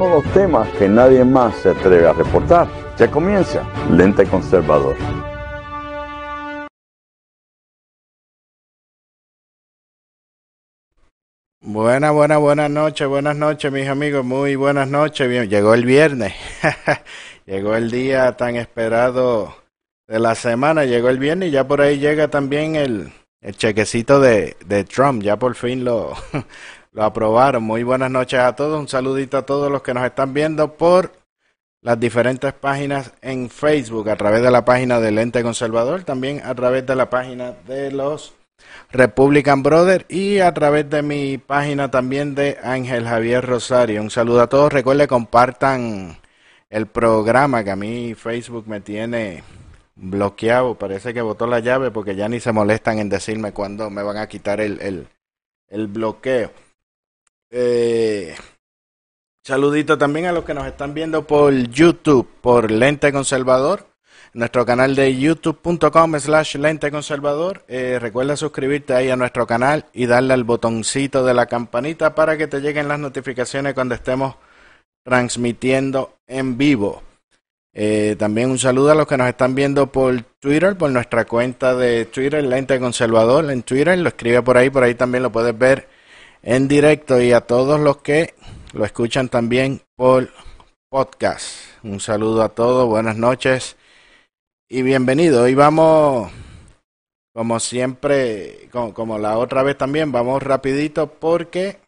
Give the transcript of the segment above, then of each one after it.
reportamos los temas que nadie más se atreve a reportar. Ya comienza Lente Conservador. Buenas, buenas, buenas noches, buenas noches mis amigos, muy buenas noches. Llegó el viernes, llegó el día tan esperado de la semana, llegó el viernes y ya por ahí llega también el, chequecito de Trump, ya por fin lo, lo aprobaron. Muy buenas noches a todos, un saludito a todos los que nos están viendo por las diferentes páginas en Facebook, a través de la página del Ente Conservador, también a través de la página de los Republican Brother y a través de mi página también de Ángel Javier Rosario. Un saludo a todos. Recuerden, compartan el programa que a mí Facebook me tiene bloqueado. Parece que botó la llave porque ya ni se molestan en decirme cuándo me van a quitar el, el, el bloqueo. Eh, saludito también a los que nos están viendo por YouTube, por Lente Conservador nuestro canal de youtube.com slash lente conservador. Eh, recuerda suscribirte ahí a nuestro canal y darle al botoncito de la campanita para que te lleguen las notificaciones cuando estemos transmitiendo en vivo. Eh, también un saludo a los que nos están viendo por Twitter, por nuestra cuenta de Twitter, Lente Conservador en Twitter. Lo escribe por ahí, por ahí también lo puedes ver en directo. Y a todos los que lo escuchan también por podcast. Un saludo a todos, buenas noches y bienvenido. Hoy vamos, como siempre, como, la otra vez también, vamos rapidito porque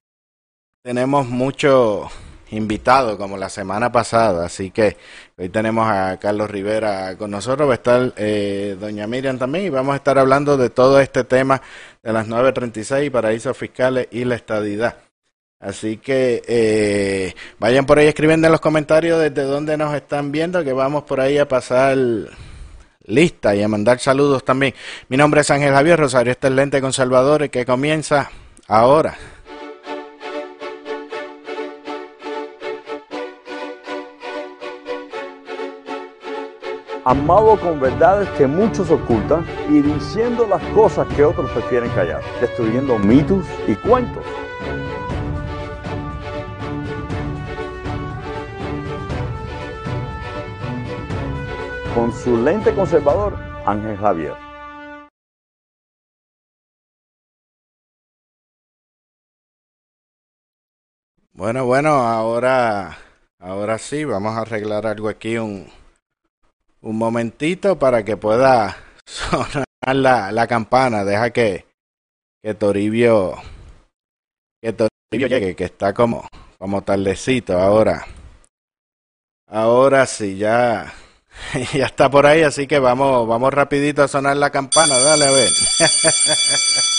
tenemos muchos invitados como la semana pasada. Así que hoy tenemos a Carlos Rivera con nosotros, va a estar eh, doña Miriam también y vamos a estar hablando de todo este tema de las 936, paraísos fiscales y la estadidad. Así que eh, vayan por ahí escribiendo en los comentarios desde dónde nos están viendo, que vamos por ahí a pasar lista y a mandar saludos también. Mi nombre es Ángel Javier Rosario, este es Lente Conservador que comienza ahora. Amado con verdades que muchos ocultan y diciendo las cosas que otros prefieren callar, destruyendo mitos y cuentos con su lente conservador, Ángel Javier. Bueno, bueno, ahora, ahora sí, vamos a arreglar algo aquí un, un momentito para que pueda sonar la, la campana. Deja que, que Toribio, que Toribio llegue, que está como, como tardecito ahora. Ahora sí, ya, ya está por ahí, así que vamos, vamos rapidito a sonar la campana, dale a ver.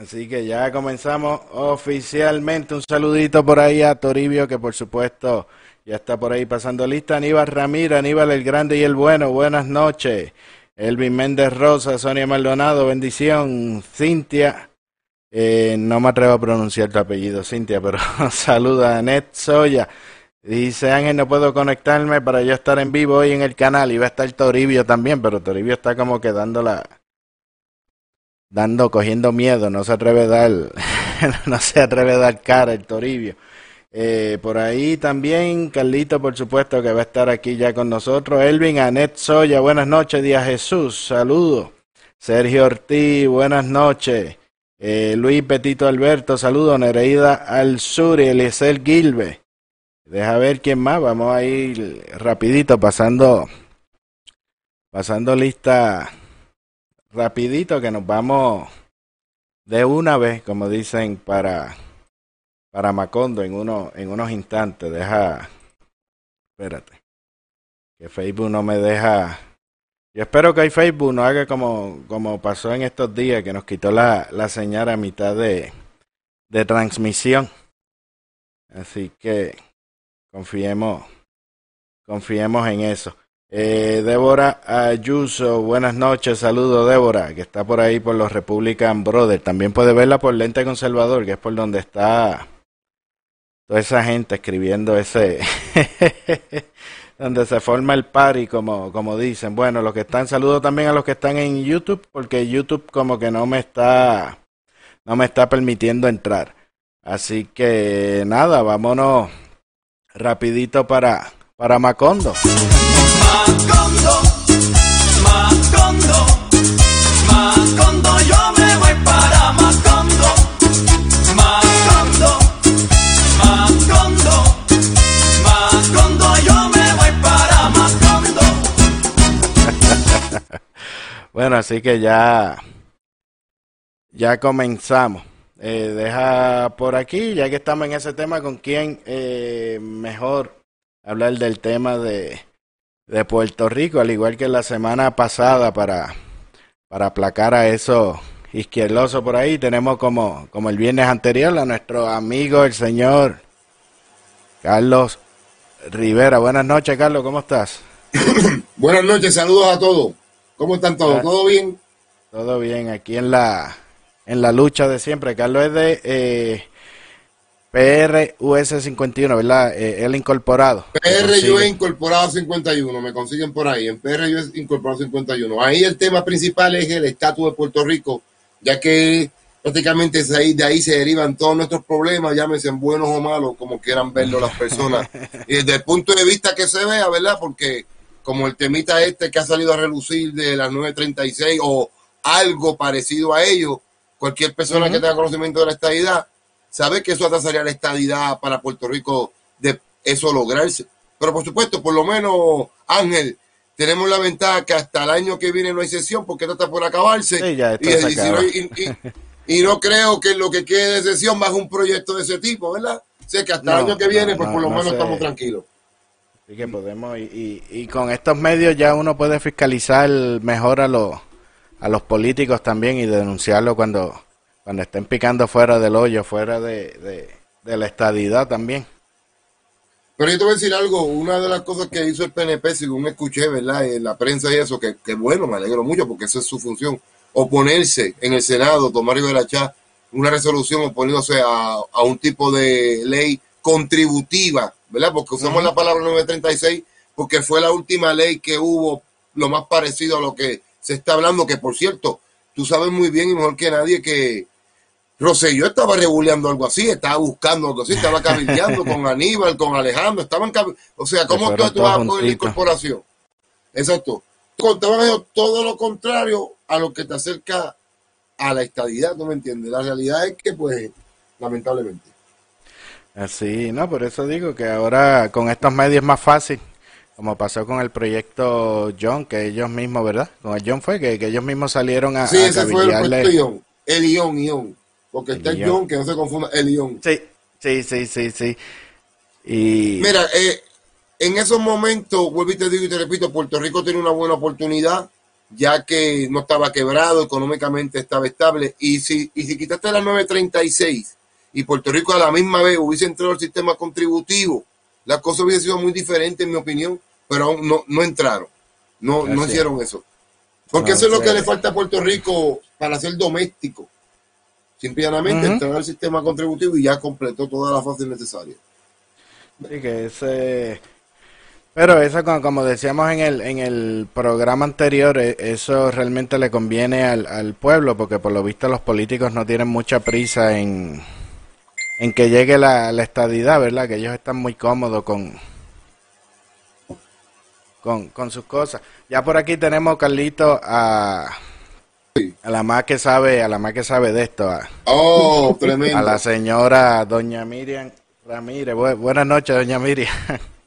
Así que ya comenzamos oficialmente. Un saludito por ahí a Toribio, que por supuesto ya está por ahí pasando lista. Aníbal Ramírez, Aníbal el Grande y el Bueno, buenas noches. Elvin Méndez Rosa, Sonia Maldonado, bendición. Cintia, eh, no me atrevo a pronunciar tu apellido, Cintia, pero saluda a Net Soya. Dice Ángel, no puedo conectarme para yo estar en vivo hoy en el canal. Va a estar Toribio también, pero Toribio está como que dando la... Dando, cogiendo miedo, no se atreve a dar, no se atreve a dar cara el Toribio. Eh, por ahí también Carlito, por supuesto, que va a estar aquí ya con nosotros. Elvin, Anet Soya, buenas noches, Día Jesús, saludos. Sergio Ortiz, buenas noches. Eh, Luis Petito Alberto, saludos. Nereida Alzuri, Eliezer Gilbe. Deja ver quién más. Vamos a ir rapidito pasando pasando lista rapidito que nos vamos de una vez, como dicen para para Macondo en uno en unos instantes. Deja espérate. Que Facebook no me deja yo espero que Facebook no haga como, como pasó en estos días, que nos quitó la, la señal a mitad de, de transmisión. Así que Confiemos, confiemos en eso. Eh, Débora Ayuso, buenas noches, saludo Débora, que está por ahí por los Republican Brothers. También puede verla por Lente Conservador, que es por donde está toda esa gente escribiendo ese, donde se forma el party, como, como dicen. Bueno, los que están, saludo también a los que están en YouTube, porque YouTube como que no me está, no me está permitiendo entrar. Así que nada, vámonos rapidito para, para Macondo. Macondo, Macondo, Macondo, yo me voy para Macondo. Macondo, Macondo, Macondo, yo me voy para Macondo. bueno, así que ya, ya comenzamos. Eh, deja por aquí, ya que estamos en ese tema, con quién eh, mejor hablar del tema de, de Puerto Rico, al igual que la semana pasada, para, para aplacar a esos izquierdosos por ahí. Tenemos como, como el viernes anterior a nuestro amigo, el señor Carlos Rivera. Buenas noches, Carlos, ¿cómo estás? Buenas noches, saludos a todos. ¿Cómo están todos? ¿Todo bien? Todo bien, aquí en la en la lucha de siempre. Carlos es de eh, PRUS 51, ¿verdad? Eh, el incorporado. PRUS incorporado 51, me consiguen por ahí, en PRUS incorporado 51. Ahí el tema principal es el estatus de Puerto Rico, ya que prácticamente de ahí se derivan todos nuestros problemas, llámense buenos o malos, como quieran verlo las personas. y desde el punto de vista que se vea, ¿verdad? Porque como el temita este que ha salido a relucir de las 936 o algo parecido a ello, Cualquier persona que tenga conocimiento de la estadidad sabe que eso atrasaría la estadidad para Puerto Rico de eso lograrse. Pero por supuesto, por lo menos, Ángel, tenemos la ventaja que hasta el año que viene no hay sesión porque esto está por acabarse. y, no, creo que lo que quede de sesión baje un proyecto de ese tipo, ¿verdad? sé que hasta el año que viene, pues por lo menos estamos tranquilos. Así que podemos, y, y, con estos medios ya uno puede fiscalizar mejor a los a los políticos también y denunciarlo cuando, cuando estén picando fuera del hoyo, fuera de, la estadidad también. Pero yo te voy a decir algo, una de las cosas que hizo el PNP, según escuché, ¿verdad? En la prensa y eso, que, que bueno, me alegro mucho porque esa es su función, oponerse en el Senado, tomar la Chá, una resolución oponiéndose a, a, un tipo de ley contributiva, ¿verdad? Porque usamos la palabra 936 porque fue la última ley que hubo lo más parecido a lo que se está hablando que, por cierto, tú sabes muy bien y mejor que nadie que Rosselló estaba regulando algo así, estaba buscando algo así, estaba cabildeando con Aníbal, con Alejandro, estaban o sea, ¿cómo tú, tú vas a la incorporación? Exacto. Contaban todo lo contrario a lo que te acerca a la estadidad, ¿no me entiendes? La realidad es que, pues, lamentablemente. Así, no, por eso digo que ahora con estos medios es más fácil como pasó con el proyecto John, que ellos mismos, ¿verdad? Con el John fue que, ellos mismos salieron a. Sí, ese fue el proyecto John. El Ion, Ion. Porque está el John, que no se confunda, el Ion. Sí, sí, sí, sí, sí. Y... Mira, eh, en esos momentos, vuelvo y te digo y te repito, Puerto Rico tiene una buena oportunidad, ya que no estaba quebrado, económicamente estaba estable. Y si, y si quitaste la 936 y Puerto Rico a la misma vez hubiese entrado al sistema contributivo, la cosa hubiese sido muy diferente, en mi opinión pero aún no, no entraron, no, no hicieron eso. Porque eso es lo que le falta a Puerto Rico para ser doméstico. Simplemente entrar al sistema contributivo y ya completó todas las fases necesarias. Sí, que ese... Pero eso, como decíamos en el, en el programa anterior, e, eso realmente le conviene al, al pueblo, porque por lo visto los políticos no tienen mucha prisa en, en que llegue la, la estadidad, ¿verdad? Que ellos están muy cómodos con, con, con sus cosas. Ya por aquí tenemos, Carlito, a, a la más que sabe, a la más que sabe de esto. A, oh, tremendo. A la señora doña Miriam Ramírez. buenas noches, doña Miriam.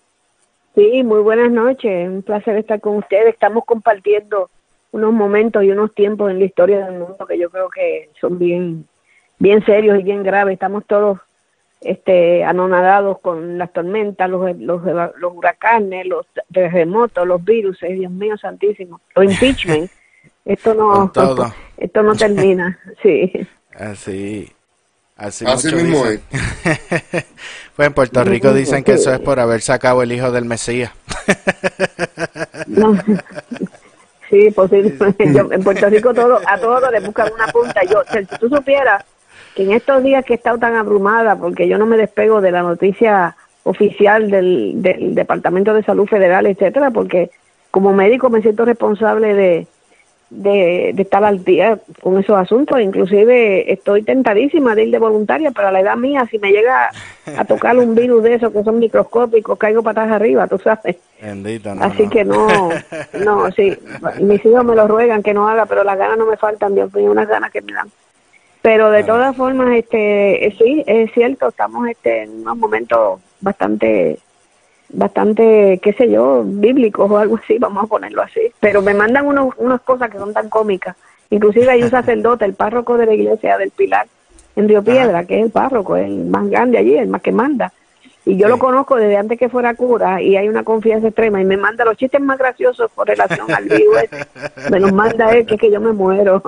Sí, muy buenas noches. Un placer estar con ustedes. Estamos compartiendo unos momentos y unos tiempos en la historia del mundo que yo creo que son bien, bien serios y bien graves. Estamos todos este, anonadados con las tormentas, los, los, los huracanes, los terremotos, los virus, Dios mío santísimo, los impeachment. Esto no, esto no termina, sí. Así, así, así mismo es. pues en Puerto Rico dicen que eso es por haber sacado el hijo del Mesías. Sí, posiblemente. en Puerto Rico todo, a todos le buscan una punta. Yo, si tú supieras que en estos días que he estado tan abrumada, porque yo no me despego de la noticia oficial del, Departamento de Salud Federal, etcétera, porque como médico me siento responsable de, de, estar al día con esos asuntos. Inclusive estoy tentadísima de ir de voluntaria, pero a la edad mía, si me llega a tocar un virus de esos que son microscópicos, caigo patas arriba, tú sabes. Así que no, no, sí, mis hijos me lo ruegan que no haga, pero las ganas no me faltan, Dios mío, unas ganas que me dan. Pero de todas formas, este, eh, sí, es cierto, estamos este, en unos momentos bastante bastante, qué sé yo, bíblicos o algo así, vamos a ponerlo así. Pero me mandan unos, unas cosas que son tan cómicas. Inclusive hay un sacerdote, el párroco de la iglesia del Pilar, en Río Piedra, que es el párroco, el más grande allí, el más que manda. Y yo lo conozco desde antes que fuera cura y hay una confianza extrema y me manda los chistes más graciosos por relación al virus. Me los manda él, que es que yo me muero.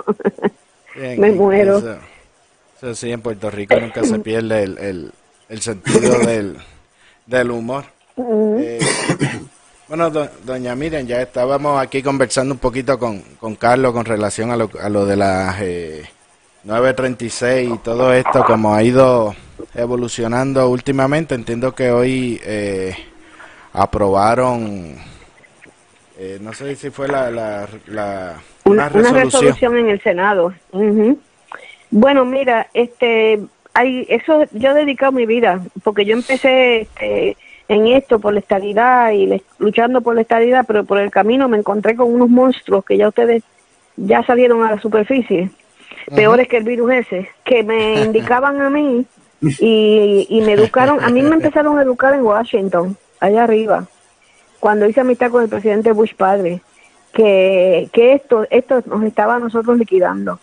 me muero. Eso, sí, en Puerto Rico nunca se pierde el, el, el sentido del, del humor. Eh, bueno, doña Miren, ya estábamos aquí conversando un poquito con, con Carlos con relación a lo, a lo de las eh, 936 y todo esto, como ha ido evolucionando últimamente. Entiendo que hoy eh, aprobaron, eh, no sé si fue la, la, una, resolución. en el Senado. Bueno, mira, este, hay, eso yo he dedicado mi vida, porque yo empecé este, en esto por la estabilidad y luchando por la estabilidad, pero por el camino me encontré con unos monstruos que ya ustedes ya salieron a la superficie, peores que el virus ese, que me indicaban a mí y, y me educaron, a mí me empezaron a educar en Washington, allá arriba, cuando hice amistad con el presidente Bush padre, que, que esto, esto nos estaba a nosotros liquidando.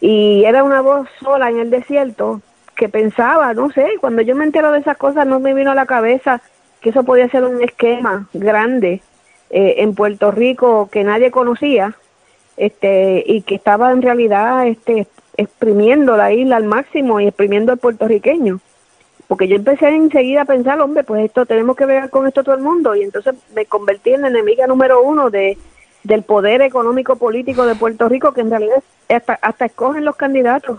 Y era una voz sola en el desierto que pensaba, no sé, cuando yo me entero de esas cosas no me vino a la cabeza que eso podía ser un esquema grande eh, en Puerto Rico que nadie conocía este y que estaba en realidad este exprimiendo la isla al máximo y exprimiendo al puertorriqueño. Porque yo empecé enseguida a pensar hombre pues esto tenemos que ver con esto todo el mundo. Y entonces me convertí en enemiga número uno de del poder económico político de Puerto Rico que en realidad hasta, hasta escogen los candidatos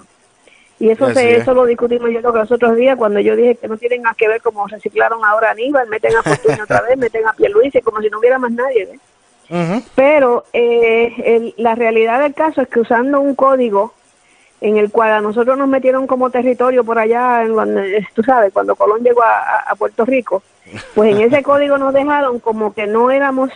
y eso se, eso lo discutimos yo los otros días cuando yo dije que no tienen nada que ver como reciclaron ahora a Aníbal, meten a Fortuño otra vez, meten a Pierluisi, como si no hubiera más nadie. Pero eh, la realidad del caso es que usando un código en el cual a nosotros nos metieron como territorio por allá, en donde, tú sabes, cuando Colón llegó a Puerto Rico, pues en ese código nos dejaron como que no éramos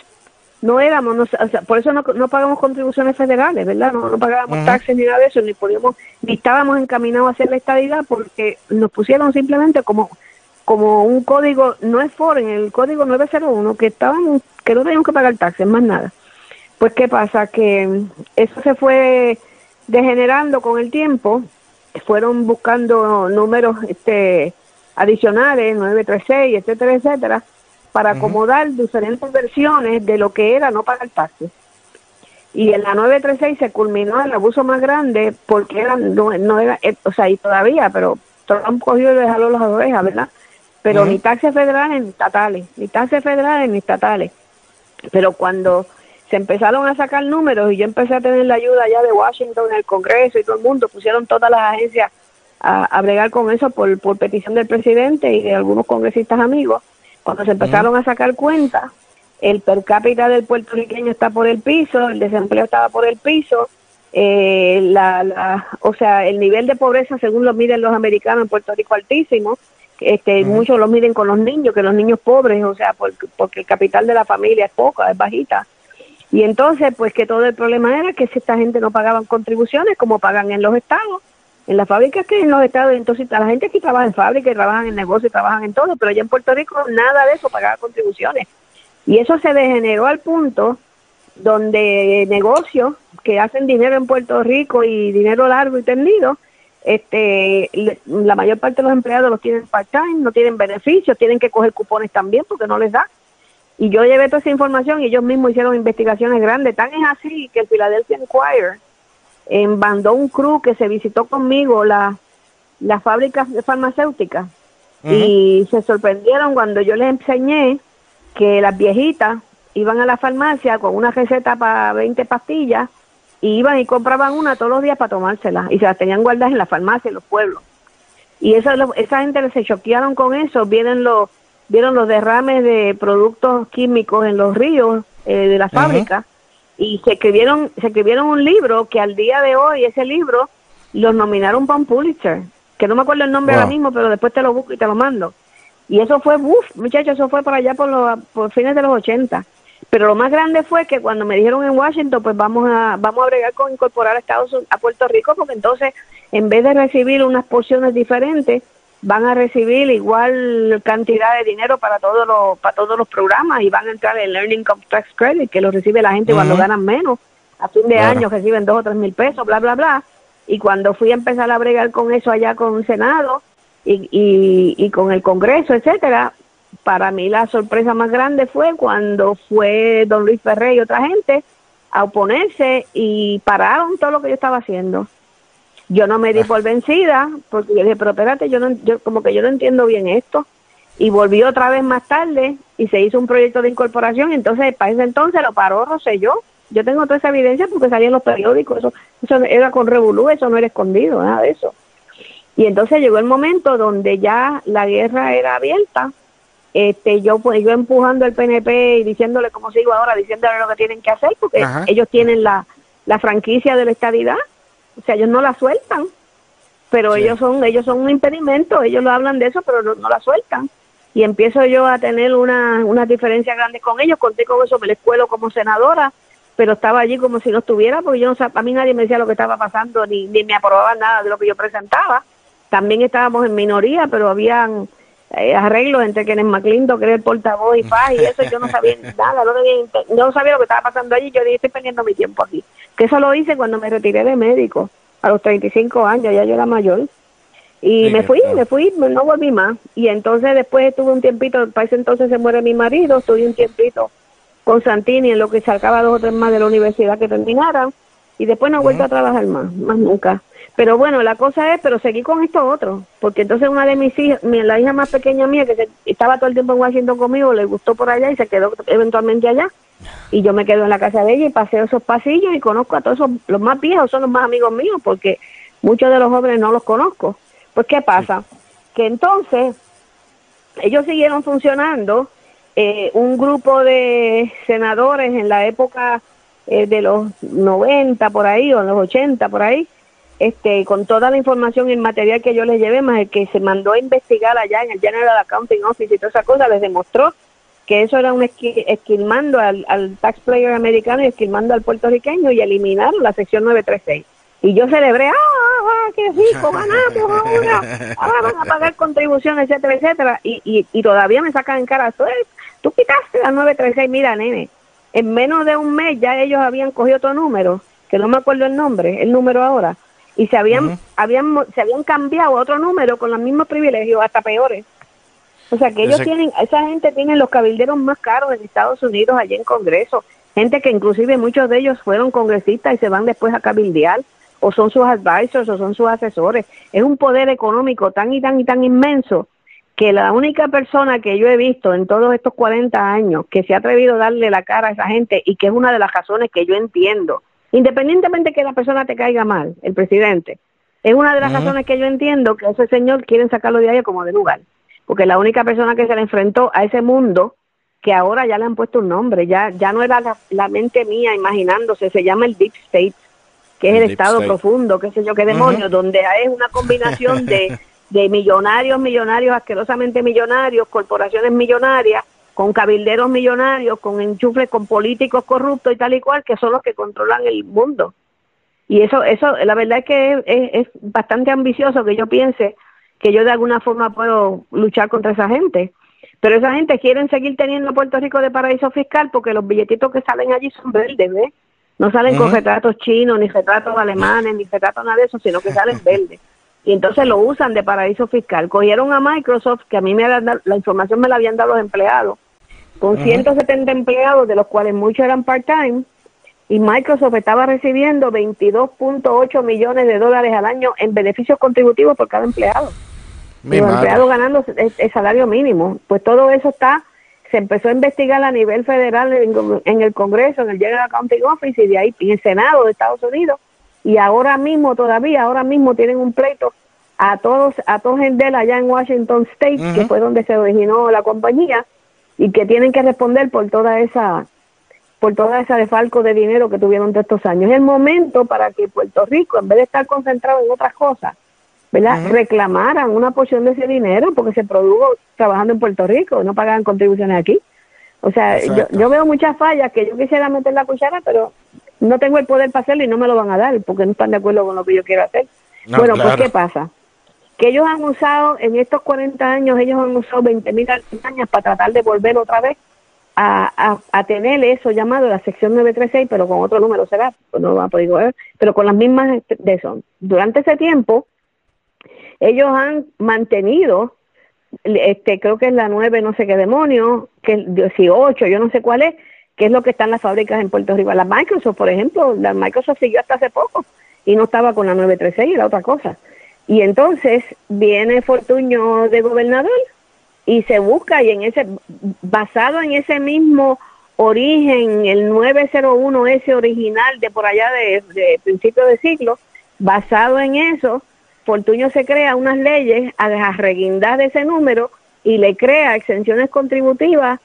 no éramos, no, o sea, por eso no, no, pagamos contribuciones federales, ¿verdad? No, no pagábamos taxes ni nada de eso, ni podíamos, ni estábamos encaminados a hacer la estadidad porque nos pusieron simplemente como como un código, no es en el código 901, que estábamos, que no teníamos que pagar taxes, más nada. Pues, ¿qué pasa? Que eso se fue degenerando con el tiempo, fueron buscando números este adicionales, 936, etcétera, etcétera, para acomodar diferentes versiones de lo que era no pagar taxes. Y en la 936 se culminó el abuso más grande porque era, no, era, eh, o sea, y todavía, pero Trump cogió y le jaló las orejas, ¿verdad? Pero ni taxes federales ni estatales, ni taxes federales ni estatales. Pero cuando se empezaron a sacar números y yo empecé a tener la ayuda ya de Washington, el Congreso y todo el mundo, pusieron todas las agencias a, a bregar con eso por, por petición del presidente y de algunos congresistas amigos cuando se empezaron a sacar cuentas, el per cápita del puertorriqueño está por el piso, el desempleo estaba por el piso, eh, la, o sea, el nivel de pobreza, según lo miden los americanos en Puerto Rico, altísimo. Este, Muchos lo miden con los niños, que los niños pobres, o sea, porque, porque el capital de la familia es poca, es bajita. Y entonces, pues que todo el problema era que si esta gente no pagaban contribuciones como pagan en los estados en las fábricas que en los estados, entonces la gente aquí trabaja en fábricas, trabajan en negocios, trabajan en todo, pero allá en Puerto Rico nada de eso pagaba contribuciones. Y eso se degeneró al punto donde negocios que hacen dinero en Puerto Rico y dinero largo y tendido, este, la mayor parte de los empleados los tienen part-time, no tienen beneficios, tienen que coger cupones también porque no les da. Y yo llevé toda esa información y ellos mismos hicieron investigaciones grandes. Tan es así que el Philadelphia Inquirer en mandó un crew que se visitó conmigo la, las fábricas farmacéuticas y se sorprendieron cuando yo les enseñé que las viejitas iban a la farmacia con una receta para 20 pastillas y iban y compraban una todos los días para tomárselas y se las tenían guardadas en la farmacia en los pueblos. Y eso, esa gente se choquearon con eso, vieron los, vieron los derrames de productos químicos en los ríos eh, de la fábrica y se escribieron, se escribieron un libro que al día de hoy ese libro los nominaron para un Pulitzer, que no me acuerdo el nombre ahora mismo, pero después te lo busco y te lo mando. Y eso fue, uff, muchachos, eso fue para allá por, los, por fines de los 80. Pero lo más grande fue que cuando me dijeron en Washington, pues vamos a vamos a bregar con incorporar a Estados a Puerto Rico, porque entonces en vez de recibir unas porciones diferentes, van a recibir igual cantidad de dinero para todos los para todos los programas y van a entrar en Learning Tax Credit que lo recibe la gente cuando ganan menos. A fin de año reciben dos o tres mil pesos bla bla bla. Y cuando fui a empezar a bregar con eso allá con el Senado y, y, y con el Congreso etcétera para mí la sorpresa más grande fue cuando fue don Luis Ferrer y otra gente a oponerse y pararon todo lo que yo estaba haciendo yo no me di por vencida porque yo dije, pero espérate, yo, no, yo como que yo no entiendo bien esto. Y volví otra vez más tarde y se hizo un proyecto de incorporación. Entonces, para ese entonces lo paró yo Yo tengo toda esa evidencia porque salía en los periódicos. Eso, eso era con revolú, eso no era escondido, nada de eso. Y entonces llegó el momento donde ya la guerra era abierta. Este, yo pues yo empujando al PNP y diciéndole como sigo ahora, diciéndole lo que tienen que hacer porque ellos tienen la, la franquicia de la estadidad o sea, ellos no la sueltan, pero ellos son ellos son un impedimento, ellos lo hablan de eso, pero no, la sueltan. Y empiezo yo a tener una, una diferencia grande con ellos, conté con eso, me la escuelo como senadora, pero estaba allí como si no estuviera, porque yo no a mí nadie me decía lo que estaba pasando, ni, ni me aprobaba nada de lo que yo presentaba. También estábamos en minoría, pero habían eh, arreglos entre quienes McClinton, que era el portavoz y Paz, y eso yo no sabía nada, no, no sabía lo que estaba pasando allí, yo dije, estoy perdiendo mi tiempo aquí. Que eso lo hice cuando me retiré de médico, a los 35 años, ya yo era mayor. Y me fui, me fui, no volví más. Y entonces después estuve un tiempito, para ese entonces se muere mi marido, estuve un tiempito con Santini en lo que sacaba dos o tres más de la universidad que terminaran. Y después no he vuelto a trabajar más, más nunca. Pero bueno, la cosa es, pero seguí con esto otro, porque entonces una de mis hijas, la hija más pequeña mía, que estaba todo el tiempo en Washington conmigo, le gustó por allá y se quedó eventualmente allá. Y yo me quedo en la casa de ella y paseo esos pasillos y conozco a todos esos, los más viejos son los más amigos míos, porque muchos de los jóvenes no los conozco. Pues, ¿qué pasa? Que entonces ellos siguieron funcionando, eh, un grupo de senadores en la época eh, de los 90 por ahí, o en los 80 por ahí, este, con toda la información y el material que yo les llevé, más el que se mandó a investigar allá en el General Accounting Office y toda esa cosa, les demostró que eso era un esquilmando al, al taxpayer americano y esquilmando al puertorriqueño y eliminaron la sección 936. Y yo celebré, ¡ah, ah qué rico, ganamos ahora! Ahora van a pagar contribución, etcétera, etcétera. Y, y, y todavía me sacan en cara, tú, tú quitaste la 936, mira, nene, en menos de un mes ya ellos habían cogido otro número, que no me acuerdo el nombre, el número ahora, y se habían, habían, se habían cambiado a otro número con los mismos privilegios, hasta peores. O sea que ellos tienen, esa gente tiene los cabilderos más caros en Estados Unidos, allí en Congreso, gente que inclusive muchos de ellos fueron congresistas y se van después a cabildear, o son sus advisors, o son sus asesores. Es un poder económico tan y tan y tan inmenso que la única persona que yo he visto en todos estos 40 años que se ha atrevido a darle la cara a esa gente y que es una de las razones que yo entiendo Independientemente que la persona te caiga mal, el presidente, es una de las razones que yo entiendo que ese señor quieren sacarlo de ahí como de lugar. Porque la única persona que se le enfrentó a ese mundo, que ahora ya le han puesto un nombre, ya, ya no era la, mente mía imaginándose, se llama el Deep State, que es el, estado profundo, qué sé yo, qué demonios, donde es una combinación de, de millonarios, millonarios, asquerosamente millonarios, corporaciones millonarias, con cabilderos millonarios, con enchufles, con políticos corruptos y tal y cual, que son los que controlan el mundo. Y eso, eso, la verdad es que es, es, bastante ambicioso que yo piense que yo de alguna forma puedo luchar contra esa gente. Pero esa gente quieren seguir teniendo Puerto Rico de paraíso fiscal porque los billetitos que salen allí son verdes, ¿ves? No salen con retratos chinos, ni retratos alemanes, ni retratos nada de eso, sino que salen verdes. Y entonces lo usan de paraíso fiscal. Cogieron a Microsoft, que a mí me la información me la habían dado los empleados, con 170 empleados, de los cuales muchos eran part-time, y Microsoft estaba recibiendo 22.8 millones de dólares al año en beneficios contributivos por cada empleado. los empleados ganando el, salario mínimo. Pues todo eso está, se empezó a investigar a nivel federal en, el Congreso, en el General Accounting Office y de ahí en el Senado de Estados Unidos. Y ahora mismo, todavía, ahora mismo tienen un pleito a todos, a todos en Dell allá en Washington State, que fue donde se originó la compañía, y que tienen que responder por toda esa por toda esa defalco de dinero que tuvieron de estos años. Es el momento para que Puerto Rico, en vez de estar concentrado en otras cosas, ¿verdad? reclamaran una porción de ese dinero porque se produjo trabajando en Puerto Rico, no pagaban contribuciones aquí. O sea, yo, yo, veo muchas fallas que yo quisiera meter la cuchara, pero no tengo el poder para hacerlo y no me lo van a dar porque no están de acuerdo con lo que yo quiero hacer. bueno, pues ¿qué pasa? Que ellos han usado, en estos 40 años, ellos han usado 20 mil años para tratar de volver otra vez a, a, tener eso llamado la sección 936, pero con otro número será, pues no lo a poder ver, pero con las mismas de eso. Durante ese tiempo, ellos han mantenido, este creo que es la 9 no sé qué demonio, que es 18, yo no sé cuál es, que es lo que está en las fábricas en Puerto Rico. La Microsoft, por ejemplo, la Microsoft siguió hasta hace poco y no estaba con la 936, era otra cosa. Y entonces viene Fortuño de gobernador y se busca y en ese basado en ese mismo origen el 901 ese original de por allá de, de principio de siglo basado en eso Fortuño se crea unas leyes a reguindar ese número y le crea exenciones contributivas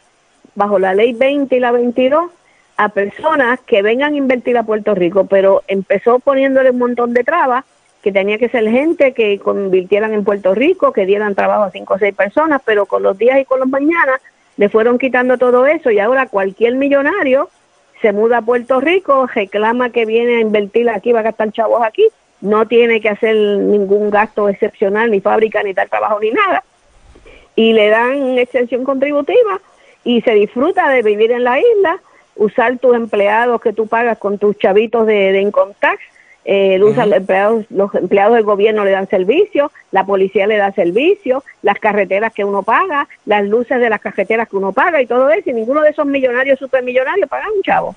bajo la ley 20 y la 22 a personas que vengan a invertir a Puerto Rico, pero empezó poniéndole un montón de trabas que tenía que ser gente que convirtieran en Puerto Rico, que dieran trabajo a cinco o seis personas, pero con los días y con los mañanas le fueron quitando todo eso y ahora cualquier millonario se muda a Puerto Rico, reclama que viene a invertir aquí, va a gastar chavos aquí, no tiene que hacer ningún gasto excepcional, ni fábrica, ni tal trabajo, ni nada, y le dan extensión contributiva y se disfruta de vivir en la isla, usar tus empleados que tú pagas con tus chavitos de, de income tax, eh, empleados, los empleados del gobierno le dan servicio, la policía le da servicio, las carreteras que uno paga, las luces de las carreteras que uno paga y todo eso, y ninguno de esos millonarios, supermillonarios pagan un chavo.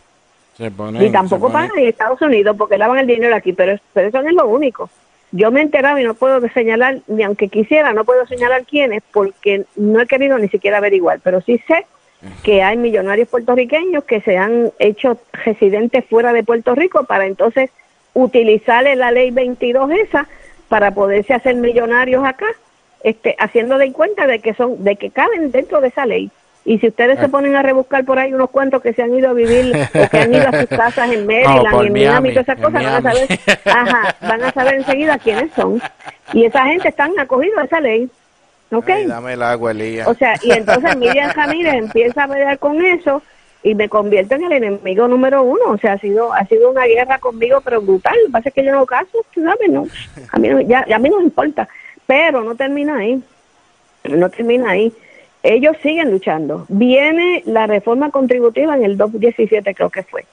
y tampoco pagan en Estados Unidos porque lavan el dinero aquí, pero, pero eso no es lo único. Yo me he enterado y no puedo señalar, ni aunque quisiera, no puedo señalar quiénes porque no he querido ni siquiera averiguar, pero sí sé que hay millonarios puertorriqueños que se han hecho residentes fuera de Puerto Rico para entonces utilizar la ley 22 esa para poderse hacer millonarios acá, este, haciendo de cuenta de que son, de que caben dentro de esa ley. Y si ustedes se ah. ponen a rebuscar por ahí unos cuantos que se han ido a vivir o que han ido a sus casas en Maryland y en Miami, y todas esas cosas, van a saber, ajá, van a saber enseguida quiénes son. Y esa gente están acogidos a esa ley. ¿Ok? dame el agua, O sea, y entonces Miriam Ramírez empieza a pelear con eso y me convierto en el enemigo número uno. O sea, ha sido ha sido una guerra conmigo, pero brutal. Lo que pasa es que yo no caso, ¿sabes? No, a mí no, ya, a mí no me importa. Pero no termina ahí. No termina ahí. Ellos siguen luchando. Viene la reforma contributiva en el 2017, creo que fue.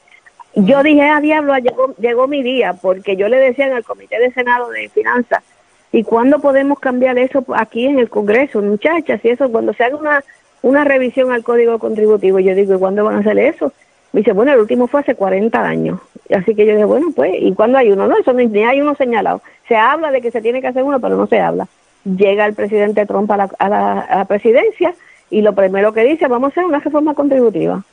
Yo dije, a ah, diablo, llegó, llegó mi día, porque yo le decía en el Comité de Senado de Finanzas, ¿y cuándo podemos cambiar eso aquí en el Congreso? Muchachas, y eso, cuando se haga una una revisión al código contributivo. Y yo digo, ¿y cuándo van a hacer eso? Me dice, bueno, el último fue hace 40 años. Así que yo dije, bueno, pues, ¿y cuándo hay uno? No, eso ni, hay uno señalado. Se habla de que se tiene que hacer uno, pero no se habla. Llega el presidente Trump a la, a la, presidencia y lo primero que dice, vamos a hacer una reforma contributiva.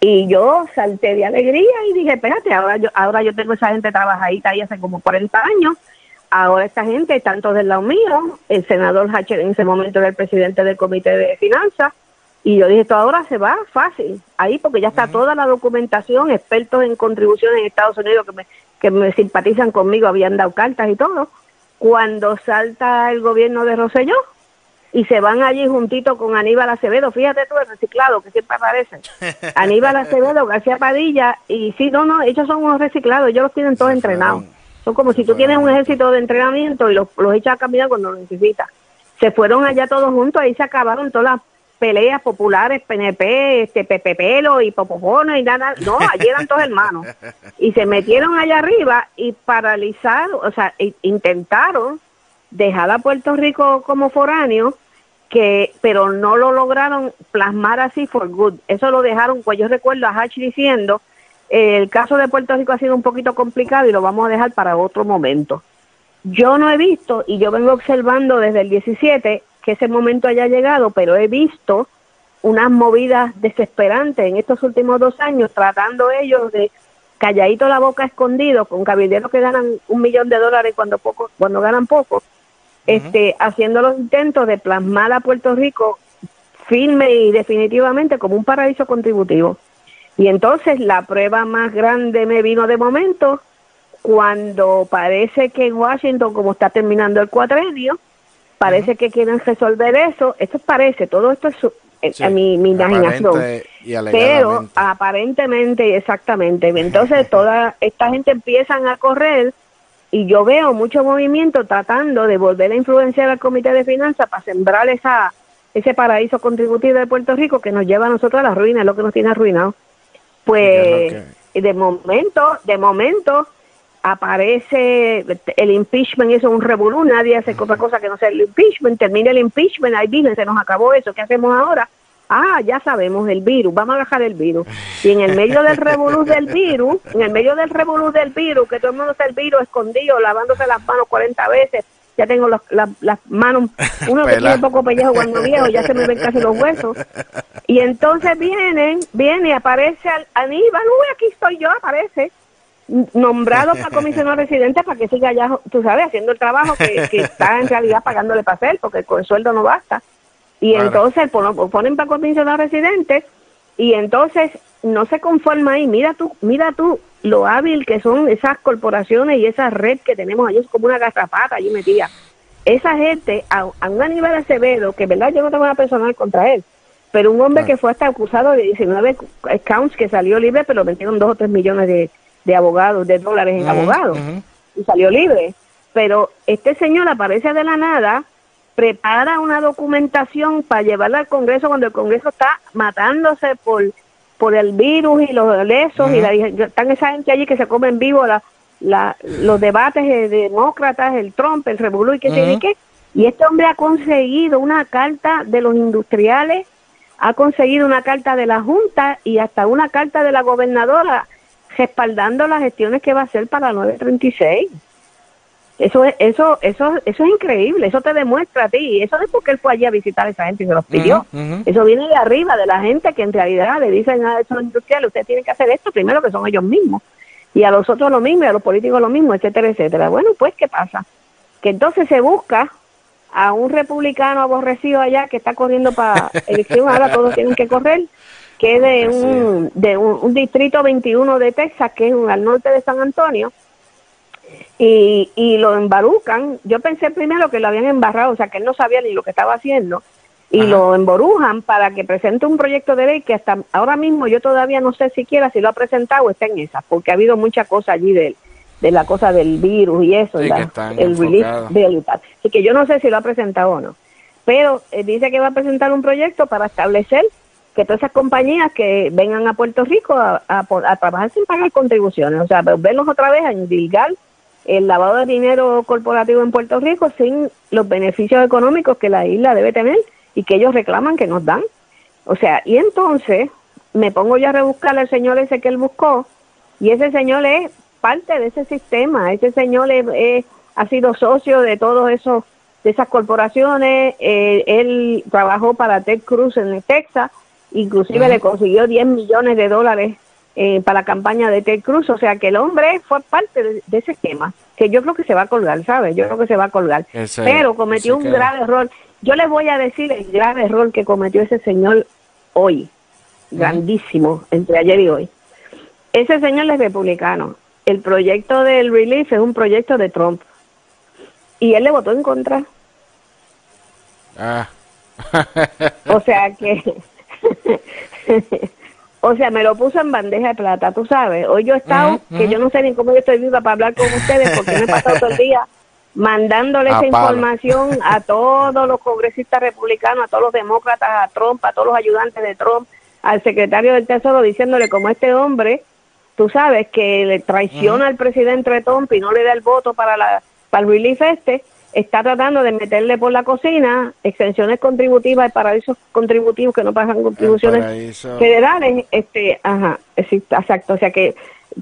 Y yo salté de alegría y dije, espérate, ahora yo, ahora yo tengo esa gente trabajadita ahí hace como 40 años. Ahora esta gente, tanto del lado mío, el senador Hatcher en ese momento era el presidente del Comité de Finanzas, y yo dije, esto ahora se va fácil, ahí porque ya está toda la documentación, expertos en contribuciones en Estados Unidos que me, que me simpatizan conmigo, habían dado cartas y todo. Cuando salta el gobierno de Roselló y se van allí juntito con Aníbal Acevedo, fíjate tú el reciclado que siempre aparece, Aníbal Acevedo, García Padilla, y sí, no, no, ellos son unos reciclados, ellos los tienen todos entrenados. Son como si tú tienes un ejército de entrenamiento y los, los echas a caminar cuando lo necesitas. Se fueron allá todos juntos, ahí se acabaron todas las peleas populares, PNP, este, Pepe Pelo y Popojones y nada, no, allí eran todos hermanos. Y se metieron allá arriba y paralizaron, o sea, intentaron dejar a Puerto Rico como foráneo, que, pero no lo lograron plasmar así for good. Eso lo dejaron, pues yo recuerdo a Hatch diciendo el caso de Puerto Rico ha sido un poquito complicado y lo vamos a dejar para otro momento. Yo no he visto, y yo vengo observando desde el 17, que ese momento haya llegado, pero he visto unas movidas desesperantes en estos últimos dos años, tratando ellos de calladito la boca escondido, con cabilderos que ganan un millón de dólares cuando poco, cuando ganan poco, este, haciendo los intentos de plasmar a Puerto Rico firme y definitivamente como un paraíso contributivo. Y entonces la prueba más grande me vino de momento cuando parece que en Washington, como está terminando el cuatrenio, parece que quieren resolver eso. Esto parece, todo esto es eh, a mi, mi imaginación. Pero aparentemente, exactamente. Entonces toda esta gente empiezan a correr y yo veo mucho movimiento tratando de volver a influenciar al Comité de Finanzas para sembrar esa ese paraíso contributivo de Puerto Rico que nos lleva a nosotros a la ruina, es lo que nos tiene arruinado. Pues de momento, de momento aparece el impeachment, eso es un revolú, nadie hace otra cosa que no sea el impeachment, termina el impeachment, ahí dicen, se nos acabó eso, ¿qué hacemos ahora? Ah, ya sabemos, el virus, vamos a bajar el virus. Y en el medio del revolú del virus, en el medio del revolú del virus, que todo el mundo está el virus escondido, lavándose las manos 40 veces, ya tengo las, las, manos, uno que tiene poco pellejo cuando viejo, ya se me ven casi los huesos. Y entonces vienen, viene aparece Aníbal, uy, aquí estoy yo, aparece, nombrado para comisionado residente para que siga allá, tú sabes, haciendo el trabajo que, que está en realidad pagándole para hacer, porque con el sueldo no basta. Y entonces ponen para comisionado residente y entonces no se conforma ahí. Mira tú, mira tú lo hábil que son esas corporaciones y esa red que tenemos allí, es como una garrapata allí metida. Esa gente, a, a un nivel Acevedo, que verdad yo no tengo nada personal contra él, pero un hombre que fue hasta acusado de 19 accounts que salió libre, pero metieron dos o tres millones de, de abogados, de dólares en abogados, y salió libre. Pero este señor aparece de la nada, prepara una documentación para llevarla al Congreso cuando el Congreso está matándose por por el virus y los lesos y la, están esa gente allí que se comen vivo la, la, los debates de demócratas, el Trump, el Revolú y qué sé qué. Y este hombre ha conseguido una carta de los industriales, ha conseguido una carta de la Junta y hasta una carta de la gobernadora respaldando las gestiones que va a hacer para la 936. Eso es, eso, eso, eso es increíble, eso te demuestra a ti, eso es porque él fue allí a visitar a esa gente y se los pidió. Eso viene de arriba, de la gente que en realidad le dicen a esos industriales, ustedes tienen que hacer esto primero que son ellos mismos, y a los otros lo mismo, y a los políticos lo mismo, etcétera, etcétera. Bueno, pues, ¿qué pasa? Que entonces se busca a un republicano aborrecido allá que está corriendo para elección, ahora todos tienen que correr, que es de un, de un, distrito 21 de Texas, que es al norte de San Antonio, y, y lo embarucan. Yo pensé primero que lo habían embarrado, o sea, que él no sabía ni lo que estaba haciendo, y lo emborujan para que presente un proyecto de ley que hasta ahora mismo yo todavía no sé siquiera si lo ha presentado o está en esa, porque ha habido mucha cosa allí de, de la cosa del virus y eso, el release del Así que yo no sé si lo ha presentado o no. Pero eh, dice que va a presentar un proyecto para establecer que todas esas compañías que vengan a Puerto Rico a, a, trabajar sin pagar contribuciones, o sea, verlos otra vez a indilgar el lavado de dinero corporativo en Puerto Rico sin los beneficios económicos que la isla debe tener y que ellos reclaman que nos dan. O sea, y entonces me pongo yo a rebuscar al señor ese que él buscó y ese señor es parte de ese sistema, ese señor es, ha sido socio de todos esos de esas corporaciones, eh, él trabajó para Ted Cruz en Texas, inclusive le consiguió 10 millones de dólares eh, para la campaña de Ted Cruz, o sea que el hombre fue parte de, ese esquema, que yo creo que se va a colgar, ¿sabes? Yo creo que se va a colgar, pero cometió un grave error. Yo les voy a decir el grave error que cometió ese señor hoy, grandísimo, entre ayer y hoy. Ese señor es republicano. El proyecto del relief es un proyecto de Trump. Y él le votó en contra. Ah. o sea que o sea, me lo puso en bandeja de plata, tú sabes. Hoy yo he estado, que yo no sé ni cómo yo estoy viva para hablar con ustedes, porque me he pasado todo el día mandándole esa información a todos los congresistas republicanos, a todos los demócratas, a Trump, a todos los ayudantes de Trump, al secretario del Tesoro, diciéndole como este hombre, tú sabes, que le traiciona al presidente Trump y no le da el voto para, la, para el relief este, está tratando de meterle por la cocina exenciones contributivas y paraísos contributivos que no pagan contribuciones federales. Este, ajá, exacto. O sea que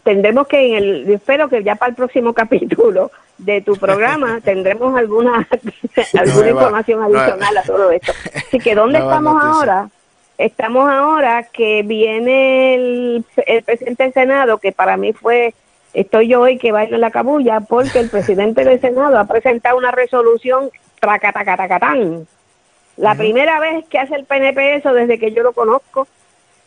tendremos que en el, espero que ya para el próximo capítulo de tu programa tendremos alguna alguna información adicional a todo esto. Así que ¿dónde estamos ahora? Estamos ahora que viene el, el presidente del Senado, que para mí fue estoy yo hoy que bailo en la cabulla porque el presidente del Senado ha presentado una resolución tracatacatacatán. La primera vez que hace el PNP eso desde que yo lo conozco,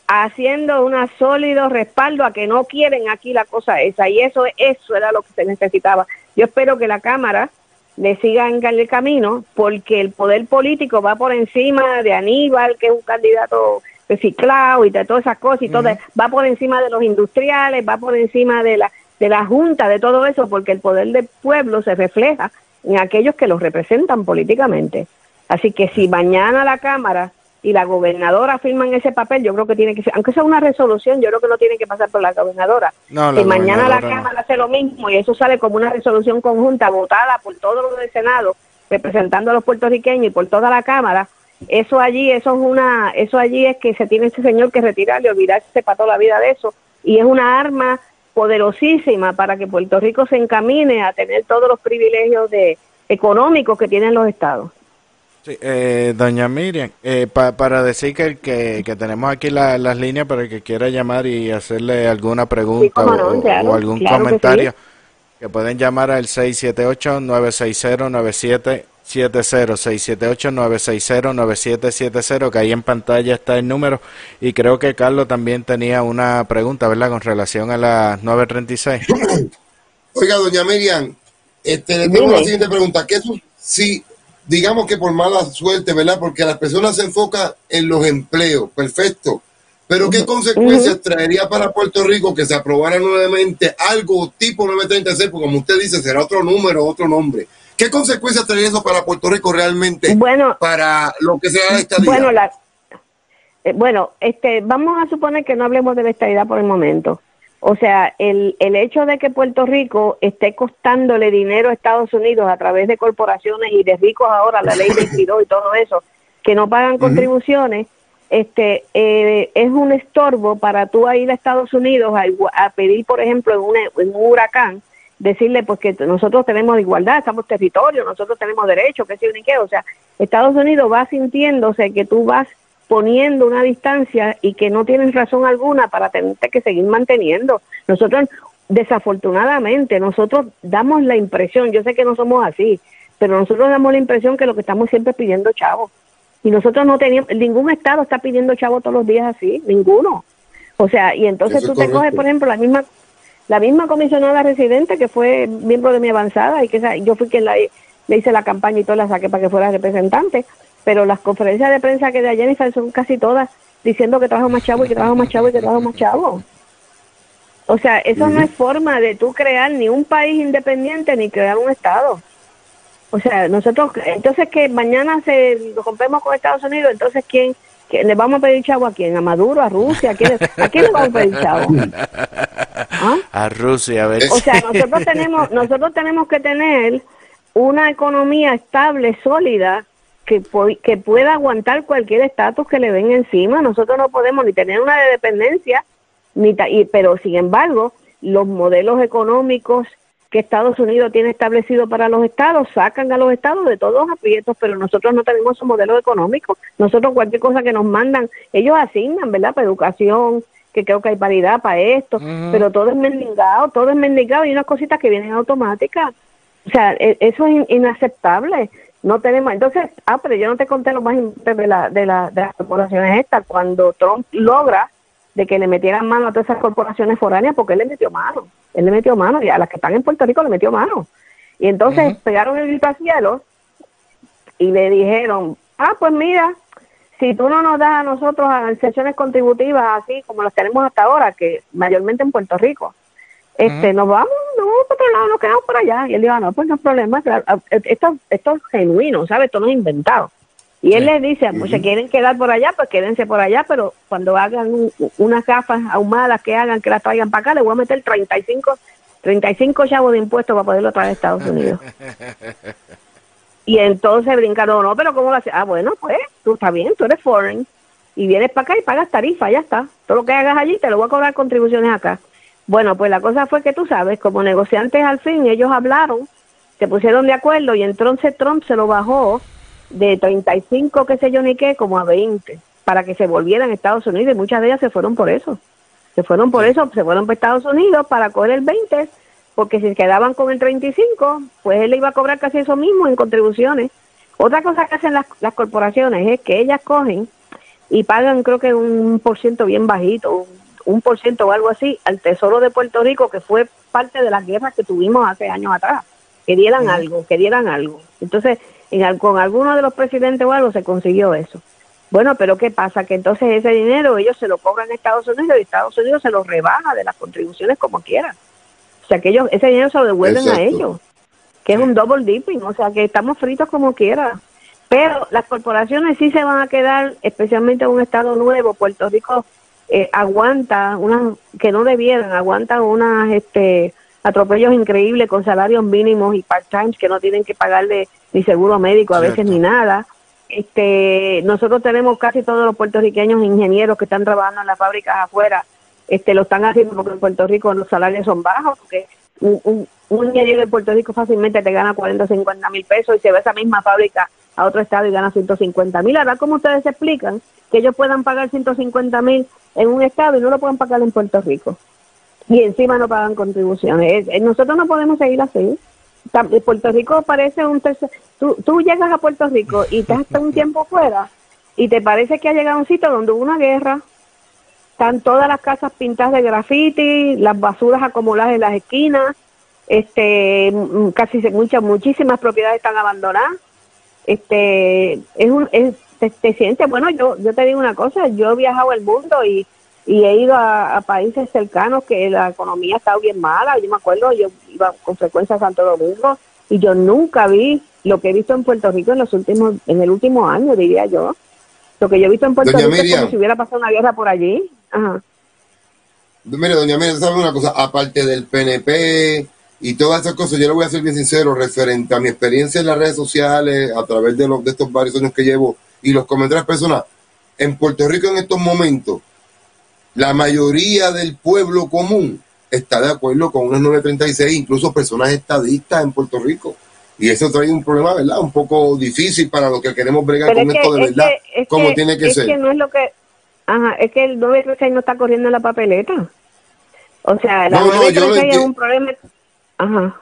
haciendo un sólido respaldo a que no quieren aquí la cosa esa y eso eso era lo que se necesitaba. Yo espero que la Cámara le siga en el camino porque el poder político va por encima de Aníbal, que es un candidato reciclado y de todas esas cosas y todo, va por encima de los industriales, va por encima de la de la junta, de todo eso, porque el poder del pueblo se refleja en aquellos que los representan políticamente. Así que si mañana la Cámara y la gobernadora firman ese papel, yo creo que tiene que ser, aunque sea una resolución, yo creo que no tiene que pasar por la gobernadora. No, si mañana la Cámara hace lo mismo y eso sale como una resolución conjunta votada por todos los del Senado, representando a los puertorriqueños y por toda la Cámara, eso allí, eso es una, eso allí es que se tiene ese señor que retirarle, olvidarse para toda la vida de eso, y es una arma poderosísima para que Puerto Rico se encamine a tener todos los privilegios de económicos que tienen los estados. Sí, eh, doña Miriam, eh, para decir que, que, que tenemos aquí las líneas para el que quiera llamar y hacerle alguna pregunta o, algún comentario, que, pueden llamar al 678-960-9770, 678-960-9770, que ahí en pantalla está el número. Y creo que Carlos también tenía una pregunta, ¿verdad?, con relación a las 936. Oiga, doña Miriam, este, le tengo la siguiente pregunta. ¿Qué si digamos que por mala suerte, ¿verdad? Porque las personas se enfocan en los empleos, perfecto. Pero ¿qué consecuencias traería para Puerto Rico que se aprobara nuevamente algo tipo 936? Porque como usted dice, será otro número, otro nombre. ¿Qué consecuencias traería eso para Puerto Rico realmente? Bueno, para lo que sea la estadía. Bueno, eh, bueno, este, vamos a suponer que no hablemos de la estadidad por el momento. O sea, el, el hecho de que Puerto Rico esté costándole dinero a Estados Unidos a través de corporaciones y de ricos ahora, la ley 22 y todo eso, que no pagan contribuciones, este eh, es un estorbo para tú ir a Estados Unidos a, pedir, por ejemplo, en, un huracán, decirle pues que nosotros tenemos igualdad, estamos territorio, nosotros tenemos derechos, que sé ni qué. O sea, Estados Unidos va sintiéndose que tú vas poniendo una distancia y que no tienen razón alguna para tener que seguir manteniendo. Nosotros, desafortunadamente, nosotros damos la impresión, yo sé que no somos así, pero nosotros damos la impresión que lo que estamos siempre pidiendo chavo. Y nosotros no teníamos, ningún estado está pidiendo chavo todos los días así, ninguno. O sea, y entonces tú te coges, por ejemplo, la misma la misma comisionada residente que fue miembro de mi avanzada y que yo fui quien la, le hice la campaña y todo la saqué para que fuera representante pero las conferencias de prensa que de Jennifer son casi todas diciendo que trabajo más chavo y que trabajo más chavo y que trabajo más chavo. O sea, eso no es forma de tú crear ni un país independiente ni crear un Estado. O sea, nosotros, entonces que mañana se lo compremos con Estados Unidos, entonces ¿quién? ¿Le vamos a pedir chavo a quién? ¿A Maduro? ¿A Rusia? ¿A quién, ¿a quién le vamos a pedir chavo? ¿Ah? A Rusia, a ver. O sea, nosotros tenemos, nosotros tenemos que tener una economía estable, sólida, que, que pueda aguantar cualquier estatus que le venga encima. Nosotros no podemos ni tener una dependencia, ni y, pero sin embargo, los modelos económicos que Estados Unidos tiene establecido para los estados sacan a los estados de todos los aprietos, pero nosotros no tenemos esos modelos económicos. Nosotros cualquier cosa que nos mandan, ellos asignan, ¿verdad? Para educación, que creo que hay paridad para esto, pero todo es mendigado, todo es mendigado y unas cositas que vienen automáticas. O sea, e, eso es inaceptable no tenemos entonces ah pero yo no te conté lo más importante de la de, la, de las corporaciones estas cuando Trump logra de que le metieran mano a todas esas corporaciones foráneas porque él le metió mano él le metió mano y a las que están en Puerto Rico le metió mano y entonces pegaron el grito al cielo y le dijeron ah pues mira si tú no nos das a nosotros a sesiones contributivas así como las tenemos hasta ahora que mayormente en Puerto Rico este, nos vamos, no vamos para otro lado, nos quedamos por allá. Y él dijo, no, pues no hay problema, esto, esto es genuino, ¿sabes? Esto no es inventado. Y él les dice, pues se quieren quedar por allá, pues quédense por allá, pero cuando hagan unas gafas ahumadas que hagan, que las traigan para acá, les voy a meter 35, 35 chavos de impuestos para poderlo traer a Estados Unidos. y entonces brincaron, no, pero ¿cómo lo hace? Ah, bueno, pues tú estás bien, tú eres foreign y vienes para acá y pagas tarifa, ya está. Todo lo que hagas allí te lo voy a cobrar contribuciones acá. Bueno, pues la cosa fue que tú sabes, como negociantes al fin, ellos hablaron, se pusieron de acuerdo y entonces Trump se lo bajó de 35, qué sé yo ni qué, como a 20, para que se volvieran a Estados Unidos y muchas de ellas se fueron por eso. Se fueron por eso, se fueron para Estados Unidos para coger el 20, porque si quedaban con el 35, pues él le iba a cobrar casi eso mismo en contribuciones. Otra cosa que hacen las, las corporaciones es que ellas cogen y pagan creo que un por ciento bien bajito, un por ciento o algo así, al Tesoro de Puerto Rico, que fue parte de las guerras que tuvimos hace años atrás, que dieran algo, que dieran algo. Entonces, en, con alguno de los presidentes o algo se consiguió eso. Bueno, pero ¿qué pasa? Que entonces ese dinero ellos se lo cobran a Estados Unidos y Estados Unidos se lo rebaja de las contribuciones como quiera. O sea, que ellos, ese dinero se lo devuelven a ellos, que es un double dipping, o sea, que estamos fritos como quiera. Pero las corporaciones sí se van a quedar, especialmente en un estado nuevo. Puerto Rico eh, aguanta, unas que no debieran, aguanta unas este, atropellos increíbles con salarios mínimos y part-time que no tienen que pagarle ni seguro médico a veces ni nada este, nosotros tenemos casi todos los puertorriqueños ingenieros que están trabajando en las fábricas afuera, este, lo están haciendo porque en Puerto Rico los salarios son bajos, porque un, ingeniero de Puerto Rico fácilmente te gana 40 o 50 mil pesos y se va a esa misma fábrica a otro estado y gana 150 mil. Ahora, ¿cómo ustedes explican que ellos puedan pagar 150 mil en un estado y no lo puedan pagar en Puerto Rico? Y encima no pagan contribuciones. Nosotros no podemos seguir así. Puerto Rico parece un tercer... Tú, llegas a Puerto Rico y estás hasta un tiempo fuera y te parece que ha llegado a un sitio donde hubo una guerra. Están todas las casas pintadas de graffiti, las basuras acumuladas en las esquinas, este, casi muchas, muchísimas propiedades están abandonadas. Este, es un, es, te, te sientes, bueno, yo, yo te digo una cosa, yo he viajado el mundo y y he ido a, países cercanos que la economía está bien mala. Yo me acuerdo, yo iba con frecuencia a Santo Domingo y yo nunca vi lo que he visto en Puerto Rico en los últimos, en el último año, diría yo. Lo que yo he visto en Puerto Rico es como si hubiera pasado una guerra por allí. Ajá. Mire, doña Miriam, ¿sabe una cosa? Aparte del PNP y todas esas cosas, yo le voy a ser bien sincero, referente a mi experiencia en las redes sociales, a través de, los, de estos varios años que llevo y los comentarios personales, en Puerto Rico en estos momentos, la mayoría del pueblo común está de acuerdo con unos 936, incluso personas estadistas en Puerto Rico. Y eso trae un problema, ¿verdad? Un poco difícil para lo que queremos bregar con esto de verdad, como tiene que ser. Es que no es lo que... Ajá, es que el 936 no está corriendo en la papeleta. O sea, la 936 es un problema... Ajá.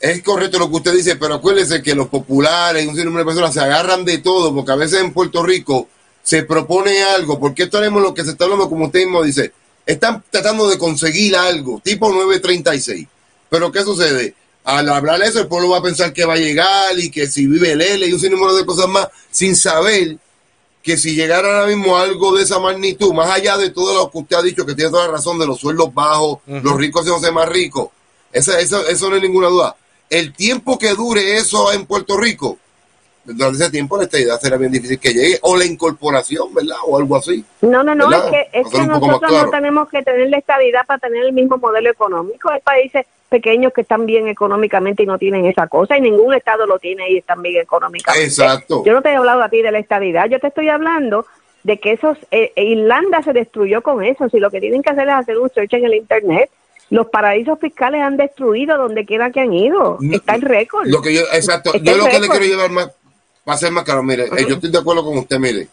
Es correcto lo que usted dice, pero acuérdese que los populares y un número de personas se agarran de todo, porque a veces en Puerto Rico se propone algo, porque esto haremos lo que se está hablando, como usted mismo dice, están tratando de conseguir algo, tipo 936. Pero ¿qué sucede? Al hablar eso, el pueblo va a pensar que va a llegar y que si vive el L y un sinnúmero de cosas más, sin saber que si llegara ahora mismo algo de esa magnitud, más allá de todo lo que usted ha dicho, que tiene toda la razón de los sueldos bajos, los ricos se más ricos, eso, eso no hay ninguna duda. El tiempo que dure eso en Puerto Rico, durante ese tiempo la estabilidad será bien difícil que llegue, o la incorporación, ¿verdad? O algo así. No, no, no, es que, es que nosotros no tenemos que tener la estabilidad para tener el mismo modelo económico. Hay países pequeños que están bien económicamente y no tienen esa cosa, y ningún estado lo tiene y están bien económicamente. Exacto. Yo no te he hablado a ti de la estabilidad, yo te estoy hablando de que esos, eh, Irlanda se destruyó con eso, si lo que tienen que hacer es hacer un search en el Internet, los paraísos fiscales han destruido donde quiera que han ido. Está el récord. Lo que yo, exacto. yo lo que le quiero llevar más, va a ser más caro. Mire, eh, yo estoy de acuerdo con usted, mire.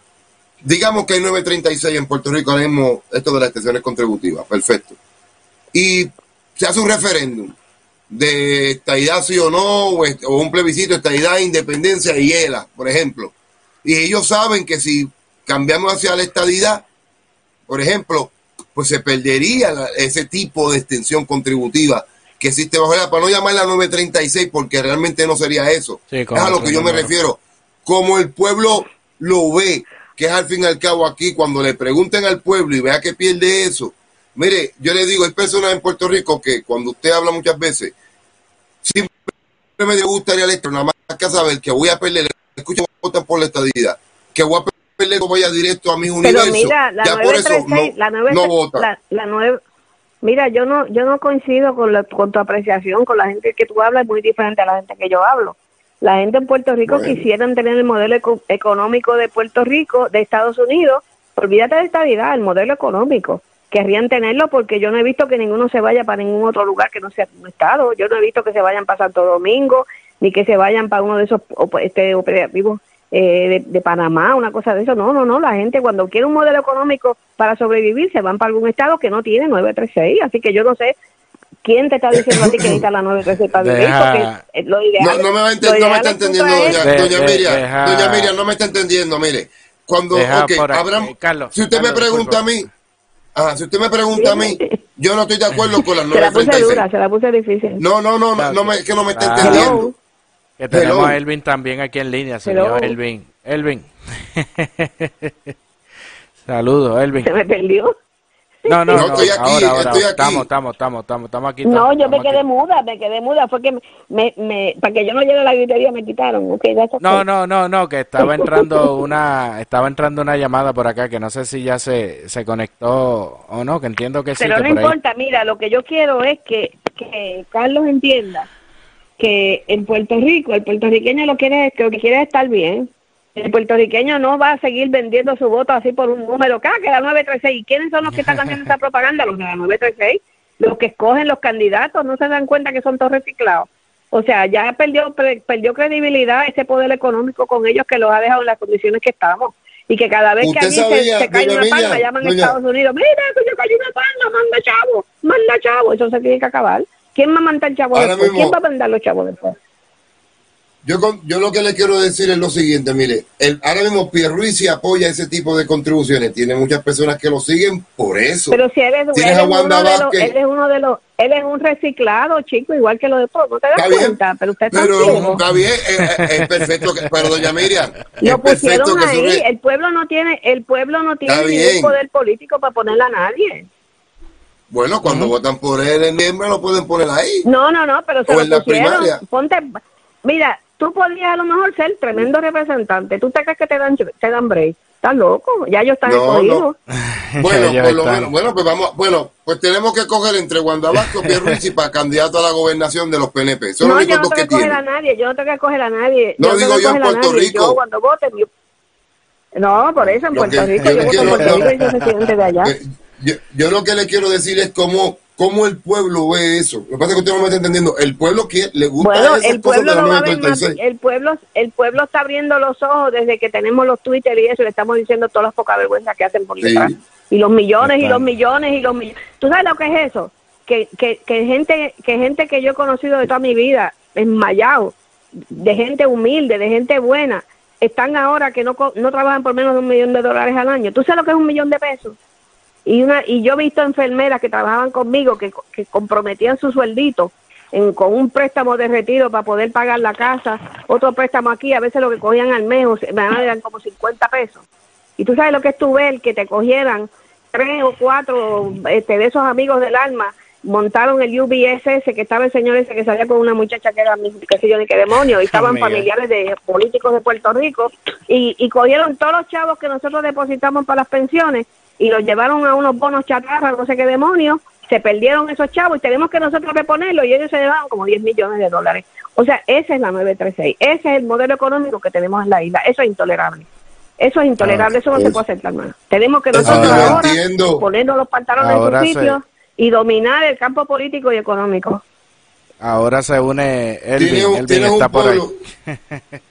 Digamos que hay 936 en Puerto Rico, ahora mismo esto de las extensiones contributivas, perfecto. Y se hace un referéndum de estadidad sí o no, o, un plebiscito estadidad, independencia y ELA, por ejemplo. Y ellos saben que si cambiamos hacia la estadidad, por ejemplo, pues se perdería ese tipo de extensión contributiva que existe bajo la, para no llamarla 936, porque realmente no sería eso. es a lo que yo me refiero como el pueblo lo ve, que es al fin y al cabo aquí, cuando le pregunten al pueblo y vea que pierde eso. Mire, yo le digo, hay personas en Puerto Rico que cuando usted habla muchas veces, siempre me gustaría el nada más que saber que voy a perder, escucha, votan por la estadía, que voy a perder, vaya directo a mi universo. Pero mira, la ya por eso no, vota. La, mira, yo no, yo no coincido con, la, con tu apreciación, con la gente que tú hablas, es muy diferente a la gente que yo hablo. La gente en Puerto Rico quisieran tener el modelo económico de Puerto Rico, de Estados Unidos. Olvídate de estabilidad, el modelo económico. Querrían tenerlo porque yo no he visto que ninguno se vaya para ningún otro lugar que no sea un estado. Yo no he visto que se vayan para Santo Domingo, ni que se vayan para uno de esos este, operativos eh, de, Panamá, una cosa de eso. No, no, no. La gente cuando quiere un modelo económico para sobrevivir se van para algún estado que no tiene 936. Así que yo no sé ¿Quién te está diciendo a ti que necesita la nueva receta de Porque lo ideal, no, no, me, no me está entendiendo, doña, doña Miriam. Doña Miriam, no me está entendiendo. Mire, cuando, Deja ok, por aquí, Abraham, Carlos, si usted me Carlos, pregunta a mí, ajá, si usted me pregunta a mí, yo no estoy de acuerdo con las Se la puse 936. dura, se la puse difícil. No, no, no, no, no me, es que no me está entendiendo. Que tenemos Hello. a Elvin también aquí en línea, señor Hello. Elvin. Elvin. Saludos, Elvin. Se me perdió. No, no, No, no, estoy aquí, ahora, ahora, estoy aquí. Estamos, estamos, estamos, estamos, estamos aquí. No, estamos, yo me quedé aquí. muda, me quedé muda. Fue que me, me, me- para que yo no llegue a la gritería me quitaron. Okay. No, no, no, no, que estaba entrando una, estaba entrando una llamada por acá que no sé si ya se, se conectó o no, que entiendo que sí, Pero que no por ahí. importa, mira, lo que yo quiero es que, que Carlos entienda que en Puerto Rico, el puertorriqueño lo quiere, que lo que quiere es estar bien. El puertorriqueño no va a seguir vendiendo su voto así por un número, que, ah, que la 936. ¿Y quiénes son los que están haciendo esa propaganda? Los de la 936. Los que escogen los candidatos no se dan cuenta que son todos reciclados. O sea, ya perdió perdió credibilidad ese poder económico con ellos que los ha dejado en las condiciones que estamos. Y que cada vez que se, sabía, se cae una palma, llaman a Estados Unidos, mira, que se cayó una palma, manda chavo, manda chavo. Eso se tiene que acabar. ¿Quién va a mandar chavo Ahora después? mismo- ¿Quién va a mandar los chavos después? Yo, con- yo lo que le quiero decir es lo siguiente, mire, el, ahora mismo Pierluisi apoya ese tipo de contribuciones, tiene muchas personas que lo siguen por eso. Pero si él es, él Tienes es a uno de los, él es uno de los, él es un reciclado, chico, igual que lo de todos. ¿No te das Está bien? Pero usted está pero ciego. está bien, eh, eh, es perfecto, que- pero doña Miriam, Lo pusieron ahí. El pueblo no tiene, el pueblo no tiene Está ningún bien. poder político para ponerle a nadie. Bueno, cuando votan por él en miembro lo pueden poner ahí. No, no, no, pero se O lo en la primaria. Ponte, mira, tú podrías a lo mejor ser tremendo representante. ¿Tú te crees que te dan, te dan break? Estás loco, ya ellos están No, escogidos. Bueno, por lo menos, bueno, pues vamos, bueno, pues tenemos que coger entre Wanda Vázquez y Pierluisi para candidato a la gobernación de los PNP. Son No, los yo no que tengo que coger a nadie, yo no tengo que coger a nadie. No, yo digo yo en Puerto nadie. Rico. Yo cuando vote, yo- no, por eso en Puerto que- Rico, yo yo le voto quiero- en Puerto no. Rico y soy residente de allá. Yo, yo lo que le quiero decir es cómo, cómo el pueblo ve eso. Lo que pasa es que usted no me está entendiendo. El pueblo que le gusta Bueno, el pueblo de la lo va a ver más, 936. el pueblo, el pueblo está abriendo los ojos desde que tenemos los Twitter y eso, le estamos diciendo todas las pocas vergüenzas que hacen por Sí. detrás. Y los millones y los millones y los millones. ¿Tú sabes lo que es eso? Que, que, que gente que gente que yo he conocido de toda mi vida, enmayado, de gente humilde, de gente buena, están ahora que no, no trabajan por menos de un millón de dólares al año. ¿Tú sabes lo que es un millón de pesos? Y una y yo he visto enfermeras que trabajaban conmigo que, que comprometían su sueldito en- con un préstamo de retiro para poder pagar la casa, otro préstamo aquí, a veces lo que cogían al mes eran como 50 pesos. Y tú sabes lo que es tu ver que te cogieran tres o cuatro este, de esos amigos del alma, montaron el UBSS, que estaba el señor ese que salía con una muchacha que era mi- qué sé yo ni qué demonio, y estaban Amiga. familiares de políticos de Puerto Rico, y, y cogieron todos los chavos que nosotros depositamos para las pensiones y los llevaron a unos bonos chatarra, no sé qué demonios, se perdieron esos chavos y tenemos que nosotros reponerlos y ellos se llevaron como 10 millones de dólares. O sea, esa es la 936, ese es el modelo económico que tenemos en la isla, eso es intolerable. Eso es intolerable, eso no se puede aceptar más. Tenemos que nosotros ahora entiendo. ponernos los pantalones Ahora en su se- sitio y dominar el campo político y económico. Ahora se une Elvin, Tiene un- Elvin tiene un está por ahí.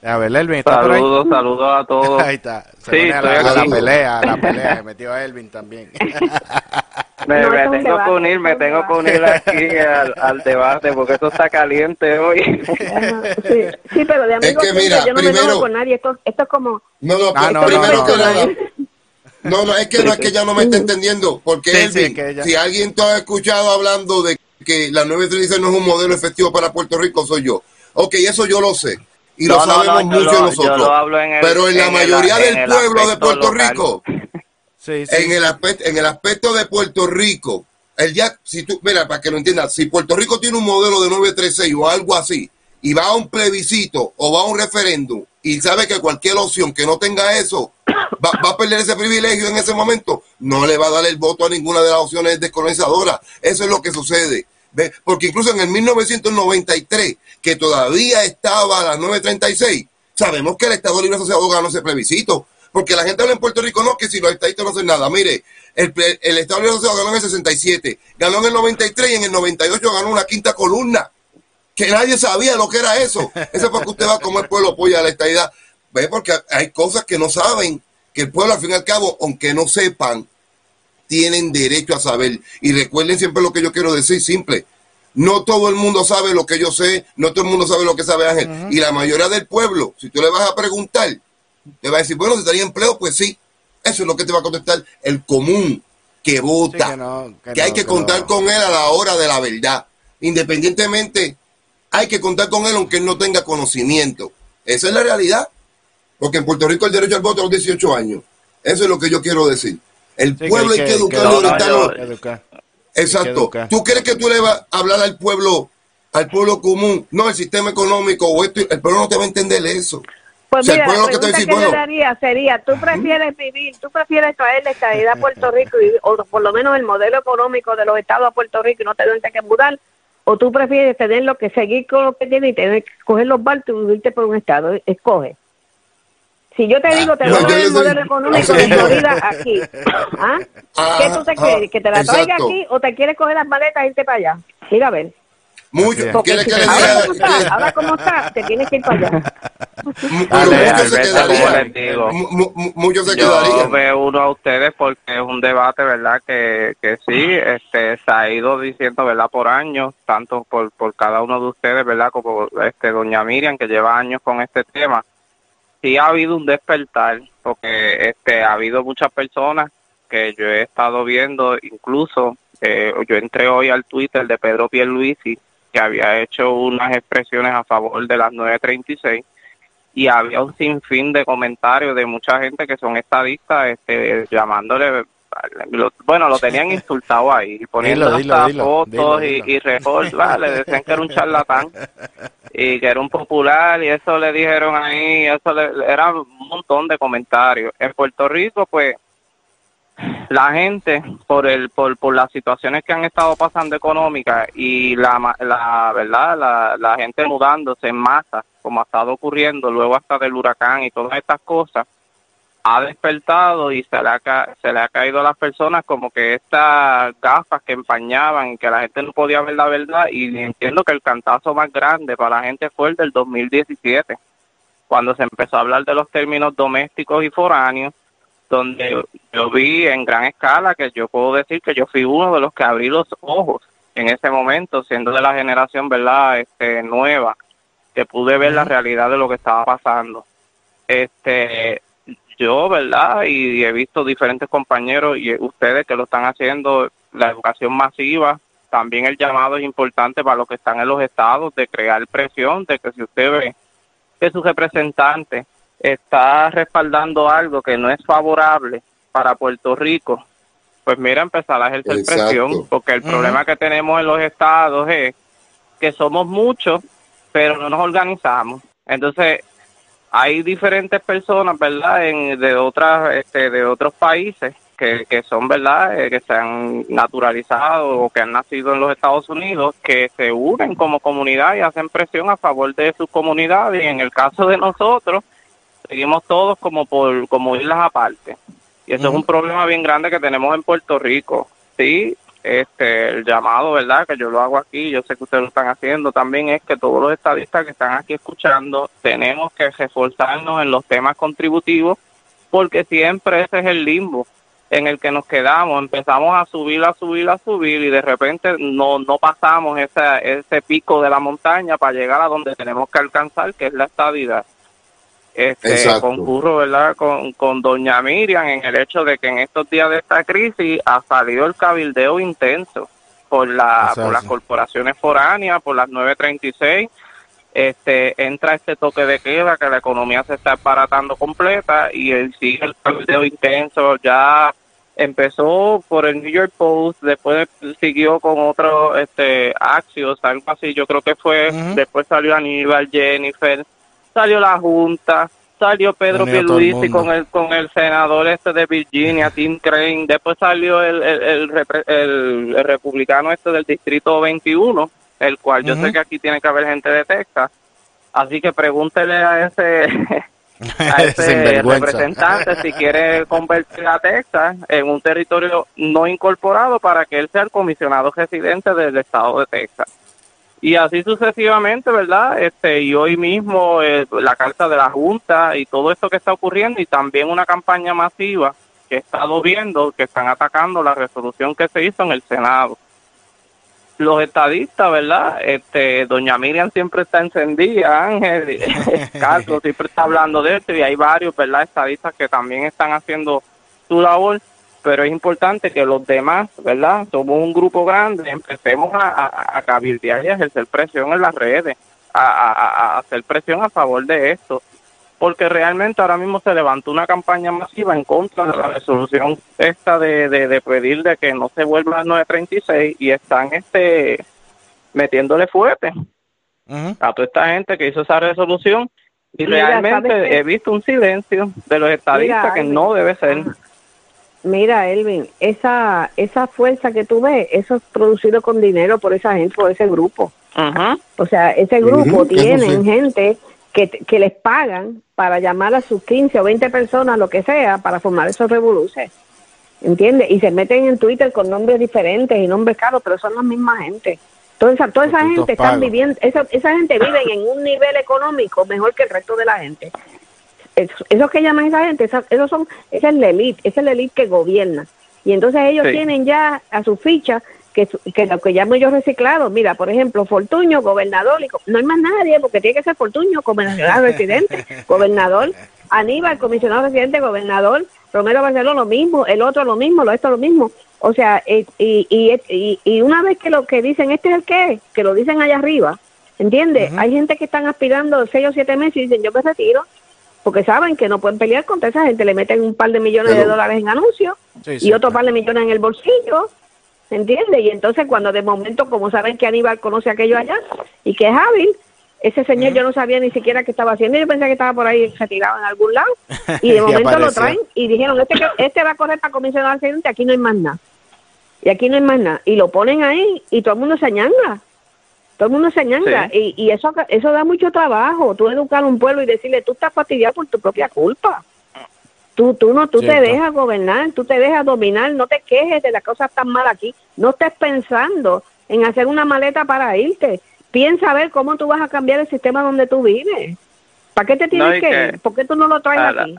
pueblo. A ver, Elvin está por ahí. Saludos, saludos a todos. Ahí está. Se Sí, a la, estoy a la pelea, a la pelea. Se metió a Elvin también. Me, No, me es tengo que unir, me es tengo que unir aquí al, al debate porque esto está caliente hoy. Sí, sí, pero de amigos que siempre mira, yo no me primero- enojo con nadie, esto, esto es como... No, no, Ah, no, no, primero no. que nada. No, no, es que no es que ya no me está entendiendo. Porque Sí, sí, Elvin, es que ella- si alguien te ha escuchado hablando de que la 936 no es un modelo efectivo para Puerto Rico, soy yo. Ok, eso yo lo sé. Y lo No, sabemos no, mucho lo- nosotros. en el- pero en la en mayoría del el pueblo de Puerto local. Rico, Sí, sí. en el aspecto, en el aspecto de Puerto Rico, el ya, si tú, mira, para que lo entiendas, si Puerto Rico tiene un modelo de 936 o algo así, y va a un plebiscito o va a un referéndum, y sabe que cualquier opción que no tenga eso, va, va a perder ese privilegio en ese momento, no le va a dar el voto a ninguna de las opciones descolonizadoras. Eso es lo que sucede. Porque incluso en el 1993, que todavía estaba la 936, sabemos que el Estado Libre Asociado ganó ese plebiscito. Porque la gente habla en Puerto Rico, no, que si los estadistas no hacen nada. Mire, el, el Estado Libre Asociado ganó en el 67, ganó en el 93 y en el 98 ganó una quinta columna. Que nadie sabía lo que era eso. Eso es porque usted va como el pueblo apoya a la estadidad. Ve, porque hay cosas que no saben, que el pueblo al fin y al cabo, aunque no sepan, tienen derecho a saber. Y recuerden siempre lo que yo quiero decir, simple. No todo el mundo sabe lo que yo sé, no todo el mundo sabe lo que sabe Ángel. Y la mayoría del pueblo, si tú le vas a preguntar, Te va a decir, bueno, si estaría empleo, pues sí. Eso es lo que te va a contestar el común que vota. Sí, que no, que que hay no, que que contar no. con él a la hora de la verdad. Independientemente, hay que contar con él aunque él no tenga conocimiento. Esa es la realidad. Porque en Puerto Rico el derecho al voto a los 18 años. Eso es lo que yo quiero decir. El Sí, pueblo hay que educarlo yo- no- que educar. Exacto. educar. ¿Tú crees que tú le vas a hablar al pueblo, al pueblo común? No, el sistema económico o esto, el pueblo no te va a entender eso. Pues O sea, el mira, pueblo la que te pregunta que bueno, le haría sería, ¿tú prefieres vivir, tú prefieres traer la estabilidad a Puerto Rico y, o por lo menos el modelo económico de los estados a Puerto Rico y no tener que mudar? ¿O tú prefieres tener lo que seguir con lo que tienes y tener que coger los barcos y vivirte por un estado? Escoge. Si yo te digo, te no, voy a dar el modelo económico de. Florida aquí. ¿Ah? Ah, ¿Qué tú te ah, quieres? ¿Que te la traiga aquí o te quieres coger las maletas e irte para allá? Mira a ver. mucho. Porque ¿quieres que le ahora como está, ahora como te tienes que ir para allá. Muchos se quedarían. Muchos se Yo me uno a ustedes porque es un debate, ¿verdad? Que, que sí, este, se ha ido diciendo, ¿verdad? Por años, tanto por, por cada uno de ustedes, ¿verdad? Como este, doña Miriam, que lleva años con este tema. Sí ha habido un despertar, porque este, ha habido muchas personas que yo he estado viendo, incluso eh, yo entré hoy al Twitter de Pedro Pierluisi, que había hecho unas expresiones a favor de las 936 y había un sinfín de comentarios de mucha gente que son estadistas este llamándole lo- bueno lo tenían insultado ahí poniendo Dilo, dilo, hasta dilo, fotos dilo, y, ¿verdad? le decían que era un charlatán y que era un popular y eso le dijeron ahí eso le, era un montón de comentarios en Puerto Rico pues la gente por el por, por las situaciones que han estado pasando económicas y la la verdad la, la gente mudándose en masa como ha estado ocurriendo luego hasta del huracán y todas estas cosas ha despertado y se le ha, ca- se le ha caído a las personas como que estas gafas que empañaban y que la gente no podía ver la verdad y entiendo que el cantazo más grande para la gente fue el del 2017 cuando se empezó a hablar de los términos domésticos y foráneos donde yo vi en gran escala que yo puedo decir que yo fui uno de los que abrí los ojos en ese momento, siendo de la generación, ¿verdad?, este, nueva, que pude ver la realidad de lo que estaba pasando. Este, yo, ¿verdad?, y he visto diferentes compañeros y ustedes que lo están haciendo, la educación masiva, también el llamado es importante para los que están en los estados de crear presión, de que si usted ve que su representante está respaldando algo que no es favorable para Puerto Rico, pues mira, empezar a ejercer Exacto. presión, porque el problema que tenemos en los estados es que somos muchos, pero no nos organizamos. Entonces, hay diferentes personas, ¿verdad?, en, de otras este, de otros países que, que son, ¿verdad?, eh, que se han naturalizado o que han nacido en los Estados Unidos, que se unen como comunidad y hacen presión a favor de sus comunidades. Y en el caso de nosotros, seguimos todos como por como islas aparte. Y eso es un problema bien grande que tenemos en Puerto Rico. Sí, este el llamado, ¿verdad? Que yo lo hago aquí, yo sé que ustedes lo están haciendo también es que todos los estadistas que están aquí escuchando tenemos que reforzarnos en los temas contributivos porque siempre ese es el limbo en el que nos quedamos, empezamos a subir, a subir, a subir y de repente no, no pasamos ese, ese pico de la montaña para llegar a donde tenemos que alcanzar, que es la estabilidad. Este, Exacto. concurro, ¿verdad?, con, con doña Miriam en el hecho de que en estos días de esta crisis ha salido el cabildeo intenso por, la, por las corporaciones foráneas, por las 936, este entra este toque de queda que la economía se está baratando completa y el, sigue el cabildeo intenso ya empezó por el New York Post después siguió con otro este Axios algo así yo creo que fue después salió Aníbal Jennifer salió la Junta salió Pedro el Pierluisi con el con el senador este de Virginia Tim Crane después salió el el, el, republicano este del distrito 21 el cual yo sé que aquí tiene que haber gente de Texas así que pregúntele a ese a ese representante si quiere convertir a Texas en un territorio no incorporado para que él sea el comisionado residente del estado de Texas. Y así sucesivamente, ¿verdad? Este, y hoy mismo eh, la carta de la Junta y todo esto que está ocurriendo y también una campaña masiva que he estado viendo que están atacando la resolución que se hizo en el Senado. los estadistas, ¿verdad? Este, doña Miriam siempre está encendida, Ángel, Carlos siempre está hablando de esto y hay varios, ¿verdad? Estadistas que también están haciendo su labor, pero es importante que los demás, ¿verdad? Somos un grupo grande, empecemos a, a, cabildear y a ejercer presión en las redes, a, a, hacer presión a favor de esto porque realmente ahora mismo se levantó una campaña masiva en contra de la resolución esta de, de, pedir de que no se vuelva a 936 y están este metiéndole fuerte a toda esta gente que hizo esa resolución y realmente he visto un silencio de los estadistas que no debe ser. Mira, Elvin, esa esa fuerza que tú ves, eso es producido con dinero por esa gente, por ese grupo. O sea, ese grupo tiene gente que, que les pagan para llamar a sus 15 o 20 personas, lo que sea, para formar esos revoluciones. ¿Entiendes? Y se meten en Twitter con nombres diferentes y nombres caros, pero son la misma gente. Entonces, toda esa gente están viviendo, esa, esa gente vive en un nivel económico mejor que el resto de la gente. Esos que llaman esa gente, esos son, esa es la elite, esa es la elite que gobierna. Y entonces ellos tienen ya a su ficha que, que lo que llamo yo reciclado, mira, por ejemplo, Fortuño, gobernador, y no hay más nadie, porque tiene que ser Fortuño, comisionado residente, gobernador, Aníbal, comisionado residente, gobernador, Romero Barceló lo mismo, el otro lo mismo, lo esto lo mismo. O sea, y, y, y, y, una vez que lo que dicen, este es el que, que lo dicen allá arriba, ¿entiendes? Hay gente que están aspirando seis o siete meses y dicen, yo me retiro, porque saben que no pueden pelear contra esa gente, le meten un par de millones de dólares en anuncios y otro par de millones en el bolsillo ¿entiendes? Y entonces cuando de momento, como saben que Aníbal conoce aquello allá y que es hábil, ese señor yo no sabía ni siquiera qué estaba haciendo, yo pensé que estaba por ahí retirado en algún lado, y de momento lo traen y dijeron, este, este va a correr para comisionar accidente, aquí no hay más nada. Y aquí no hay más nada. Y lo ponen ahí y todo el mundo se añanga. Todo el mundo se. Y, y eso, eso da mucho trabajo. Tú educar a un pueblo y decirle, tú estás fastidiado por tu propia culpa. Tú, tú no, tú te dejas gobernar, tú te dejas dominar, no te quejes de las cosas tan mal aquí, no estés pensando en hacer una maleta para irte. Piensa a ver cómo tú vas a cambiar el sistema donde tú vives. ¿Para qué te tienes que, ir? ¿Por qué tú no lo traes aquí?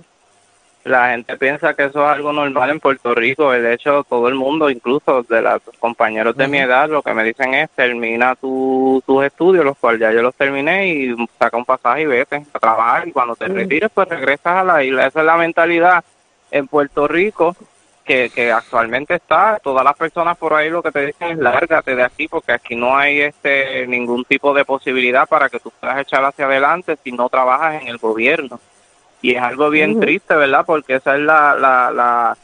La gente piensa que eso es algo normal en Puerto Rico. De hecho, todo el mundo, incluso de los compañeros de mi edad, lo que me dicen es termina tu, tus estudios, los cuales ya yo los terminé, y saca un pasaje y vete a trabajar. Y cuando te retires, pues regresas a la isla. Esa es la mentalidad en Puerto Rico que, que actualmente está. Todas las personas por ahí lo que te dicen es lárgate de aquí, porque aquí no hay este ningún tipo de posibilidad para que tú puedas echar hacia adelante si no trabajas en el gobierno y es algo bien triste, ¿verdad? Porque esa es la, la, la,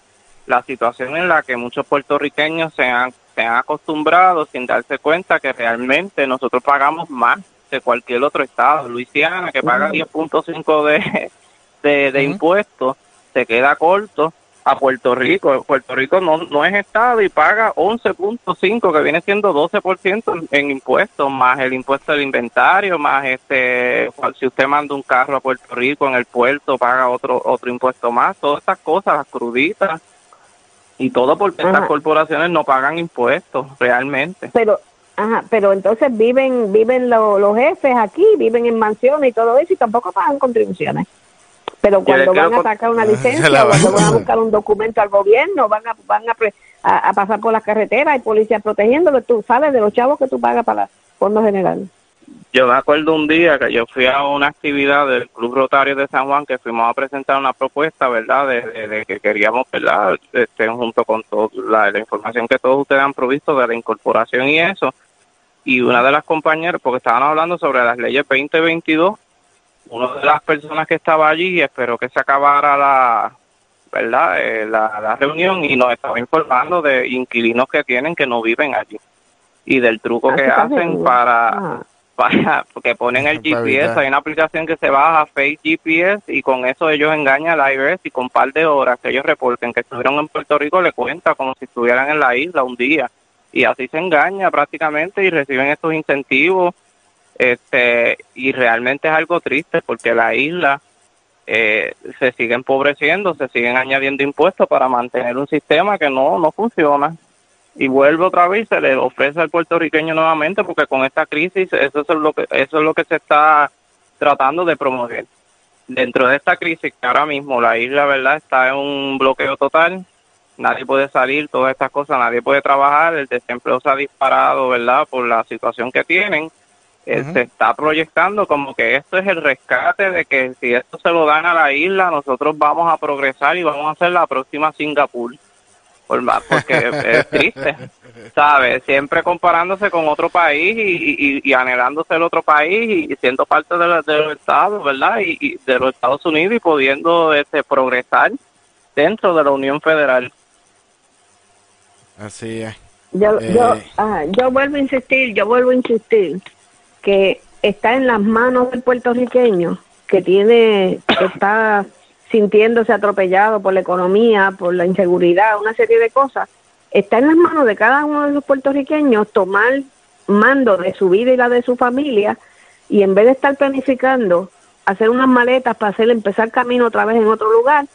la, situación en la que muchos puertorriqueños se han, se han acostumbrado sin darse cuenta que realmente nosotros pagamos más que cualquier otro estado. Luisiana, que paga 10.5 de, de, de impuestos, se queda corto a Puerto Rico. Puerto Rico no, no es Estado y paga 11.5, que viene siendo 12% en impuestos, más el impuesto del inventario, más este, si usted manda un carro a Puerto Rico en el puerto, paga otro, otro impuesto más. Todas estas cosas, las cruditas y todo porque estas corporaciones no pagan impuestos realmente. Pero, Ajá, pero entonces viven viven los jefes aquí, viven en mansiones y todo eso y tampoco pagan contribuciones. Pero cuando van a sacar una licencia, cuando van a buscar un documento al gobierno, van a van a, pasar por las carreteras, hay policías protegiéndolo, tú sabes de los chavos que tú pagas para Fondo General. Yo me acuerdo un día que yo fui a una actividad del Club Rotario de San Juan que fuimos a presentar una propuesta, ¿verdad? De, que queríamos, ¿verdad? Este, junto con toda la, la, información que todos ustedes han provisto de la incorporación y eso. Y una de las compañeras, porque estaban hablando sobre las leyes 2022 una de las personas que estaba allí esperó que se acabara la, ¿verdad? Eh, la, reunión y nos estaba informando de inquilinos que tienen que no viven allí y del truco que hacen para, ah. para que ponen el GPS. Hay una aplicación que se baja, Fake GPS, y con eso ellos engañan al IRS y con un par de horas que ellos reporten que estuvieron en Puerto Rico le cuenta como si estuvieran en la isla un día. Y así se engaña prácticamente y reciben estos incentivos este y realmente es algo triste porque la isla eh, se sigue empobreciendo, se siguen añadiendo impuestos para mantener un sistema que no, no funciona. Y vuelve otra vez, se le ofrece al puertorriqueño nuevamente porque con esta crisis eso es lo que, eso es lo que se está tratando de promover. Dentro de esta crisis que ahora mismo la isla, ¿verdad?, está en un bloqueo total, nadie puede salir, todas estas cosas, nadie puede trabajar, el desempleo se ha disparado, ¿verdad? Por la situación que tienen. Eh, se está proyectando como que esto es el rescate de que si esto se lo dan a la isla, nosotros vamos a progresar y vamos a ser la próxima Singapur. Por más, porque es triste, ¿sabes? Siempre comparándose con otro país y, y, anhelándose el otro país y siendo parte de, los Estados, ¿verdad? Y, de los Estados Unidos y pudiendo este, progresar dentro de la Unión Federal. Así es. Yo, yo, eh, yo vuelvo a insistir, yo vuelvo a insistir que está en las manos del puertorriqueño que tiene, que está sintiéndose atropellado por la economía, por la inseguridad, una serie de cosas, está en las manos de cada uno de los puertorriqueños tomar mando de su vida y la de su familia y en vez de estar planificando hacer unas maletas para hacer empezar camino otra vez en otro lugar,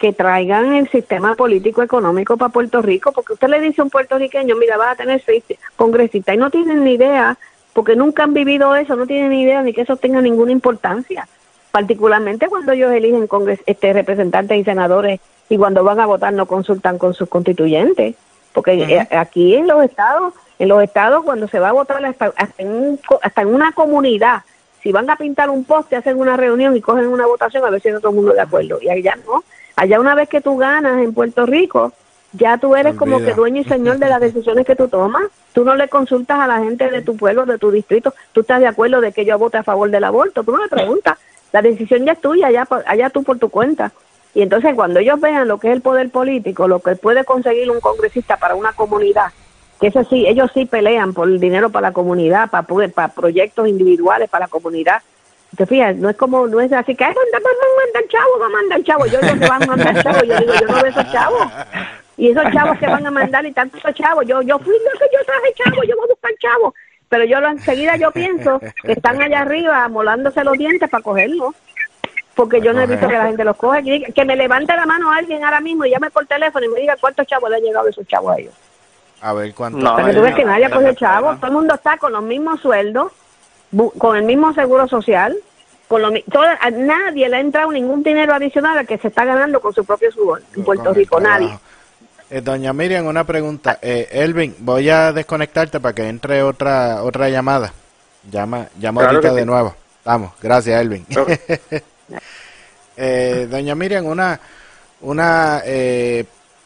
que traigan el sistema político económico para Puerto Rico, porque usted le dice a un puertorriqueño, mira, vas a tener seis congresistas y no tienen ni idea, porque nunca han vivido eso, no tienen ni idea ni que eso tenga ninguna importancia particularmente cuando ellos eligen congres este, representantes y senadores y cuando van a votar no consultan con sus constituyentes, porque eh, aquí en los estados, en los estados cuando se va a votar hasta, en, hasta en una comunidad, si van a pintar un poste, hacen una reunión y cogen una votación a ver si está todo el mundo de acuerdo. Y allá no, allá una vez que tú ganas en Puerto Rico, ya tú eres como que dueño y señor de las decisiones que tú tomas. Tú no le consultas a la gente de tu pueblo, de tu distrito, tú estás de acuerdo de que yo vote a favor del aborto, tú no le preguntas, la decisión ya es tuya, allá, allá tú por tu cuenta. Y entonces cuando ellos vean lo que es el poder político, lo que puede conseguir un congresista para una comunidad, que eso sí, ellos sí pelean por el dinero para la comunidad, para, para proyectos individuales para la comunidad. Te fijas, no es como, no es así que, ay, manda, manda, chavo, va a mandar chavo. Yo digo que van a mandar chavo, yo digo, yo no veo esos chavos. Y esos chavos que van a mandar y tantos chavos, yo, yo fui lo que yo traje chavo, yo voy a buscar chavo pero yo enseguida yo pienso que están allá arriba molándose los dientes para cogerlos. Porque yo no he visto que la gente los coge que, me levante la mano alguien ahora mismo y llame por teléfono y me diga cuántos chavos le han llegado esos chavos a ellos. A ver cuántos no, tú ves que nadie ha cogido chavos. todo el mundo está con los mismos sueldos con el mismo seguro social con lo, todo, a nadie le ha entrado ningún dinero adicional al que se está ganando con su propio sudor en Puerto Rico, nadie. Eh, doña Miriam, una pregunta. Eh, Elvin, voy a desconectarte para que entre otra otra llamada. Llama, llama ahorita de nuevo. Vamos, gracias, Elvin. eh, doña Miriam, una, una eh,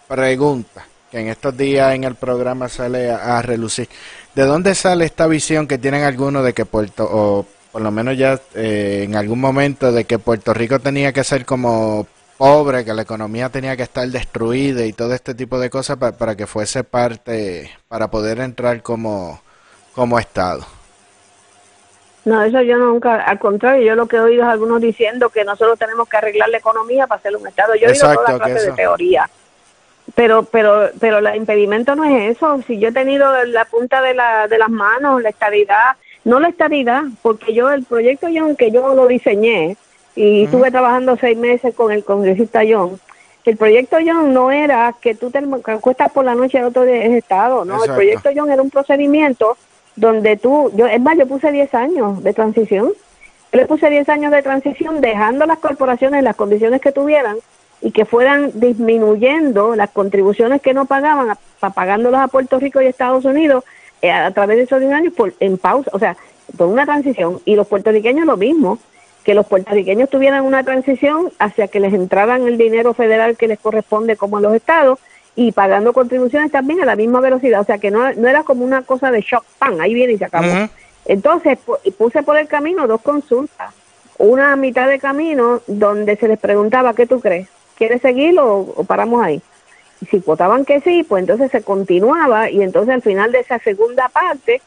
pregunta que en estos días en el programa sale a, a, relucir. ¿De dónde sale esta visión que tienen algunos de que Puerto, o por lo menos ya eh, en algún momento, de que Puerto Rico tenía que ser como pobre, que la economía tenía que estar destruida y todo este tipo de cosas para, que fuese parte, para poder entrar como, como Estado. No, eso yo nunca, al contrario, yo lo que he oído es algunos diciendo que nosotros tenemos que arreglar la economía para hacer un Estado. Yo he oído toda clase de teoría. Pero, pero, pero el impedimento no es eso. Si yo he tenido la punta de, la, de las manos, la estabilidad, no la estabilidad, porque yo el proyecto yo, aunque yo lo diseñé, y estuve trabajando seis meses con el congresista John. El proyecto John no era que tú te acuestas por la noche de otro de estado, no, el proyecto John era un procedimiento donde tú, yo es más, yo puse 10 años de transición, yo le puse 10 años de transición dejando las corporaciones las condiciones que tuvieran y que fueran disminuyendo las contribuciones que no pagaban, pagándolas a Puerto Rico y Estados Unidos eh, a, través de esos 10 años por, en pausa, o sea, por una transición. Y los puertorriqueños lo mismo que los puertorriqueños tuvieran una transición hacia que les entraran el dinero federal que les corresponde como a los estados y pagando contribuciones también a la misma velocidad, o sea que no, no era como una cosa de shock, pan, ahí viene y se acabó. Entonces puse por el camino dos consultas, una a mitad de camino donde se les preguntaba, ¿qué tú crees? ¿Quieres seguirlo o, paramos ahí? Y si votaban que sí, pues entonces se continuaba y entonces al final de esa segunda parte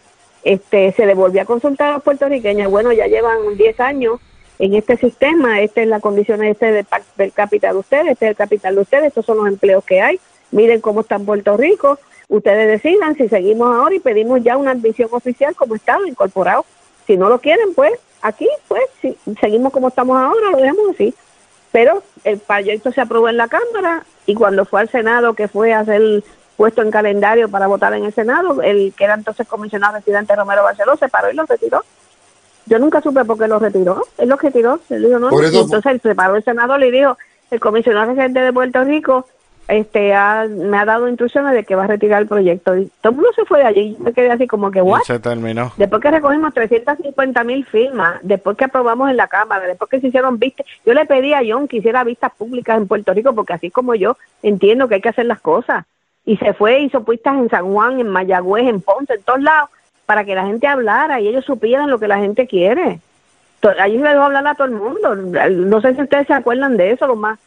este se le volvió a consultar a los puertorriqueños, bueno, ya llevan 10 años en este sistema, esta es la condición este del, del capital de ustedes, este es el capital de ustedes, estos son los empleos que hay, miren cómo está en Puerto Rico, ustedes decidan si seguimos ahora y pedimos ya una admisión oficial como Estado incorporado. Si no lo quieren, pues aquí, pues si seguimos como estamos ahora, lo dejamos así. Pero el proyecto se aprobó en la Cámara y cuando fue al Senado, que fue a ser puesto en calendario para votar en el Senado, el que era entonces comisionado residente Romero Barceló se paró y lo retiró. Yo nunca supe por qué lo retiró. Él lo retiró. Él dijo, no. entonces el preparó el senador le dijo, el comisionado residente de Puerto Rico este me ha dado instrucciones de que va a retirar el proyecto. Y todo el mundo se fue de allí. Yo me quedé así como que, ¿what? se terminó. Después que recogimos 350 mil firmas, después que aprobamos en la Cámara, después que se hicieron vistas, yo le pedí a John que hiciera vistas públicas en Puerto Rico, porque así como yo entiendo que hay que hacer las cosas. Y se fue, hizo pistas en San Juan, en Mayagüez, en Ponce, en todos lados, para que la gente hablara y ellos supieran lo que la gente quiere. Allí se dejó hablar a todo el mundo. No sé si ustedes se acuerdan de eso, lo más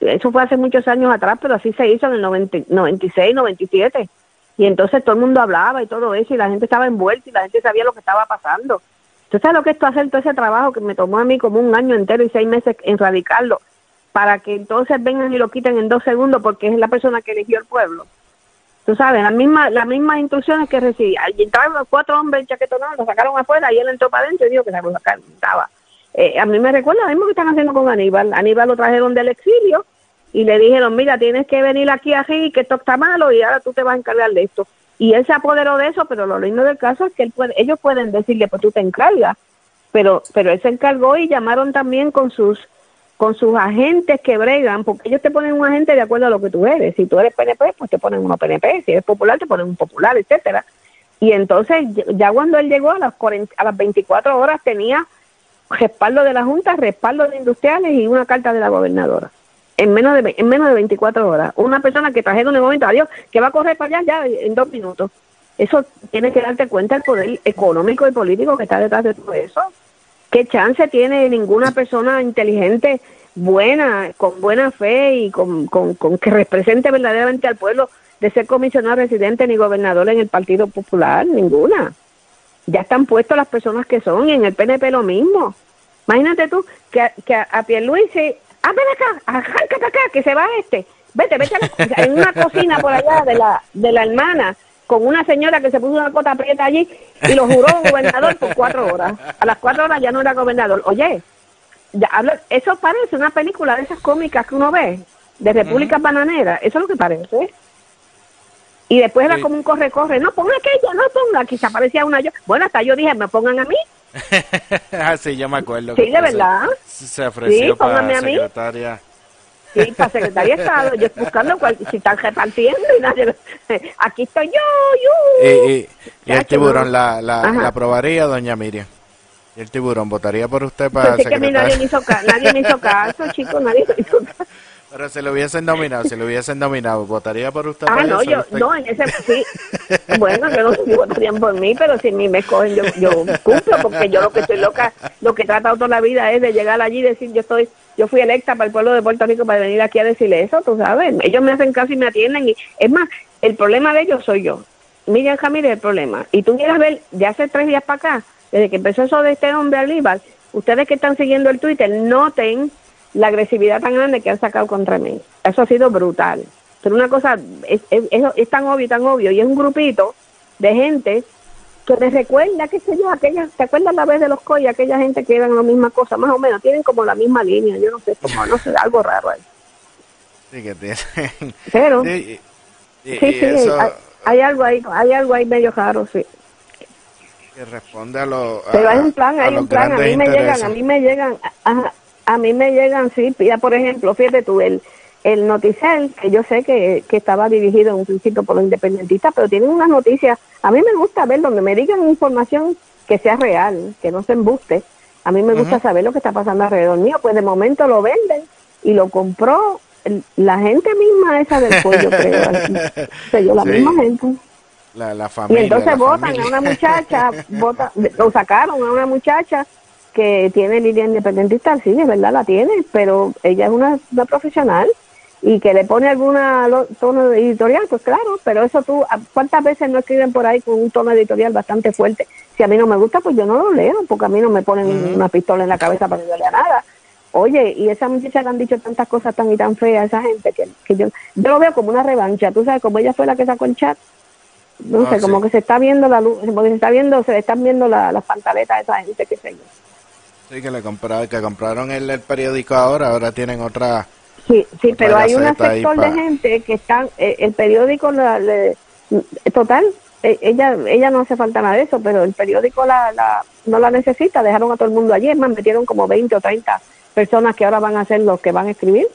eso fue hace muchos años atrás, pero así se hizo en el 90, 96, 97. Y entonces todo el mundo hablaba y todo eso, y la gente estaba envuelta y la gente sabía lo que estaba pasando. Entonces, lo que esto hacer todo ese trabajo que me tomó a mí como un año entero y seis meses en radicarlo, para que entonces vengan y lo quiten en dos segundos porque es la persona que eligió el pueblo? Tú sabes, las mismas, las mismas instrucciones que recibí. Y entraron los cuatro hombres chaquetonados, lo sacaron afuera y él entró para adentro y dijo que se lo estaba eh, a mí me recuerda lo mismo que están haciendo con Aníbal. Aníbal lo trajeron del exilio y le dijeron, mira, tienes que venir aquí así, que esto está malo y ahora tú te vas a encargar de esto. Y él se apoderó de eso, pero lo lindo del caso es que él puede, ellos pueden decirle, pues tú te encargas. Pero, pero él se encargó y llamaron también con sus con sus agentes que bregan, porque ellos te ponen un agente de acuerdo a lo que tú eres. Si tú eres PNP, pues te ponen uno PNP. Si eres popular, te ponen un popular, etcétera. Y entonces, ya cuando él llegó a las, 40, a las 24 horas, tenía respaldo de la Junta, respaldo de industriales y una carta de la gobernadora. En menos de, en menos de 24 horas. Una persona que trajeron en el momento, adiós, que va a correr para allá ya en dos minutos. Eso tiene que darte cuenta el poder económico y político que está detrás de todo eso. ¿Qué chance tiene ninguna persona inteligente, buena, con buena fe y con, con, que represente verdaderamente al pueblo de ser comisionado residente ni gobernador en el Partido Popular? Ninguna ya están puestos las personas que son y en el PNP lo mismo. Imagínate tú que, que a, a Pierluisi, ah, ven acá, arráncate acá, que se va este. Vete, vete a en una cocina por allá de la, de la hermana con una señora que se puso una cota aprieta allí y lo juró gobernador por cuatro horas. A las cuatro horas ya no era gobernador. Oye, ya habla, eso parece una película de esas cómicas que uno ve, de República Bananera. Eso es lo que parece. Y después era como un corre-corre. No, ponga aquella, no ponga. Quizá aparecía una yo. Bueno, hasta yo dije, me pongan a mí. ah, sí, yo me acuerdo. Sí, de verdad. Se ofreció sí, para secretaria. Sí, para secretaria de Estado. Yo buscando cual, si están repartiendo y nadie. Aquí estoy yo, yo. Y, y, y el tiburón la, la, la, aprobaría, doña Miriam. ¿Y el tiburón votaría por usted para pues secretaria? que a mí nadie me hizo, nadie me hizo caso, chicos, nadie me hizo caso. Pero si lo hubiesen nominado, si lo hubiesen nominado, ¿votaría por usted? Ah, no, yo, no, en ese, sí. Bueno, yo no sé si votarían por mí, pero si a mí me escogen, yo, yo cumplo, porque yo lo que estoy loca, lo que he tratado toda la vida es de llegar allí y decir, yo estoy, yo fui electa para el pueblo de Puerto Rico para venir aquí a decirle eso, tú sabes. Ellos me hacen caso y me atienden. y Es más, el problema de ellos soy yo. Miriam Jamírez es el problema. Y tú quieras ver, de hace tres días para acá, desde que empezó eso de este hombre Alíbar, ustedes que están siguiendo el Twitter, noten la agresividad tan grande que han sacado contra mí. Eso ha sido brutal. Pero una cosa, es, es, tan obvio, tan obvio, y es un grupito de gente que me recuerda, qué sé yo, aquella, ¿te acuerdas la vez de los COI? Aquella gente que eran la misma cosa, más o menos, tienen como la misma línea, yo no sé, como, no sé, algo raro ahí. Sí, que tienen. Pero, sí, sí, hay, algo ahí, hay algo ahí medio raro, sí. Que responde a los. Pero hay un plan, hay un plan, a mí me llegan, a mí me llegan, a, a mí me llegan, sí, ya por ejemplo, fíjate tú, el, el noticel, que yo sé que, que estaba dirigido en un principio por los independentistas, pero tienen unas noticias, a mí me gusta ver donde me digan información que sea real, que no se embuste. A mí me gusta saber lo que está pasando alrededor mío, pues de momento lo venden y lo compró la gente misma esa del pollo, creo. la misma gente. La, familia, y entonces votan a una muchacha, vota, lo sacaron a una muchacha que tiene línea independentista, sí, es verdad, la tiene, pero ella es una, profesional y que le pone alguna tono editorial, pues claro, pero eso tú, ¿cuántas veces no escriben por ahí con un tono editorial bastante fuerte? Si a mí no me gusta, pues yo no lo leo, porque a mí no me ponen una pistola en la cabeza para que yo lea nada. Oye, y esa muchacha le han dicho tantas cosas tan y tan feas a esa gente que, que yo, yo lo veo como una revancha, tú sabes, como ella fue la que sacó el chat, no ah, sé, como que se está viendo la luz, como que se está viendo, se le están viendo las pantaletas a esa gente, que sé yo. Sí, que le compraron, que compraron el, periódico ahora, ahora tienen otra. Sí, sí, pero hay un sector de gente que están, eh, el periódico, total, eh, ella ella no hace falta nada de eso, pero el periódico la, la, no la necesita, dejaron a todo el mundo allí, más metieron como 20 o 30 personas que ahora van a ser los que van a escribir.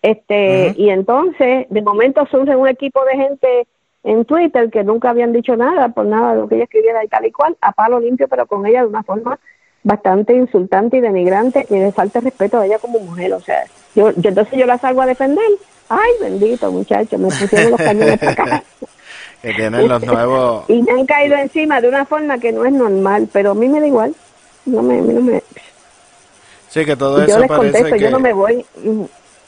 Este, y entonces, de momento surge un equipo de gente en Twitter que nunca habían dicho nada por nada de lo que ella escribiera y tal y cual, a palo limpio, pero con ella de una forma bastante insultante y denigrante y de falta de respeto a ella como mujer. O sea, yo, yo entonces yo la salgo a defender. Ay, bendito muchacho, me pusieron los cañones para acá. que tienen los nuevos. y me han caído encima de una forma que no es normal, pero a mí me da igual. No me, no me... Sí, que todo yo eso les parece contesto, que... yo no me voy. Mm,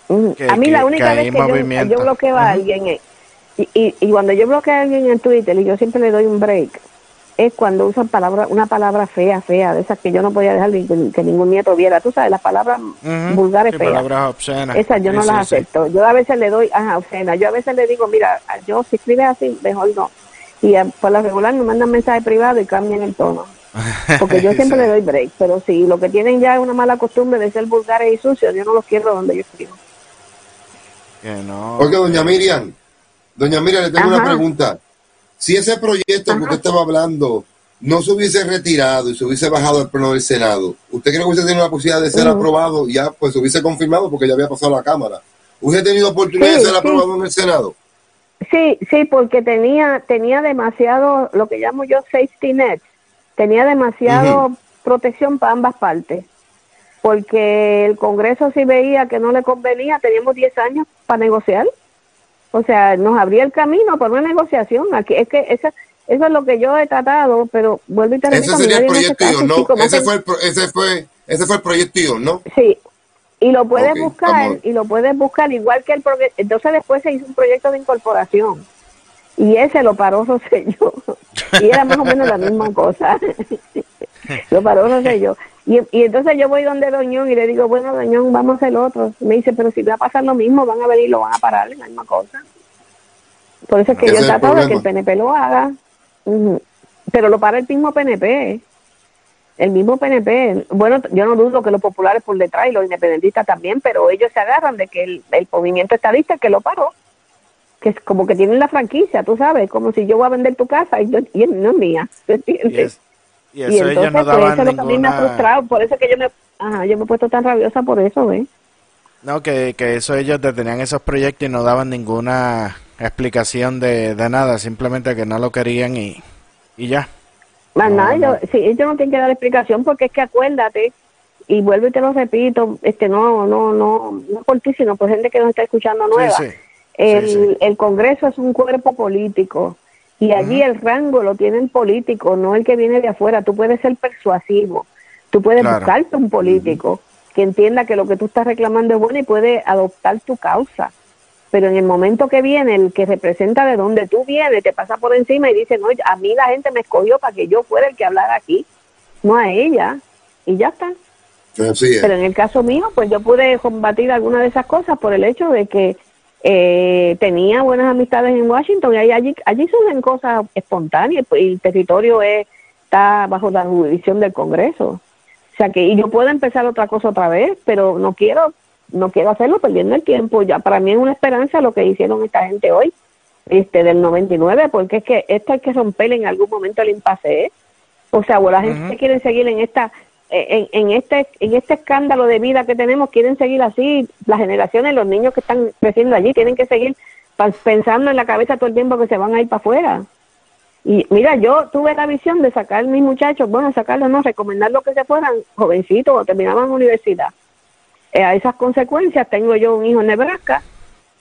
mm. que- a mí que- la única vez que yo, yo bloqueo a alguien es- y, y, y cuando yo bloqueo a alguien en Twitter y yo siempre le doy un break es cuando usan palabra, una palabra fea, fea, de esas que yo no podía dejar ni que, que ningún nieto viera. Tú sabes, las palabras vulgares Sí, feas. palabras obscenas. Esas yo Sí, no sí, las sí. acepto. Yo a veces le doy, ajá, obscena. Yo a veces le digo, mira, yo si escribes así, mejor no. Y eh, por lo regular me mandan mensaje privado y cambian el tono. Porque yo siempre Sí. le doy break. Pero si lo que tienen ya es una mala costumbre de ser vulgares y sucios, yo no los quiero donde yo escribo. Que no. Oiga, doña Miriam, doña Miriam, le tengo una pregunta. Si ese proyecto que usted estaba hablando no se hubiese retirado y se hubiese bajado al pleno del Senado, ¿usted cree que hubiese tenido la posibilidad de ser aprobado? Ya, pues se hubiese confirmado porque ya había pasado a la Cámara. ¿Hubiese tenido oportunidad Sí, de ser sí. aprobado en el Senado? Sí, sí, porque tenía tenía demasiado, lo que llamo yo safety net, tenía demasiado protección para ambas partes. Porque el Congreso si veía que no le convenía, teníamos 10 años para negociar. O sea, nos abría el camino para una negociación. Aquí es que esa, eso es lo que yo he tratado, pero vuelvo y te repito, Ese sería el proyecto ¿no? Ese fue el, pro- ese fue, ese fue el proyecto ¿no? Sí, y lo puedes buscar, y lo puedes buscar igual que el proyecto. Entonces después se hizo un proyecto de incorporación. Y ese lo paró Rosselló. Y era más o menos la misma cosa. lo paró Rosselló. Y, y entonces yo voy donde Doñón y le digo, bueno, Doñón, vamos a hacer otro. Me dice, pero si va a pasar lo mismo, van a venir y lo van a parar, la misma cosa. Por eso es que yo trato de que el. PNP lo haga. Pero lo para el mismo PNP. El mismo PNP. Bueno, yo no dudo que los populares por detrás y los independentistas también, pero ellos se agarran de que el, el movimiento estadista es que lo paró. Que es como que tienen la franquicia, tú sabes, como si yo voy a vender tu casa y, yo- y no es mía. ¿me Y, entiendes? es- y Y eso ellos entonces, no pues, eso daban es lo que a mí me ha ninguna... frustrado. Por eso es que yo me, ajá, yo me he puesto tan rabiosa por eso, ¿ves? No, que, que eso ellos tenían esos proyectos y no daban ninguna explicación de, de nada, simplemente que no lo querían y, y ya. Más No, nada, no. yo- sí, ellos no tienen que dar explicación porque es que acuérdate, y vuelvo y te lo repito, este no, no, no, no por ti, sino por gente que nos está escuchando nueva. Sí, sí. El, sí. el Congreso es un cuerpo político y allí el rango lo tiene el político, no el que viene de afuera. Tú puedes ser persuasivo, tú puedes Claro. buscarte un político que entienda que lo que tú estás reclamando es bueno y puede adoptar tu causa. Pero en el momento que viene el que representa de donde tú vienes, te pasa por encima y dice, no, a mí la gente me escogió para que yo fuera el que hablara aquí, no a ella. Y ya está. Así es. Pero en el caso mío, pues yo pude combatir alguna de esas cosas por el hecho de que eh, tenía buenas amistades en Washington y allí, allí surgen cosas espontáneas pues, y el territorio es, está bajo la jurisdicción del Congreso. O sea que y yo puedo empezar otra cosa otra vez, pero no quiero no quiero hacerlo perdiendo el tiempo. Ya para mí es una esperanza lo que hicieron esta gente hoy, este del 99, porque es que esto hay que romper en algún momento el impasse. ¿eh? O sea, o la gente Ujú. quiere seguir en esta en, en este en este escándalo de vida que tenemos quieren seguir así. Las generaciones los niños que están creciendo allí tienen que seguir pensando en la cabeza todo el tiempo que se van a ir para afuera. Y mira yo tuve la visión de sacar mis muchachos bueno sacarlos no recomendarlos que se fueran jovencitos o terminaban universidad. Eh, a esas consecuencias tengo yo un hijo en Nebraska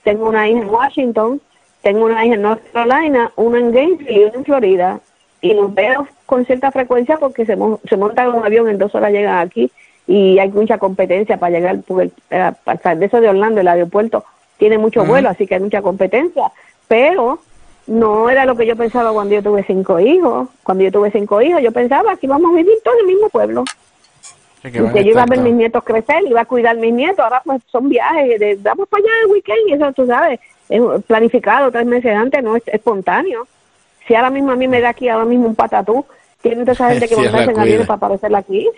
tengo una hija en Washington tengo una hija en North Carolina una en Gainesville y una en Florida y los veo con cierta frecuencia porque se, se montan en un avión en dos horas llegan aquí y hay mucha competencia para llegar porque eh, para salir de eso de Orlando el aeropuerto tiene mucho Ujú. vuelo así que hay mucha competencia. Pero no era lo que yo pensaba cuando yo tuve cinco hijos. Cuando yo tuve cinco hijos yo pensaba que íbamos a vivir todos en el mismo pueblo Sí, que y van que yo iba a ver mis nietos crecer, iba a cuidar mis nietos, ahora pues son viajes, de, vamos para allá el weekend y eso tú sabes, es planificado tres meses antes, no es espontáneo. Si ahora mismo a mí me da aquí ahora mismo un patatú, tiene toda esa gente que mandarse en cuida. aviones para aparecer aquí.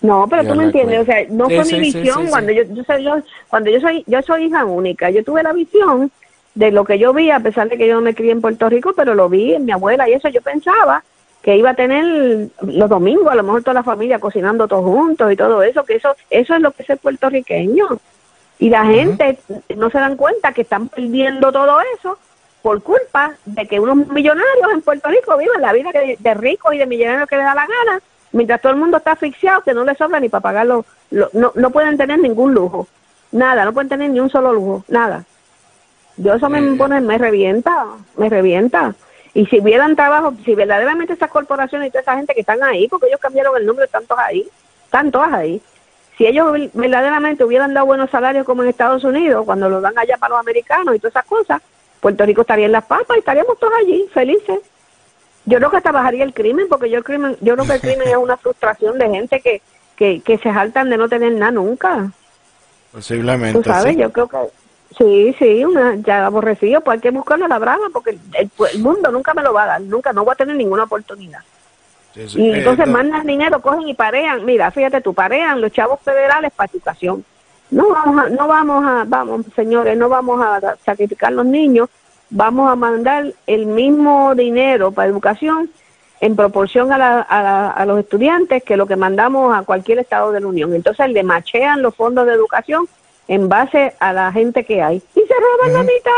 No, pero tú me entiendes, cuida. o sea, no Sí, fue sí, mi visión sí, cuando yo, yo soy yo, cuando yo soy yo soy hija única, yo tuve la visión de lo que yo vi a pesar de que yo no me crié en Puerto Rico, pero lo vi en mi abuela y eso yo pensaba que iba a tener los domingos, a lo mejor toda la familia cocinando todos juntos y todo eso, que eso eso es lo que es el puertorriqueño. Y la gente no se dan cuenta que están perdiendo todo eso por culpa de que unos millonarios en Puerto Rico viven la vida de, ricos y de millonarios que les da la gana, mientras todo el mundo está asfixiado, que no les sobra ni para pagarlo, no, no pueden tener ningún lujo, nada, no pueden tener ni un solo lujo, nada. Yo eso me pone, me revienta, me revienta. Y si hubieran trabajo, si verdaderamente esas corporaciones y toda esa gente que están ahí, porque ellos cambiaron el número de tantos ahí, están todas ahí, si ellos verdaderamente hubieran dado buenos salarios como en Estados Unidos, cuando lo dan allá para los americanos y todas esas cosas, Puerto Rico estaría en las papas y estaríamos todos allí, felices. Yo creo que hasta bajaría el crimen, porque yo, el crimen, yo creo que el crimen es una frustración de gente que, que, que se saltan de no tener nada nunca. Posiblemente. Tú sabes, yo creo que Sí, sí, una, ya aborrecido, pues hay que buscarlo a la brava, porque el, mundo nunca me lo va a dar, nunca, no voy a tener ninguna oportunidad. y entonces mandan dinero, cogen y parean, mira, fíjate tú, parean los chavos federales para educación. No vamos a, no vamos a, vamos, señores, no vamos a sacrificar los niños, vamos a mandar el mismo dinero para educación en proporción a, la, a, a los estudiantes que lo que mandamos a cualquier estado de la Unión. Entonces le machean los fondos de educación en base a la gente que hay. Y se roban la mitad.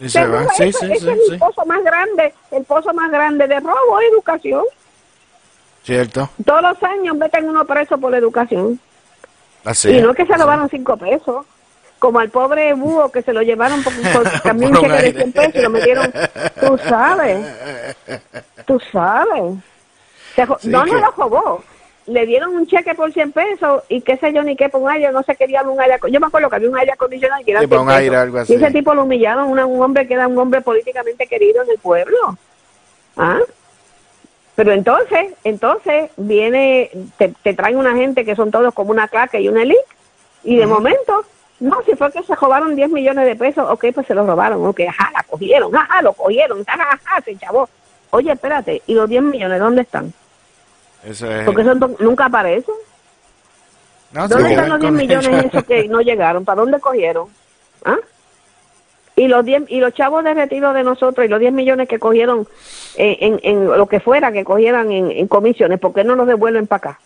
Y se, van. Sí, sí, ese es el pozo más grande, el pozo más grande de robo, educación. Cierto. Todos los años meten uno preso por la educación. Así y no es que se robaron cinco pesos, como al pobre búho que se lo llevaron por, por también un cheque de 100 pesos y lo metieron, tú sabes, tú sabes. no, no lo robó, le dieron un cheque por 100 pesos y qué sé yo ni qué por un aire, no se quería un aire, yo me acuerdo que había un aire acondicionado y Y ese tipo lo humillaron, un hombre que era un hombre políticamente querido en el pueblo. ¿Ah? Pero entonces, entonces viene, te, te traen una gente que son todos como una claque y una elite y de momento, no, si fue que se robaron 10 millones de pesos, ok, pues se lo robaron, ok, ajá, la cogieron, ajá, lo cogieron, ajá, ajá, se chavó. Oye, espérate, ¿y los 10 millones dónde están? Porque eso nunca aparece. ¿Dónde están los 10 millones esos que no llegaron? ¿Para dónde cogieron? ¿Ah? Y los 10, y los chavos de retiro de nosotros y los 10 millones que cogieron en, en, lo que fuera que cogieran en, comisiones, ¿por qué no los devuelven para acá?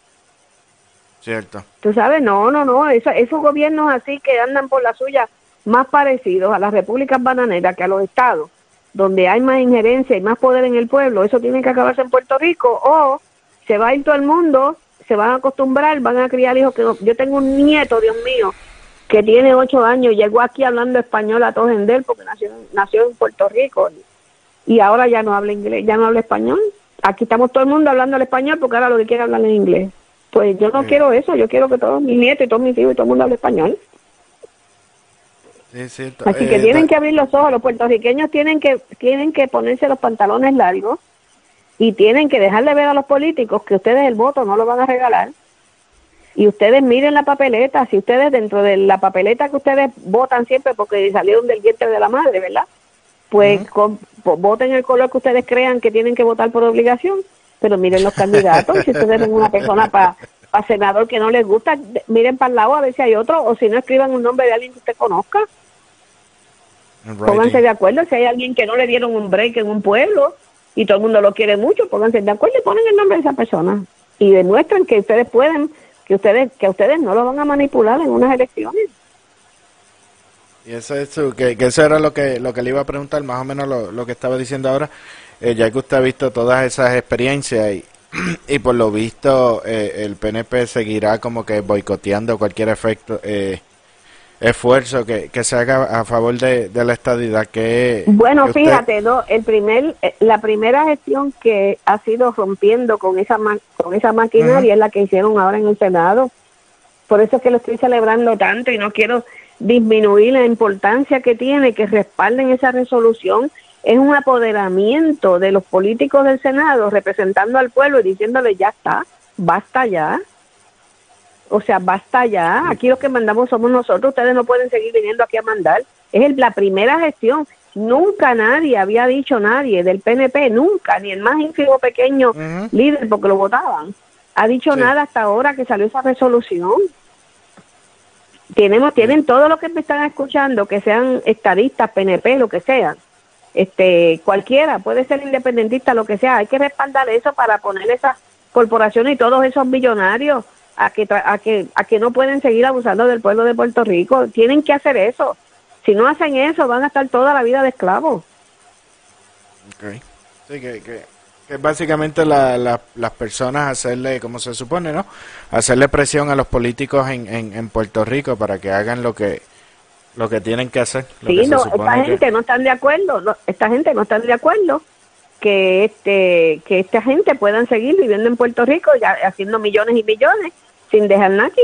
Cierto. Tú sabes, no, no, no, esos gobiernos así que andan por la suya más parecidos a las repúblicas bananeras que a los estados, donde hay más injerencia y más poder en el pueblo, eso tiene que acabarse en Puerto Rico o se va a ir todo el mundo, se van a acostumbrar, van a criar hijos que yo tengo un nieto, Dios mío, que tiene ocho años, llegó aquí hablando español a todo él porque nació, nació en Puerto Rico y ahora ya no habla inglés, ya no habla español. Aquí estamos todo el mundo hablando el español porque ahora lo que quiere hablar en inglés. Pues yo no quiero eso, yo quiero que todos mis nietos y todos mis hijos y todo el mundo hable español. Así que eh, tienen que abrir los ojos, los puertorriqueños tienen que tienen que ponerse los pantalones largos y tienen que dejarle ver a los políticos que ustedes el voto no lo van a regalar y ustedes miren la papeleta, si ustedes dentro de la papeleta que ustedes votan siempre porque salieron del vientre de la madre, ¿verdad? Pues voten el color que ustedes crean que tienen que votar por obligación, pero miren los candidatos, si ustedes ven una persona para senador que no les gusta, miren para el lado a ver si hay otro, o si no escriban un nombre de alguien que usted conozca. Pónganse de acuerdo, si hay alguien que no le dieron un break en un pueblo, y todo el mundo lo quiere mucho, pónganse de acuerdo y ponen el nombre de esa persona y demuestran que ustedes pueden, que ustedes que ustedes no lo van a manipular en unas elecciones. Y eso, eso que, que, eso era lo que lo que le iba a preguntar, más o menos lo, que estaba diciendo ahora, eh, ya que usted ha visto todas esas experiencias y, y por lo visto eh, el PNP seguirá como que boicoteando cualquier efecto eh, esfuerzo que, se haga a favor de, la estadidad que bueno fíjate no el primer eh, la primera gestión que ha sido rompiendo con esa con esa maquinaria es la que hicieron ahora en el senado. Por eso es que lo estoy celebrando tanto y no quiero disminuir la importancia que tiene que respalden esa resolución. Es un apoderamiento de los políticos del senado representando al pueblo y diciéndole ya está basta ya o sea, basta ya. Aquí los que mandamos somos nosotros. Ustedes no pueden seguir viniendo aquí a mandar. Es la primera gestión. Nunca nadie había dicho nadie del PNP, nunca, ni el más ínfimo pequeño líder, porque lo votaban, ha dicho nada hasta ahora que salió esa resolución. Tenemos, tienen todo lo que me están escuchando, que sean estadistas, PNP, lo que sean. Este, cualquiera, puede ser independentista, lo que sea. Hay que respaldar eso para poner esas corporaciones y todos esos millonarios a que, a que, a que no pueden seguir abusando del pueblo de Puerto Rico. Tienen que hacer eso. Si no hacen eso, van a estar toda la vida de esclavos. Okay. Sí, que, que, que básicamente la, la, las personas hacerle, como se supone, ¿no? Hacerle presión a los políticos en, en, en Puerto Rico para que hagan lo que lo que tienen que hacer. sí, no, esta gente no están de acuerdo, esta gente no está de acuerdo que este que esta gente puedan seguir viviendo en Puerto Rico ya haciendo millones y millones sin dejar nada aquí,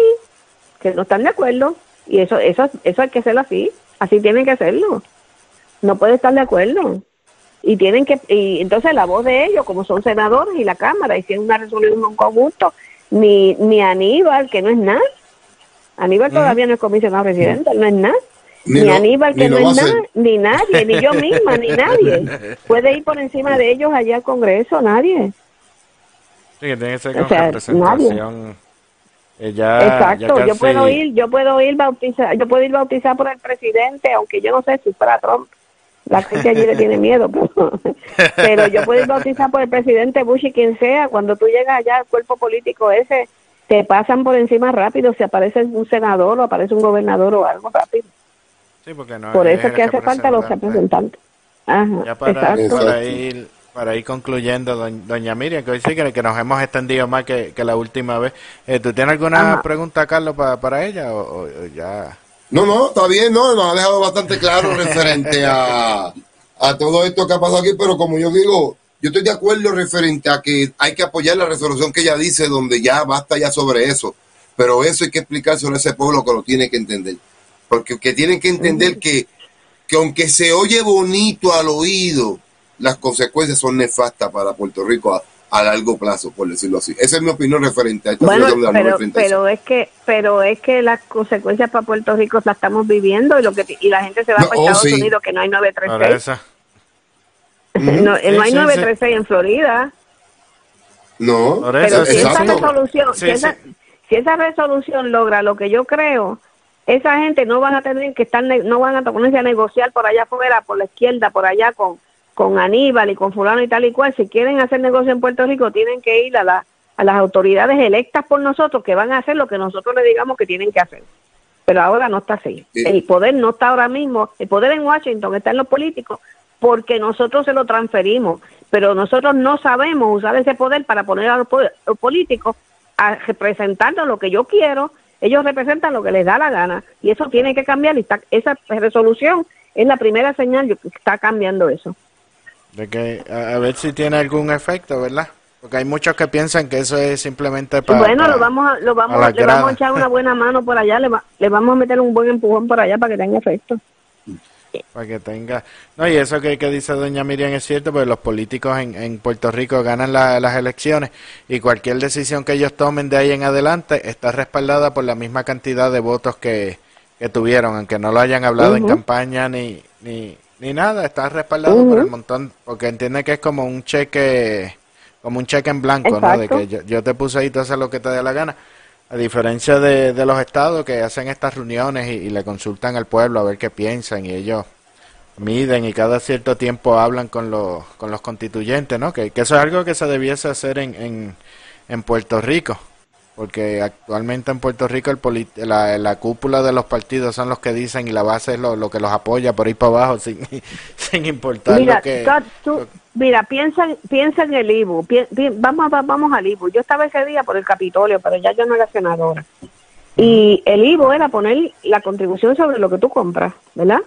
que no están de acuerdo. Y eso eso eso hay que hacerlo así, así tienen que hacerlo. No puede estar de acuerdo. Y tienen que y entonces la voz de ellos como son senadores y la cámara hicieron una resolución conjunto ni ni Aníbal que no es nada. Aníbal todavía no es comisionado residente no es nada ni, Aníbal que no es nada ni nadie ni yo misma ni nadie. Puede ir por encima de ellos allá al Congreso nadie. Sí que tiene que ser con o sea, representación. eh, ya, Exacto, ya casi... yo puedo ir, yo puedo ir bautizar, yo puedo ir bautizar por el presidente, aunque yo no sé si fuera Trump, la gente allí le tiene miedo, pero, pero yo puedo bautizar por el presidente Bush y quien sea, cuando tú llegas allá al cuerpo político ese, te pasan por encima rápido, si aparece un senador o aparece un gobernador o algo rápido. Sí, porque no por eso es que hace falta los representantes. Ajá, ya para, para, ir, para ir concluyendo, doña Miriam, que hoy sí que, que nos hemos extendido más que, que la última vez. Eh, ¿Tú tienes alguna Ajá. pregunta, Carlos, para, para ella o, o ya...? No, no, está bien, no, nos ha dejado bastante claro referente a, a todo esto que ha pasado aquí, pero como yo digo, yo estoy de acuerdo referente a que hay que apoyar la resolución que ella dice, donde ya basta ya sobre eso, pero eso hay que explicárselo a ese pueblo que lo tiene que entender, porque que tienen que entender que, que aunque se oye bonito al oído, las consecuencias son nefastas para Puerto Rico a largo plazo, por decirlo así. Esa es mi opinión referente a esta bueno, pero, pero es que pero es que las consecuencias para Puerto Rico las estamos viviendo y lo que y la gente se va no, para oh, Estados sí. Unidos que no hay 936. no, sí, no hay sí, 936 en Florida. No, pero si esa resolución, si esa, si esa resolución logra lo que yo creo, esa gente no van a tener que estar no van a ponerse a negociar por allá afuera, por la izquierda, por allá con con Aníbal y con fulano y tal y cual, si quieren hacer negocio en Puerto Rico, tienen que ir a, la, a las autoridades electas por nosotros que van a hacer lo que nosotros le digamos que tienen que hacer. Pero ahora no está así. Sí. El poder no está ahora mismo, el poder en Washington está en los políticos porque nosotros se lo transferimos, pero nosotros no sabemos usar ese poder para poner a los, los políticos a representarnos lo que yo quiero, ellos representan lo que les da la gana y eso tiene que cambiar y está, esa resolución es la primera señal que está cambiando eso. De que a, a, ver si tiene algún efecto, ¿verdad? Porque hay muchos que piensan que eso es simplemente para. Bueno, para, lo vamos a, lo vamos, a le vamos a echar una buena mano por allá, le, va, le vamos a meter un buen empujón por allá para que tenga efecto. Para que tenga. No, y eso que, que dice doña Miriam es cierto, porque los políticos en, en Puerto Rico ganan la, las elecciones y cualquier decisión que ellos tomen de ahí en adelante está respaldada por la misma cantidad de votos que, que tuvieron, aunque no lo hayan hablado uh -huh. en campaña ni, ni, ni nada, está respaldado uh -huh. por el montón, porque entiende que es como un cheque, como un cheque en blanco, Exacto. ¿no? De que yo, yo, te puse ahí, tú haces lo que te dé la gana. A diferencia de, de los estados que hacen estas reuniones y, le consultan al pueblo a ver qué piensan y ellos miden y cada cierto tiempo hablan con los, con los constituyentes, ¿no? Que, que eso es algo que se debiese hacer en, en, en Puerto Rico porque actualmente en Puerto Rico el la, la, cúpula de los partidos son los que dicen y la base es lo, lo que los apoya por ahí para abajo sin, sin importar mira, lo que... Tú, mira, piensa, piensa en el IBU, pi, pi, vamos, vamos al IBU. Yo estaba ese día por el Capitolio, pero ya yo no era senadora. Y el IBU era poner la contribución sobre lo que tú compras, ¿verdad?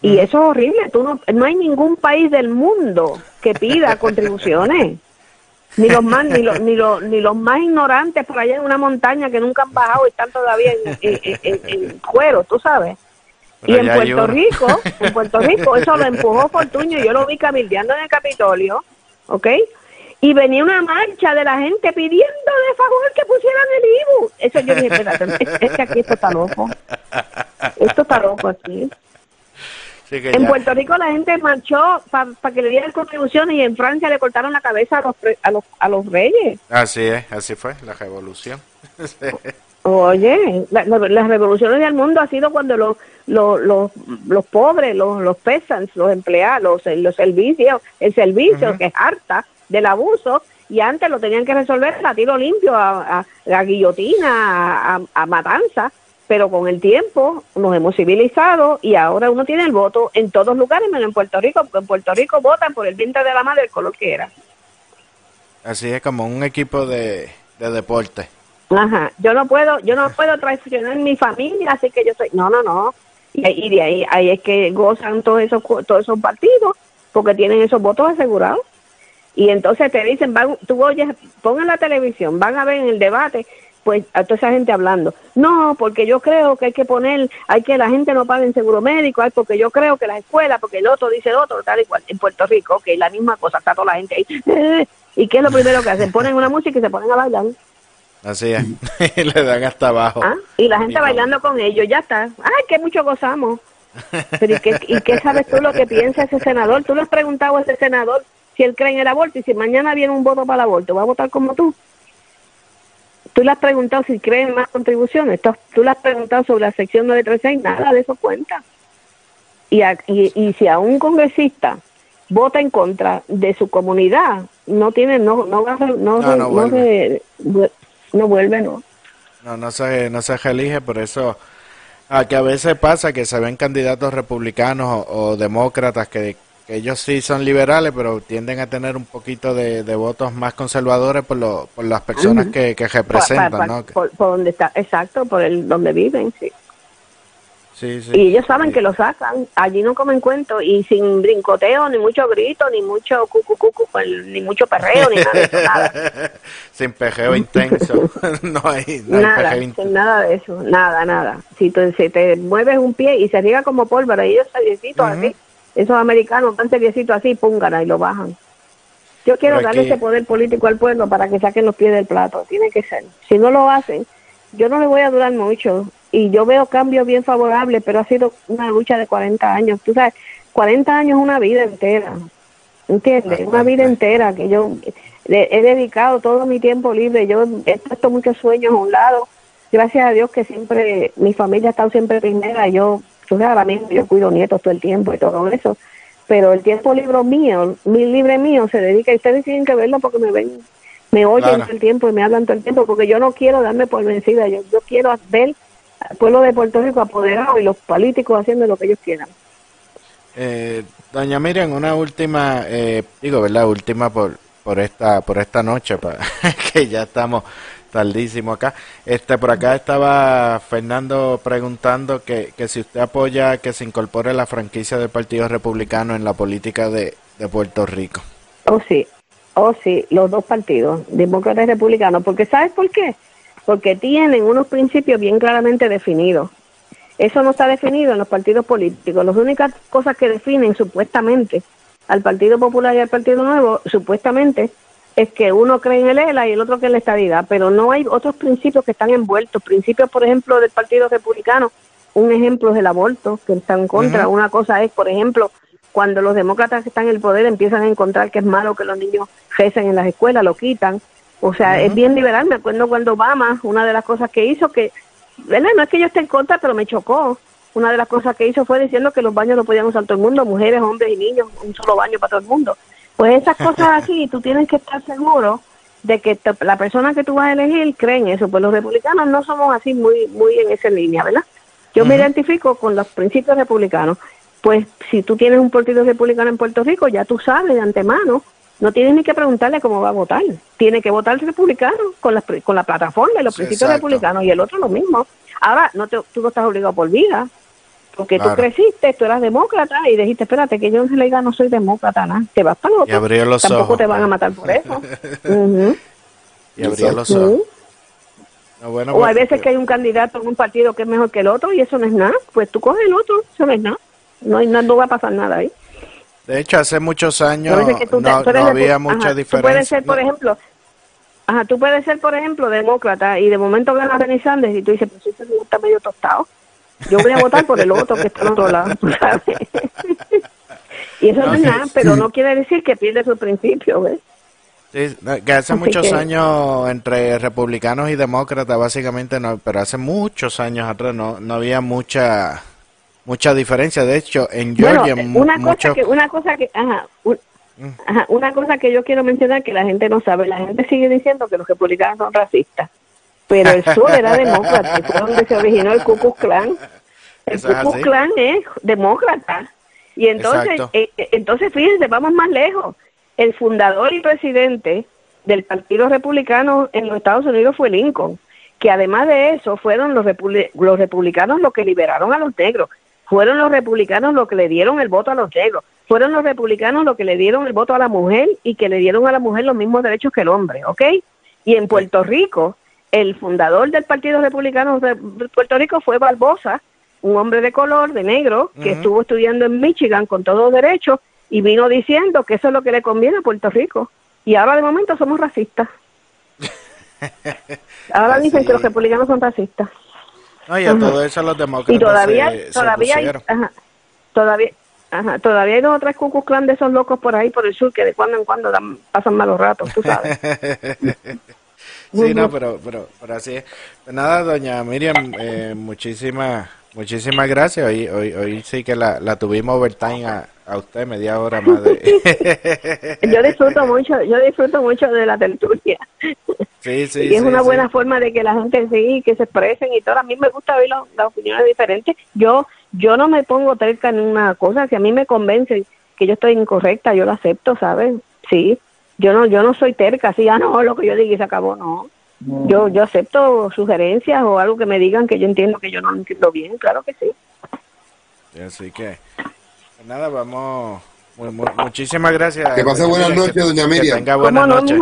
Y eso es horrible. Tú no, no hay ningún país del mundo que pida contribuciones ni los más ni los, ni los ni los más ignorantes por allá en una montaña que nunca han bajado y están todavía en, en, en, en cuero, tú sabes. Pero y en Puerto Rico, en Puerto Rico, eso lo empujó Fortuño, yo lo vi cabildeando en el Capitolio, ¿ok? Y venía una marcha de la gente pidiendo de favor que pusieran el IBU. Eso yo dije, espérate, es que aquí esto está loco. Esto está loco aquí. En ya... Puerto Rico la gente marchó para pa que le dieran contribuciones y en Francia le cortaron la cabeza a los, a los, a los reyes. Así es, así fue la revolución. Oye, la, la, las revoluciones del mundo ha sido cuando los, los, los, los pobres, los, los peasants, los empleados, los, los servicios, el servicio uh -huh. que es harta del abuso, y antes lo tenían que resolver a tiro limpio, a, a, guillotina, a, a, matanza, pero con el tiempo nos hemos civilizado y ahora uno tiene el voto en todos lugares, menos en Puerto Rico, porque en Puerto Rico votan por el vientre de la madre, el color que era. Así es como un equipo de, de deporte. Ajá, yo no puedo, yo no puedo traicionar mi familia, así que yo soy, no, no, no, y, y de ahí, ahí es que gozan todos esos, todos esos partidos, porque tienen esos votos asegurados. Y entonces te dicen, van, tú oyes, pongan la televisión, van a ver en el debate, pues a toda esa gente hablando. No, porque yo creo que hay que poner, hay que la gente no pague en seguro médico, hay porque yo creo que las escuelas, porque el otro dice otro, tal y cual. En Puerto Rico, ok, la misma cosa, está toda la gente ahí. ¿Y qué es lo primero que hacen? Ponen una música y se ponen a bailar. Así es, le dan hasta abajo. ¿Ah? Y la gente bailando con ellos, ya está. Ay, que mucho gozamos. Pero ¿y qué, ¿y qué sabes tú lo que piensa ese senador? Tú le has preguntado a ese senador si él cree en el aborto y si mañana viene un voto para el aborto, ¿va a votar como tú? Tú le has preguntado si cree en más contribuciones, tú le has preguntado sobre la sección 936, nada de eso cuenta. Y, y, y si a un congresista vota en contra de su comunidad, no tiene, no, no, no, no, no, no, vuelve. no vuelve, no. No, no se, no se elige, por eso a que a veces pasa que se ven candidatos republicanos o demócratas que, que ellos sí son liberales, pero tienden a tener un poquito de, votos más conservadores por, lo, por las personas que, que representan, ¿no? Por, donde está, exacto, por el donde viven, sí. Y ellos saben que lo sacan, allí no comen cuento y sin brincoteo, ni mucho grito, ni mucho cucu, cucu pues, ni mucho perreo, ni nada. sin pejeo intenso, no hay, nada, sin nada de eso, nada, nada. Si te, te mueves un pie y se riega como pólvora, y ellos seriecitos así, esos americanos tan seriecitos así, púngara y lo bajan. Yo quiero darle ese poder político al pueblo para que saquen los pies del plato, tiene que ser. Si no lo hacen, yo no le voy a durar mucho y yo veo cambios bien favorables, pero ha sido una lucha de 40 años. Tú sabes, 40 años es una vida entera, ¿entiendes? Una vida entera que yo he dedicado todo mi tiempo libre, yo he puesto muchos sueños a un lado. Gracias a Dios que siempre mi familia ha estado siempre primera, yo, tú sabes, ahora mismo yo cuido nietos todo el tiempo y todo eso, pero el tiempo libre mío, mi libre mío se dedica, y ustedes tienen que verlo porque me ven, me oyen todo el tiempo y me hablan todo el tiempo, porque yo no quiero darme por vencida, yo, yo quiero ver pueblo de Puerto Rico apoderado y los políticos haciendo lo que ellos quieran. Eh, doña Miriam, una última, eh, digo, ¿verdad? Última por, por esta por esta noche, que ya estamos tardísimo acá. Este por acá estaba Fernando preguntando que, que si usted apoya que se incorpore la franquicia del Partido Republicano en la política de, de Puerto Rico. Oh sí, oh sí, los dos partidos, demócratas y republicanos, porque ¿sabes por qué? porque tienen unos principios bien claramente definidos. Eso no está definido en los partidos políticos. Las únicas cosas que definen supuestamente al Partido Popular y al Partido Nuevo, supuestamente, es que uno cree en el ELA y el otro cree en la estabilidad, pero no hay otros principios que están envueltos. Principios, por ejemplo, del Partido Republicano, un ejemplo es el aborto, que están en contra. Una cosa es, por ejemplo, cuando los demócratas que están en el poder empiezan a encontrar que es malo que los niños recen en las escuelas, lo quitan. O sea, es bien liberal. Me acuerdo cuando Obama, una de las cosas que hizo, que, ¿verdad? no es que yo esté en contra, pero me chocó. Una de las cosas que hizo fue diciendo que los baños no podían usar todo el mundo, mujeres, hombres y niños, un solo baño para todo el mundo. Pues esas cosas así, tú tienes que estar seguro de que la persona que tú vas a elegir cree en eso. Pues los republicanos no somos así muy, muy en esa línea, ¿verdad? Yo me identifico con los principios republicanos. Pues si tú tienes un partido republicano en Puerto Rico, ya tú sabes de antemano no tienes ni que preguntarle cómo va a votar. Tiene que votar republicano con la, con la plataforma y los principios republicanos y el otro lo mismo. Ahora, no te, tú no estás obligado por vida, porque tú creciste, tú eras demócrata y dijiste, espérate, que yo en realidad no soy demócrata, nada. Te vas para otro. Tampoco te van a matar por eso. Y abrió los ojos. o hay pues, veces que hay un candidato en un partido que es mejor que el otro y eso no es nada. Pues tú coges el otro, eso no es nada. No, hay, no va a pasar nada ahí. De hecho, hace muchos años no, había mucha diferencia. Tú puedes ser, por ejemplo, ajá, tú puedes ser, por ejemplo, demócrata y de momento ganas Bernie Sanders y tú dices, pues este está medio tostado. Yo voy a votar por el otro que está al otro lado, ¿sabes? y eso no, es nada, pero no quiere decir que pierde su principio, ¿ves? Sí, que hace muchos años entre republicanos y demócratas, básicamente no, pero hace muchos años atrás no, no había mucha mucha diferencia. De hecho, en Georgia, una cosa que, una cosa que, ajá, Ajá, una cosa que yo quiero mencionar que la gente no sabe, la gente sigue diciendo que los republicanos son racistas, pero el sur era demócrata, fue donde se originó el Ku Klux Klan. El Ku Klux. Klan es demócrata. Y entonces, eh, eh, entonces fíjense, vamos más lejos. El fundador y presidente del Partido Republicano en los Estados Unidos fue Lincoln, que además de eso fueron los, republi- los republicanos los que liberaron a los negros, fueron los republicanos los que le dieron el voto a los negros, fueron los republicanos los que le dieron el voto a la mujer y que le dieron a la mujer los mismos derechos que el hombre, ¿ok? Y en Puerto Rico, el fundador del Partido Republicano de Puerto Rico fue Barbosa, un hombre de color, de negro, que estuvo estudiando en Michigan con todos derechos y vino diciendo que eso es lo que le conviene a Puerto Rico. Y ahora de momento somos racistas. Ahora dicen que los republicanos son racistas. No, y a todo eso los demócratas Y todavía, se, se todavía hay, ajá, todavía, ajá, todavía hay dos o tres de esos locos por ahí por el sur que de cuando en cuando dan- pasan malos ratos, tú sabes. Sí, no, pero, pero, pero así es. Pues nada, doña Miriam, eh, muchísimas, muchísimas gracias. Hoy, hoy, hoy sí que la, la tuvimos overtime a, a usted, media hora más de... Yo disfruto mucho, yo disfruto mucho de la tertulia. sí, sí, y es sí, una buena forma de que la gente sí, que se expresen y todo. A mí me gusta oír lo- las opiniones diferentes. Yo yo no me pongo terca en una cosa. Si a mí me convence que yo estoy incorrecta, yo lo acepto, ¿sabes? Sí. Yo no yo no soy terca, así, ah, no, lo que yo diga y se acabó, no. Yo yo acepto sugerencias o algo que me digan que yo entiendo que yo no lo entiendo bien, claro que sí. Sí, Así que, pues nada, vamos... mu- mu- muchísimas gracias. Que pase buenas noches, doña Miriam. Que tenga ¿Cómo buenas no, noches.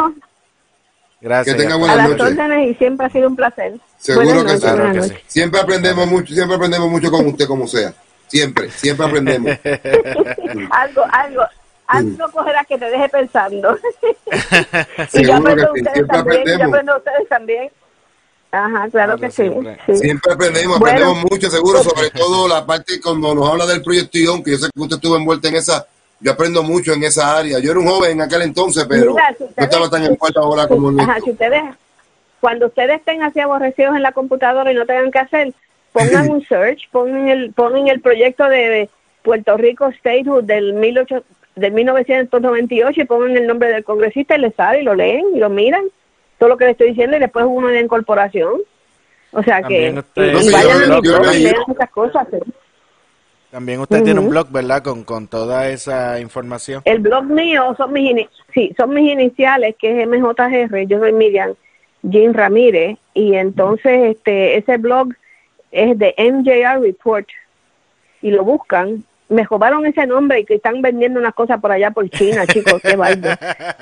Gracias. Que tenga A buenas las noches. órdenes y siempre ha sido un placer. Seguro Buenas que noches, sí. Claro que sí. Siempre aprendemos mucho, siempre aprendemos mucho con usted como sea. Siempre, siempre aprendemos. algo, algo, algo cogerás que te deje pensando. y yo aprendo sí, ustedes siempre también, yo aprendo de ustedes también. Ajá, claro Claro, que sí. siempre. sí. Siempre aprendemos, Bueno. aprendemos mucho, seguro, sobre todo la parte cuando nos habla del proyecto ION, que yo sé que usted estuvo envuelta en esa, yo aprendo mucho en esa área. Yo era un joven en aquel entonces, pero Mira, si no estaba tan envuelto ahora como en Ajá, si ustedes, cuando ustedes estén así aborrecidos en la computadora y no tengan que hacer, pongan un search, pongan el, pongan el proyecto de Puerto Rico Statehood del, 18 del 1998 y pongan el nombre del congresista y les sale y lo leen y lo miran, todo lo que les estoy diciendo y después uno de incorporación. O sea que También usted- y No, sí, vayan yo- a cosas. ¿eh? También usted tiene un blog, ¿verdad? Con, con toda esa información. El blog mío son mis ini- sí, son mis iniciales, que es MJR, yo soy Miriam Jean Ramírez, y entonces este ese blog es de MJR Report, y lo buscan. Me robaron ese nombre y que están vendiendo unas cosas por allá por China, chicos, qué vaina.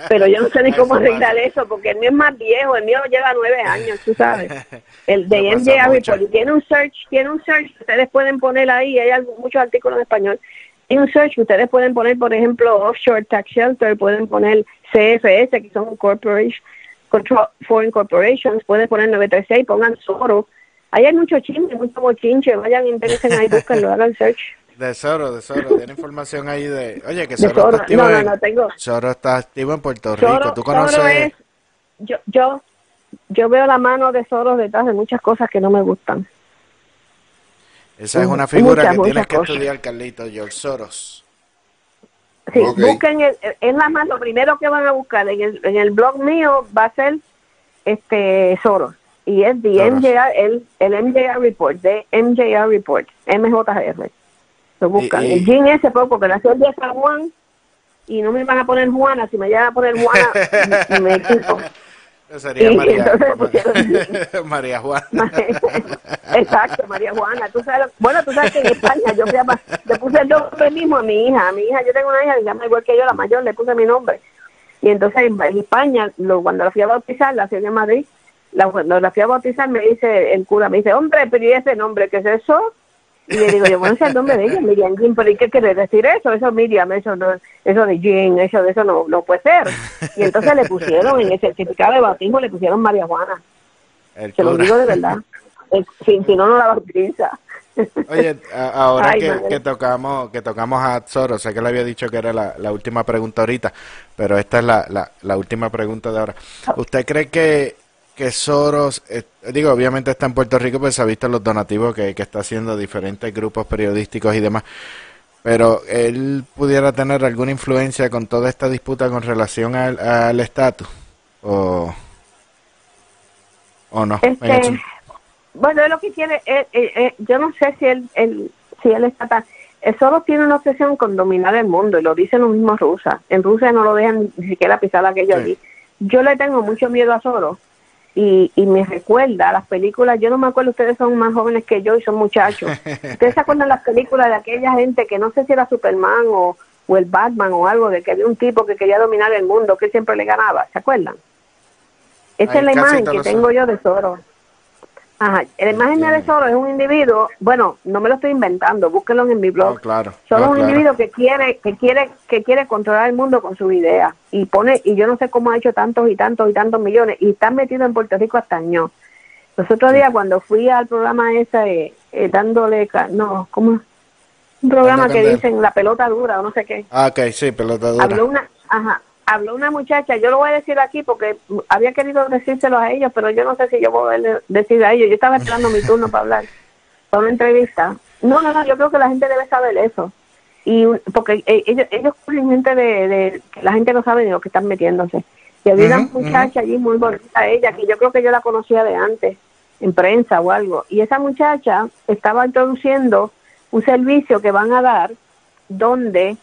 Pero yo no sé ni cómo arreglar eso, porque el mío es más viejo, el mío lleva nueve años, tú sabes. El de. Report, y tiene un search, tiene un search, ustedes pueden poner ahí, hay algo- muchos artículos en español, en un search ustedes pueden poner, por ejemplo, Offshore Tax Shelter, pueden poner CFS, que son corporation, control, Foreign Corporations, pueden poner 936, pongan Soro. Ahí hay mucho chisme, mucho bochinche, vayan, interesen ahí, búsquenlo, hagan search. De Soro, de Soro, tiene información ahí de... Oye, que Soro. está activo No, no, en... no, tengo- Soro está activo en Puerto Rico. ¿Tú conoces? Soro es, yo, yo, yo veo la mano de Soros detrás de muchas cosas que no me gustan. Esa es una Muchas, figura que tienes que cosas. estudiar, Carlito, George Soros. Sí, busquen, el, es nada más lo primero que van a buscar en el, en el blog mío va a ser este Soros y es the Soros. MJR, el, el MJR Report, de MJR Report, MJR. Lo buscan. Y- y- El Jean ese fue porque nació el día de San Juan y no me van a poner Juana, si me llegan a poner Juana, me, me. Esa Sería Y María, entonces pusieron- María Juana. Exacto, María Juana. Tú sabes, bueno, tú sabes que en España yo le puse el nombre mismo a mi hija. A mi hija, yo tengo una hija que se llama igual que yo, la mayor, le puse mi nombre. Y entonces en, en España, lo, cuando la fui a bautizar, la ciudad de Madrid, la, cuando la fui a bautizar, me dice el cura, me dice, hombre, pero ¿y ese nombre qué es eso? Y le digo, yo, bueno, es el nombre de ella, Miriam Jean, pero ¿y qué quiere decir eso? Eso Miriam, eso no, eso de Jean, eso de eso no, no puede ser. Y entonces le pusieron, en el certificado de bautismo, le pusieron María Juana. El Se lo digo de verdad. Si, si no, no la bautiza. Oye, ahora Ay, que, madre. que tocamos que tocamos a Zoro, sé que le había dicho que era la, la última pregunta ahorita, pero esta es la, la, la última pregunta de ahora. ¿Usted cree que, que Soros, eh, digo, obviamente está en Puerto Rico, pues se ha visto los donativos que, que está haciendo diferentes grupos periodísticos y demás, pero él pudiera tener alguna influencia con toda esta disputa con relación al estatus o, o no. Este, bueno, es lo que quiere, eh, eh, eh, yo no sé si él, él si él está tan, él solo tiene una obsesión con dominar el mundo y lo dicen los mismos rusas. En Rusia no lo dejan ni siquiera pisar aquello allí. Yo le tengo mucho miedo a Soros y, y me recuerda las películas, yo no me acuerdo, ustedes son más jóvenes que yo y son muchachos. ¿Ustedes se acuerdan las películas de aquella gente que no sé si era Superman o, o el Batman o algo, de que había un tipo que quería dominar el mundo, que siempre le ganaba? ¿Se acuerdan? Esa es la imagen que tengo yo de Soros. Ajá, la imagen de Soros es un individuo, bueno, no me lo estoy inventando, búsquenlo en mi blog. claro. Soros es un individuo que quiere, que quiere, que quiere controlar el mundo con sus ideas y pone, y yo no sé cómo ha hecho tantos y tantos y tantos millones y está metido en Puerto Rico hasta año. Los otros días cuando fui al programa ese, eh, dándole, no, ¿cómo? Un programa que dicen la pelota dura o no sé qué. Ah, ok, sí, pelota dura. Habló una, ajá, habló una muchacha, yo lo voy a decir aquí porque había querido decírselo a ellos, pero yo no sé si yo voy a decir a ellos. Yo estaba esperando mi turno para hablar, para una entrevista. No, no, no, yo creo que la gente debe saber eso. y Porque eh, ellos, ellos gente de, de, la gente no sabe de lo que están metiéndose. Y había una muchacha allí muy bonita, ella, que yo creo que yo la conocía de antes, en prensa o algo. Y esa muchacha estaba introduciendo un servicio que van a dar donde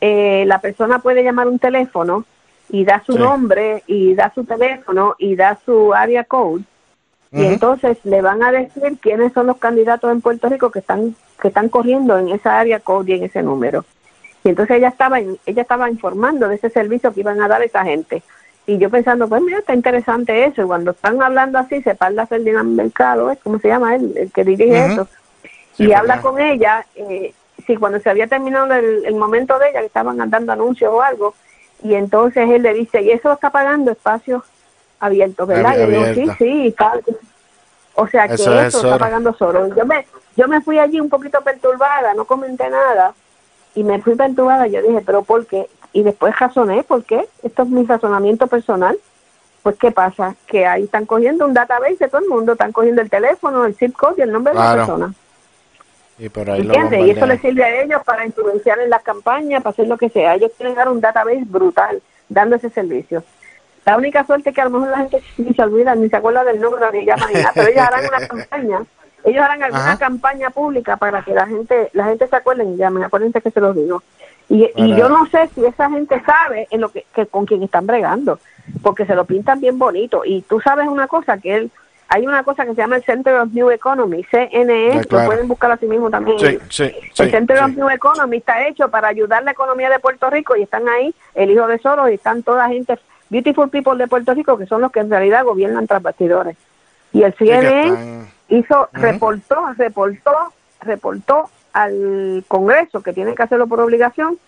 eh, la persona puede llamar un teléfono y da su nombre y da su teléfono y da su área code y entonces le van a decir quiénes son los candidatos en Puerto Rico que están que están corriendo en esa área code y en ese número. Y entonces ella estaba ella estaba informando de ese servicio que iban a dar a esa gente. Y yo pensando pues mira está interesante eso. Y cuando están hablando así se parla Ferdinand Mercado es como se llama él el que dirige eso. Y habla con ella eh, sí, cuando se había terminado el, momento de ella, que estaban dando anuncios o algo, y entonces él le dice, y eso está pagando espacios abiertos, ¿verdad? y yo digo, sí, sí, O sea que eso, está pagando solo. Yo me, yo me fui allí un poquito perturbada, no comenté nada, y me fui perturbada, yo dije, pero ¿por qué? Y después razoné, ¿por qué? Esto es mi razonamiento personal. Pues, ¿qué pasa? Que ahí están cogiendo un database de todo el mundo, están cogiendo el teléfono, el zip code y el nombre de la persona. Y por ahí Y eso les sirve a ellos para influenciar en las campañas, para hacer lo que sea. Ellos quieren dar un database brutal dando ese servicio. La única suerte es que a lo mejor la gente ni se olvida, ni se acuerda del número, ni llama ni nada, pero ellos harán una campaña, ellos harán alguna campaña pública para que la gente la gente se acuerde y llamen, acuérdense que se los digo. Y, y yo no sé si esa gente sabe en lo que, que con quién están bregando, porque se lo pintan bien bonito. Y tú sabes una cosa, que él hay una cosa que se llama el Center of New Economy, CNE, lo pueden buscar así mismo también. el Center of New Economy está hecho para ayudar la economía de Puerto Rico y están ahí el hijo de Soros y están toda gente, beautiful people de Puerto Rico, que son los que en realidad gobiernan tras bastidores. Y el CNE hizo, reportó, reportó, reportó al Congreso, que tiene que hacerlo por obligación,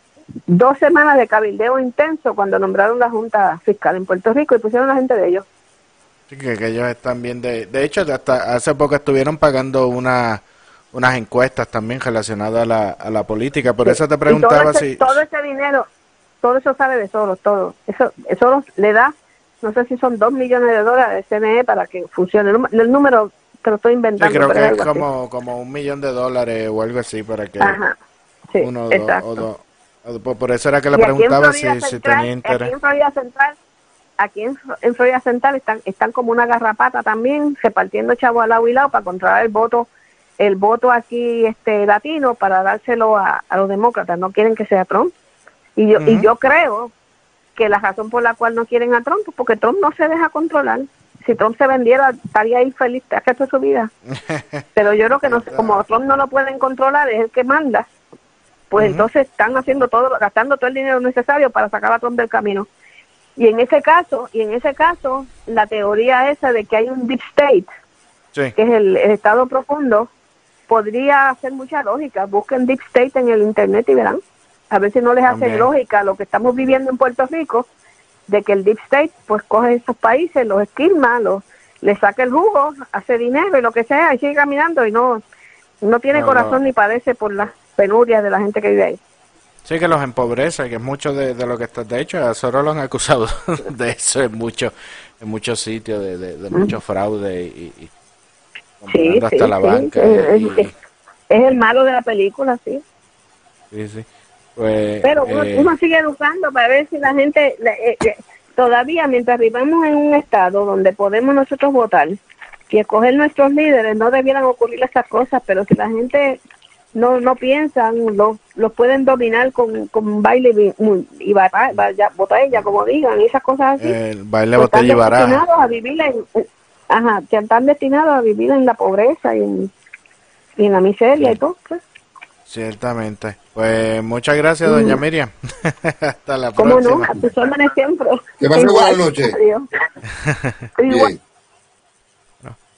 dos semanas de cabildeo intenso cuando nombraron la Junta Fiscal en Puerto Rico y pusieron a la gente de ellos que, ellos están bien de... De hecho, hasta hace poco estuvieron pagando una, unas encuestas también relacionadas a la, a la política. Por eso te preguntaba si... Todo ese dinero, todo eso sale de Soros, todo. Eso Soros le da, no sé si son dos millones de dólares de CNE para que funcione. El, número te lo estoy inventando. creo que es como, como un millón de dólares o algo así para que uno o por eso era que le preguntaba si, si tenía interés. en Central aquí en, Florida Central están, están como una garrapata también, repartiendo chavo al lado y lado para controlar el voto, el voto aquí este latino para dárselo a, los demócratas. No quieren que sea Trump. Y yo, y yo creo que la razón por la cual no quieren a Trump es porque Trump no se deja controlar. Si Trump se vendiera, estaría ahí feliz toda su vida. Pero yo creo que no, como Trump no lo pueden controlar, es el que manda, pues entonces están haciendo todo, gastando todo el dinero necesario para sacar a Trump del camino. Y en ese caso, y en ese caso, la teoría esa de que hay un deep state, que es el, estado profundo, podría hacer mucha lógica. Busquen deep state en el internet y verán. A ver si no les hace lógica lo que estamos viviendo en Puerto Rico, de que el deep state pues coge esos países, los esquilma, los, les saca el jugo, hace dinero y lo que sea, y sigue caminando y no, no tiene corazón ni padece por las penurias de la gente que vive ahí. Sí, que los empobrece, que es mucho de, lo que está. De hecho, a Soros lo han acusado de eso en, mucho, en muchos sitios, de, de, mucho fraude y, hasta la banca. Es, el malo de la película, sí. Sí, sí. Pues, Pero uno, eh, uno sigue educando para ver si la gente, eh, eh, todavía mientras vivamos en un estado donde podemos nosotros votar y escoger nuestros líderes, no debieran ocurrir estas cosas, pero si la gente no no piensan, los, los pueden dominar con, con baile y, muy- y bata- vaya- botella, como digan, y esas cosas así. el baile están botella y baraja. destinados a vivir en, ajá, que están destinados a vivir en la pobreza y en, y en la miseria y todo. pues. Ciertamente. Pues muchas gracias, doña Miriam. Hasta la Mm. ¿Cómo no? próxima. A tus órdenes siempre. Que pase Igual, buenas noches. adiós. Igual.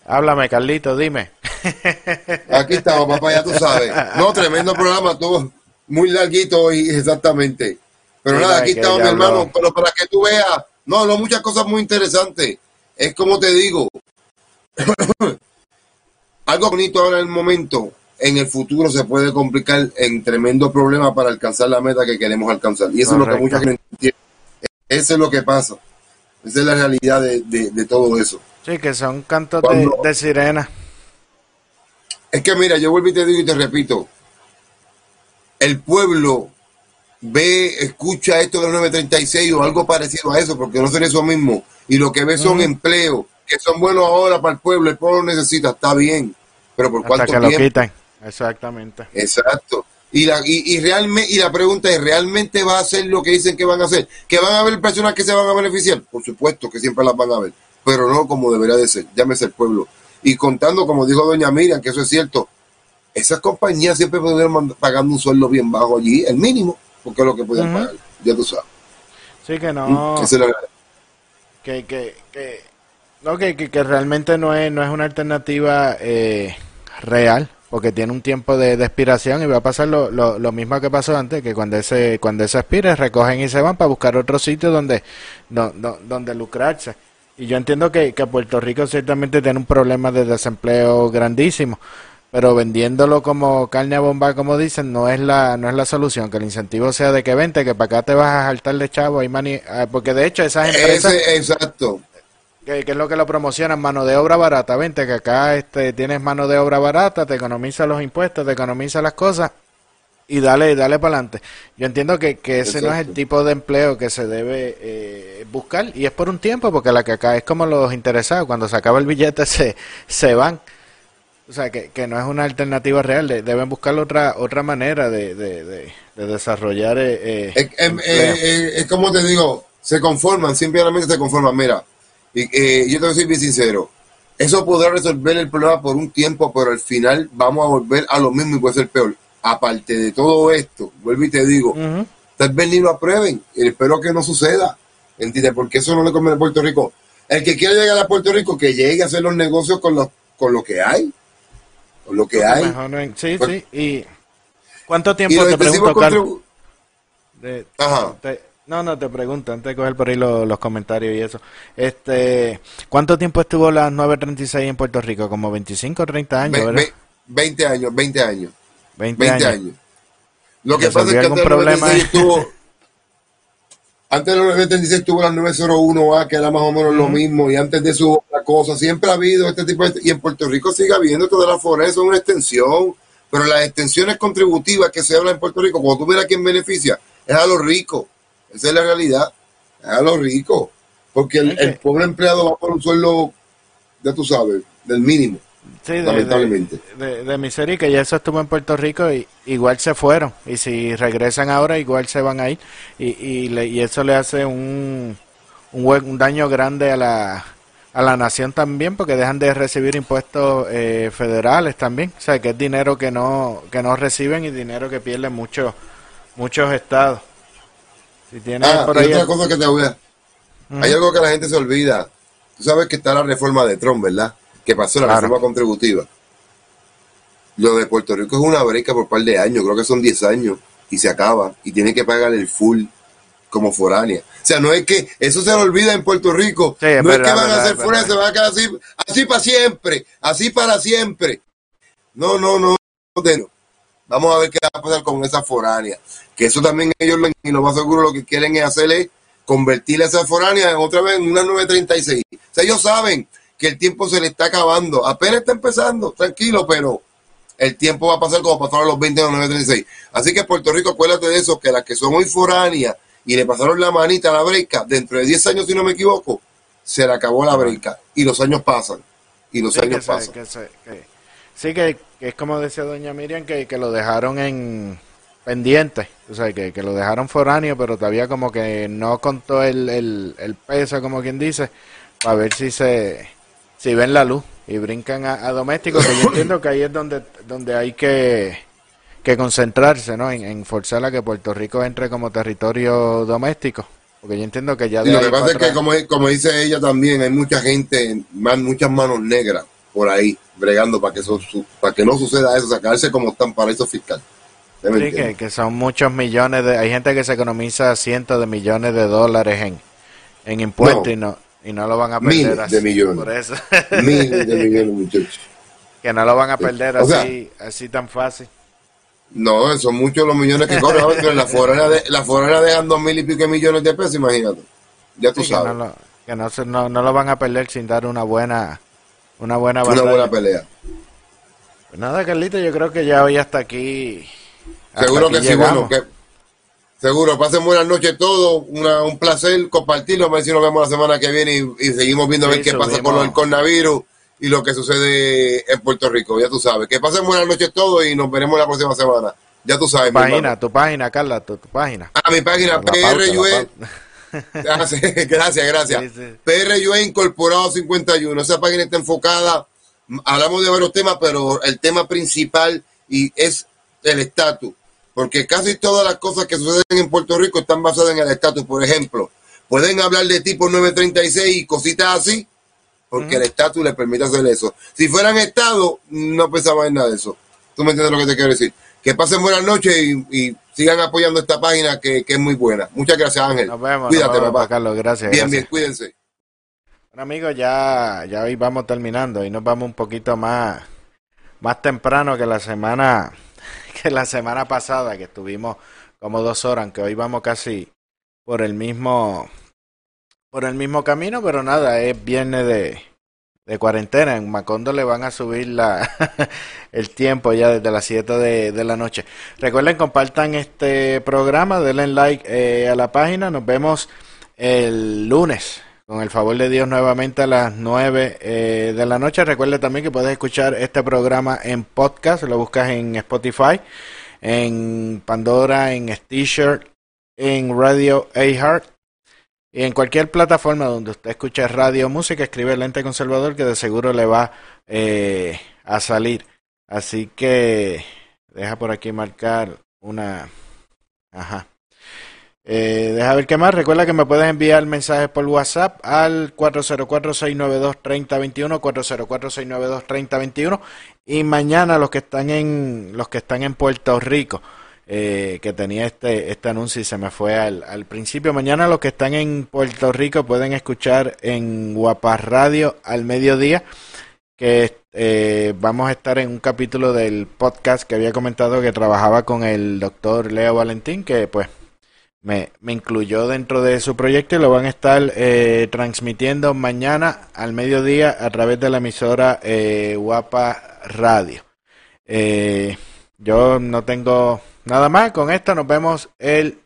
Háblame, Carlito, dime. Aquí estamos, papá, ya tú sabes. No, tremendo programa, todo muy larguito y exactamente. Pero Mira, nada, aquí estamos, mi hermano. Pero para que tú veas, no, no, muchas cosas muy interesantes. Es como te digo, algo bonito ahora en el momento, en el futuro se puede complicar en tremendo problema para alcanzar la meta que queremos alcanzar. Y eso es lo que mucha gente entiende. Eso es lo que pasa. Esa es la realidad de, de- de todo eso. Sí, que son cantos de, de sirena. Es que mira, yo vuelvo y te digo y te repito, el pueblo ve, escucha esto de los 936 o algo parecido a eso, porque no son eso mismo, y lo que ve son empleos que son buenos ahora para el pueblo, el pueblo necesita, está bien, pero ¿por Hasta cuánto que lo quitan. Exactamente. Exacto. Y la, y, y realmente, y la pregunta es, ¿realmente va a hacer lo que dicen que van a hacer? ¿Que van a haber personas que se van a beneficiar? Por supuesto que siempre las van a ver, pero no como debería de ser, llámese el pueblo. Y contando, como dijo doña Miriam, que eso es cierto, esas compañías siempre pudieron pagando un sueldo bien bajo allí, el mínimo, porque es lo que podían pagar, ya tú sabes. Sí, que no. La realidad. que, que, que, no, que, que, que realmente no es, no es una alternativa eh, real, porque tiene un tiempo de, de expiración y va a pasar lo, lo, lo mismo que pasó antes, que cuando ese, cuando ese expire recogen y se van para buscar otro sitio donde, do- do- donde lucrarse. Y yo entiendo que, que Puerto Rico ciertamente tiene un problema de desempleo grandísimo, pero vendiéndolo como carne a bomba, como dicen, no es la, no es la solución, que el incentivo sea de que vente, que para acá te vas a saltar de chavo, hay mani- ah, porque de hecho esas empresas Ese, exacto. que, que es lo que lo promocionan, mano de obra barata. Vente, que acá este, tienes mano de obra barata, te economiza los impuestos, te economiza las cosas y dale, dale para adelante. Yo entiendo que, que ese no es el tipo de empleo que se debe eh, buscar y es por un tiempo, porque la que acá es como los interesados, cuando se acaba el billete se, se van. O sea, que, que no es una alternativa real, de- deben buscar otra otra manera de, de, de, de desarrollar eh, eh, es como te digo, se conforman, simplemente se conforman. Mira, y, eh, yo te voy a ser bien sincero, eso podrá resolver el problema por un tiempo, pero al final vamos a volver a lo mismo y puede ser peor. Aparte de todo esto, vuelvo y te digo, Ujú. tal vez ni lo aprueben, y espero que no suceda, ¿entiendes? Porque eso no le conviene a Puerto Rico. El que quiere llegar a Puerto Rico, que llegue a hacer los negocios con, los, con lo que hay, con lo que hay. Mejor no en- sí, Pues- sí. ¿Y cuánto tiempo te pregunto, Carlos? De- Ajá. te- no, no te pregunto, antes de coger por ahí lo- los comentarios y eso. Este, ¿cuánto tiempo estuvo las 936 en Puerto Rico? Como 25 o 30 años, Ve- ¿verdad? ve- 20 años, 20 años. 20, 20 años. años. Lo que ¿Resolvió pasa es que antes de problema? 96 estuvo, antes de los 96 tuvo las 901A, que era más o menos lo mismo, y antes de eso otra cosa. Siempre ha habido este tipo de... Y en Puerto Rico sigue habiendo esto de la forest, son una extensión. Pero las extensiones contributivas que se hablan en Puerto Rico, cuando tú miras quién beneficia, es a los ricos. Esa es la realidad. Es a los ricos. Porque el pobre empleado va por un sueldo, ya tú sabes, del mínimo. Sí, de, lamentablemente. de, de, de miseria, que ya eso estuvo en Puerto Rico y igual se fueron. Y si regresan ahora, igual se van a ir. Y, y, le- y eso le hace un, un, daño grande a la, a la nación también, porque dejan de recibir impuestos eh, federales también. O sea, que es dinero que no, que no reciben y dinero que pierden muchos, muchos estados. Si tienes Ah, por ahí. otra cosa que te voy a... Hay algo que la gente se olvida. Tú sabes que está la reforma de Trump, ¿verdad? Que pasó la Claro. reforma contributiva. Lo de Puerto Rico es una breca por un par de años, creo que son 10 años, y se acaba, y tiene que pagar el full como foránea. O sea, no es que eso se le olvida en Puerto Rico. Sí, no es que van a verdad, foránea, verdad. se van a quedar así, así para siempre, así para siempre. No, no, no, no. Vamos a ver qué va a pasar con esa foránea. Que eso también ellos, lo- y lo más seguro, lo que quieren es hacer es convertir esa foránea otra vez en una 936. O sea, ellos saben que el tiempo se le está acabando. Apenas está empezando, tranquilo, pero el tiempo va a pasar como pasaron los 20 de 936. Así que Puerto Rico, acuérdate de eso, que las que son hoy foráneas y le pasaron la manita a la breca, dentro de 10 años, si no me equivoco, se le acabó la breca. Y los años pasan. Y los Sí, años que pasan. que se- que- sí, que, que es como decía doña Miriam, que, que lo dejaron en pendiente, o sea, que, que lo dejaron foráneo, pero todavía como que no contó el, el, el peso, como quien dice, para ver si se si ven la luz y brincan a, a doméstico, que yo entiendo que ahí es donde, donde hay que, que concentrarse, ¿no? En, en forzar a que Puerto Rico entre como territorio doméstico, porque yo entiendo que ya Y de lo ahí que pasa para es que, como, como dice ella también, hay mucha gente, más, muchas manos negras por ahí, bregando para que, eso, su- para que no suceda eso, sacarse como están paraíso fiscal. ¿Sí que, que son muchos millones de... Hay gente que se economiza cientos de millones de dólares en, en impuestos No. y no y no lo van a perder Miles así. de millones. Por eso. Miles de millones, muchachos. que no lo van a perder O sea- así así tan fácil. No, son muchos los millones que corren. Ahora, pero la forana, de, la forana dejan dos mil y pico de millones de pesos, imagínate. Ya tú Sí, que no sabes. lo, que no, se- no, no lo van a perder sin dar una buena una buena Una buena pelea. Pues nada, Carlito, yo creo que ya hoy hasta aquí... hasta Seguro aquí que sí, bueno, que seguro. Pasen buenas noches todos. Una, un placer compartirlo. A ver si nos vemos la semana que viene y, y seguimos viendo a ver Sí, qué pasa con del coronavirus y lo que sucede en Puerto Rico. Ya tú sabes. Que pasen buenas noches todos y nos veremos la próxima semana. Ya tú sabes. Tu página, tu página, Carla, tu, tu página. A mi página PRUE. Ah, gracias, gracias. Sí, sí. PRUE Incorporado 51. Esa página está enfocada. Hablamos de varios temas, pero el tema principal y es el estatus. Porque casi todas las cosas que suceden en Puerto Rico están basadas en el estatus. Por ejemplo, pueden hablar de tipo 936 y cositas así, porque el estatus les permite hacer eso. Si fueran estados, no pensaba en nada de eso. ¿Tú me entiendes lo que te quiero decir? Que pasen buenas noches y, y sigan apoyando esta página que, que es muy buena. Muchas gracias, Ángel. Nos vemos, Cuídate, nos vemos, papá. Carlos, gracias. Bien, gracias. bien, cuídense. Bueno, amigos, ya, ya hoy vamos terminando y nos vamos un poquito más, más temprano que la semana, que la semana pasada, que estuvimos como dos horas, aunque hoy vamos casi por el mismo, por el mismo camino, pero nada, es viernes de, de cuarentena. En Macondo le van a subir la, el tiempo ya desde las 7 de, de la noche. Recuerden, compartan este programa, denle like eh, a la página. Nos vemos el lunes. Con el favor de Dios nuevamente a las 9 eh, de la noche. Recuerde también que puedes escuchar este programa en podcast. Lo buscas en Spotify, en Pandora, en Stitcher, en Radio iHeart. Y en cualquier plataforma donde usted escuche radio música, escribe Lente Conservador que de seguro le va eh, a salir. Así que deja por aquí marcar una... Ajá. Eh, deja ver qué más. Recuerda que me puedes enviar mensajes por WhatsApp al 404-692-3021, 404-692-3021 y mañana los que están en los que están en Puerto Rico, eh, que tenía este este anuncio y se me fue al, al principio. Mañana los que están en Puerto Rico pueden escuchar en Guapas Radio al mediodía que eh, vamos a estar en un capítulo del podcast que había comentado que trabajaba con el doctor Leo Valentín, que pues me, me incluyó dentro de su proyecto y lo van a estar eh, transmitiendo mañana al mediodía a través de la emisora eh, Guapa Radio. Eh, yo no tengo nada más, con esto nos vemos el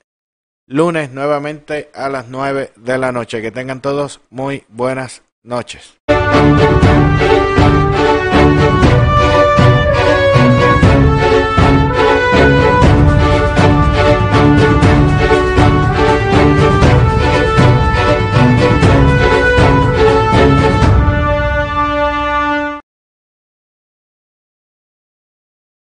lunes nuevamente a las 9 de la noche. Que tengan todos muy buenas noches.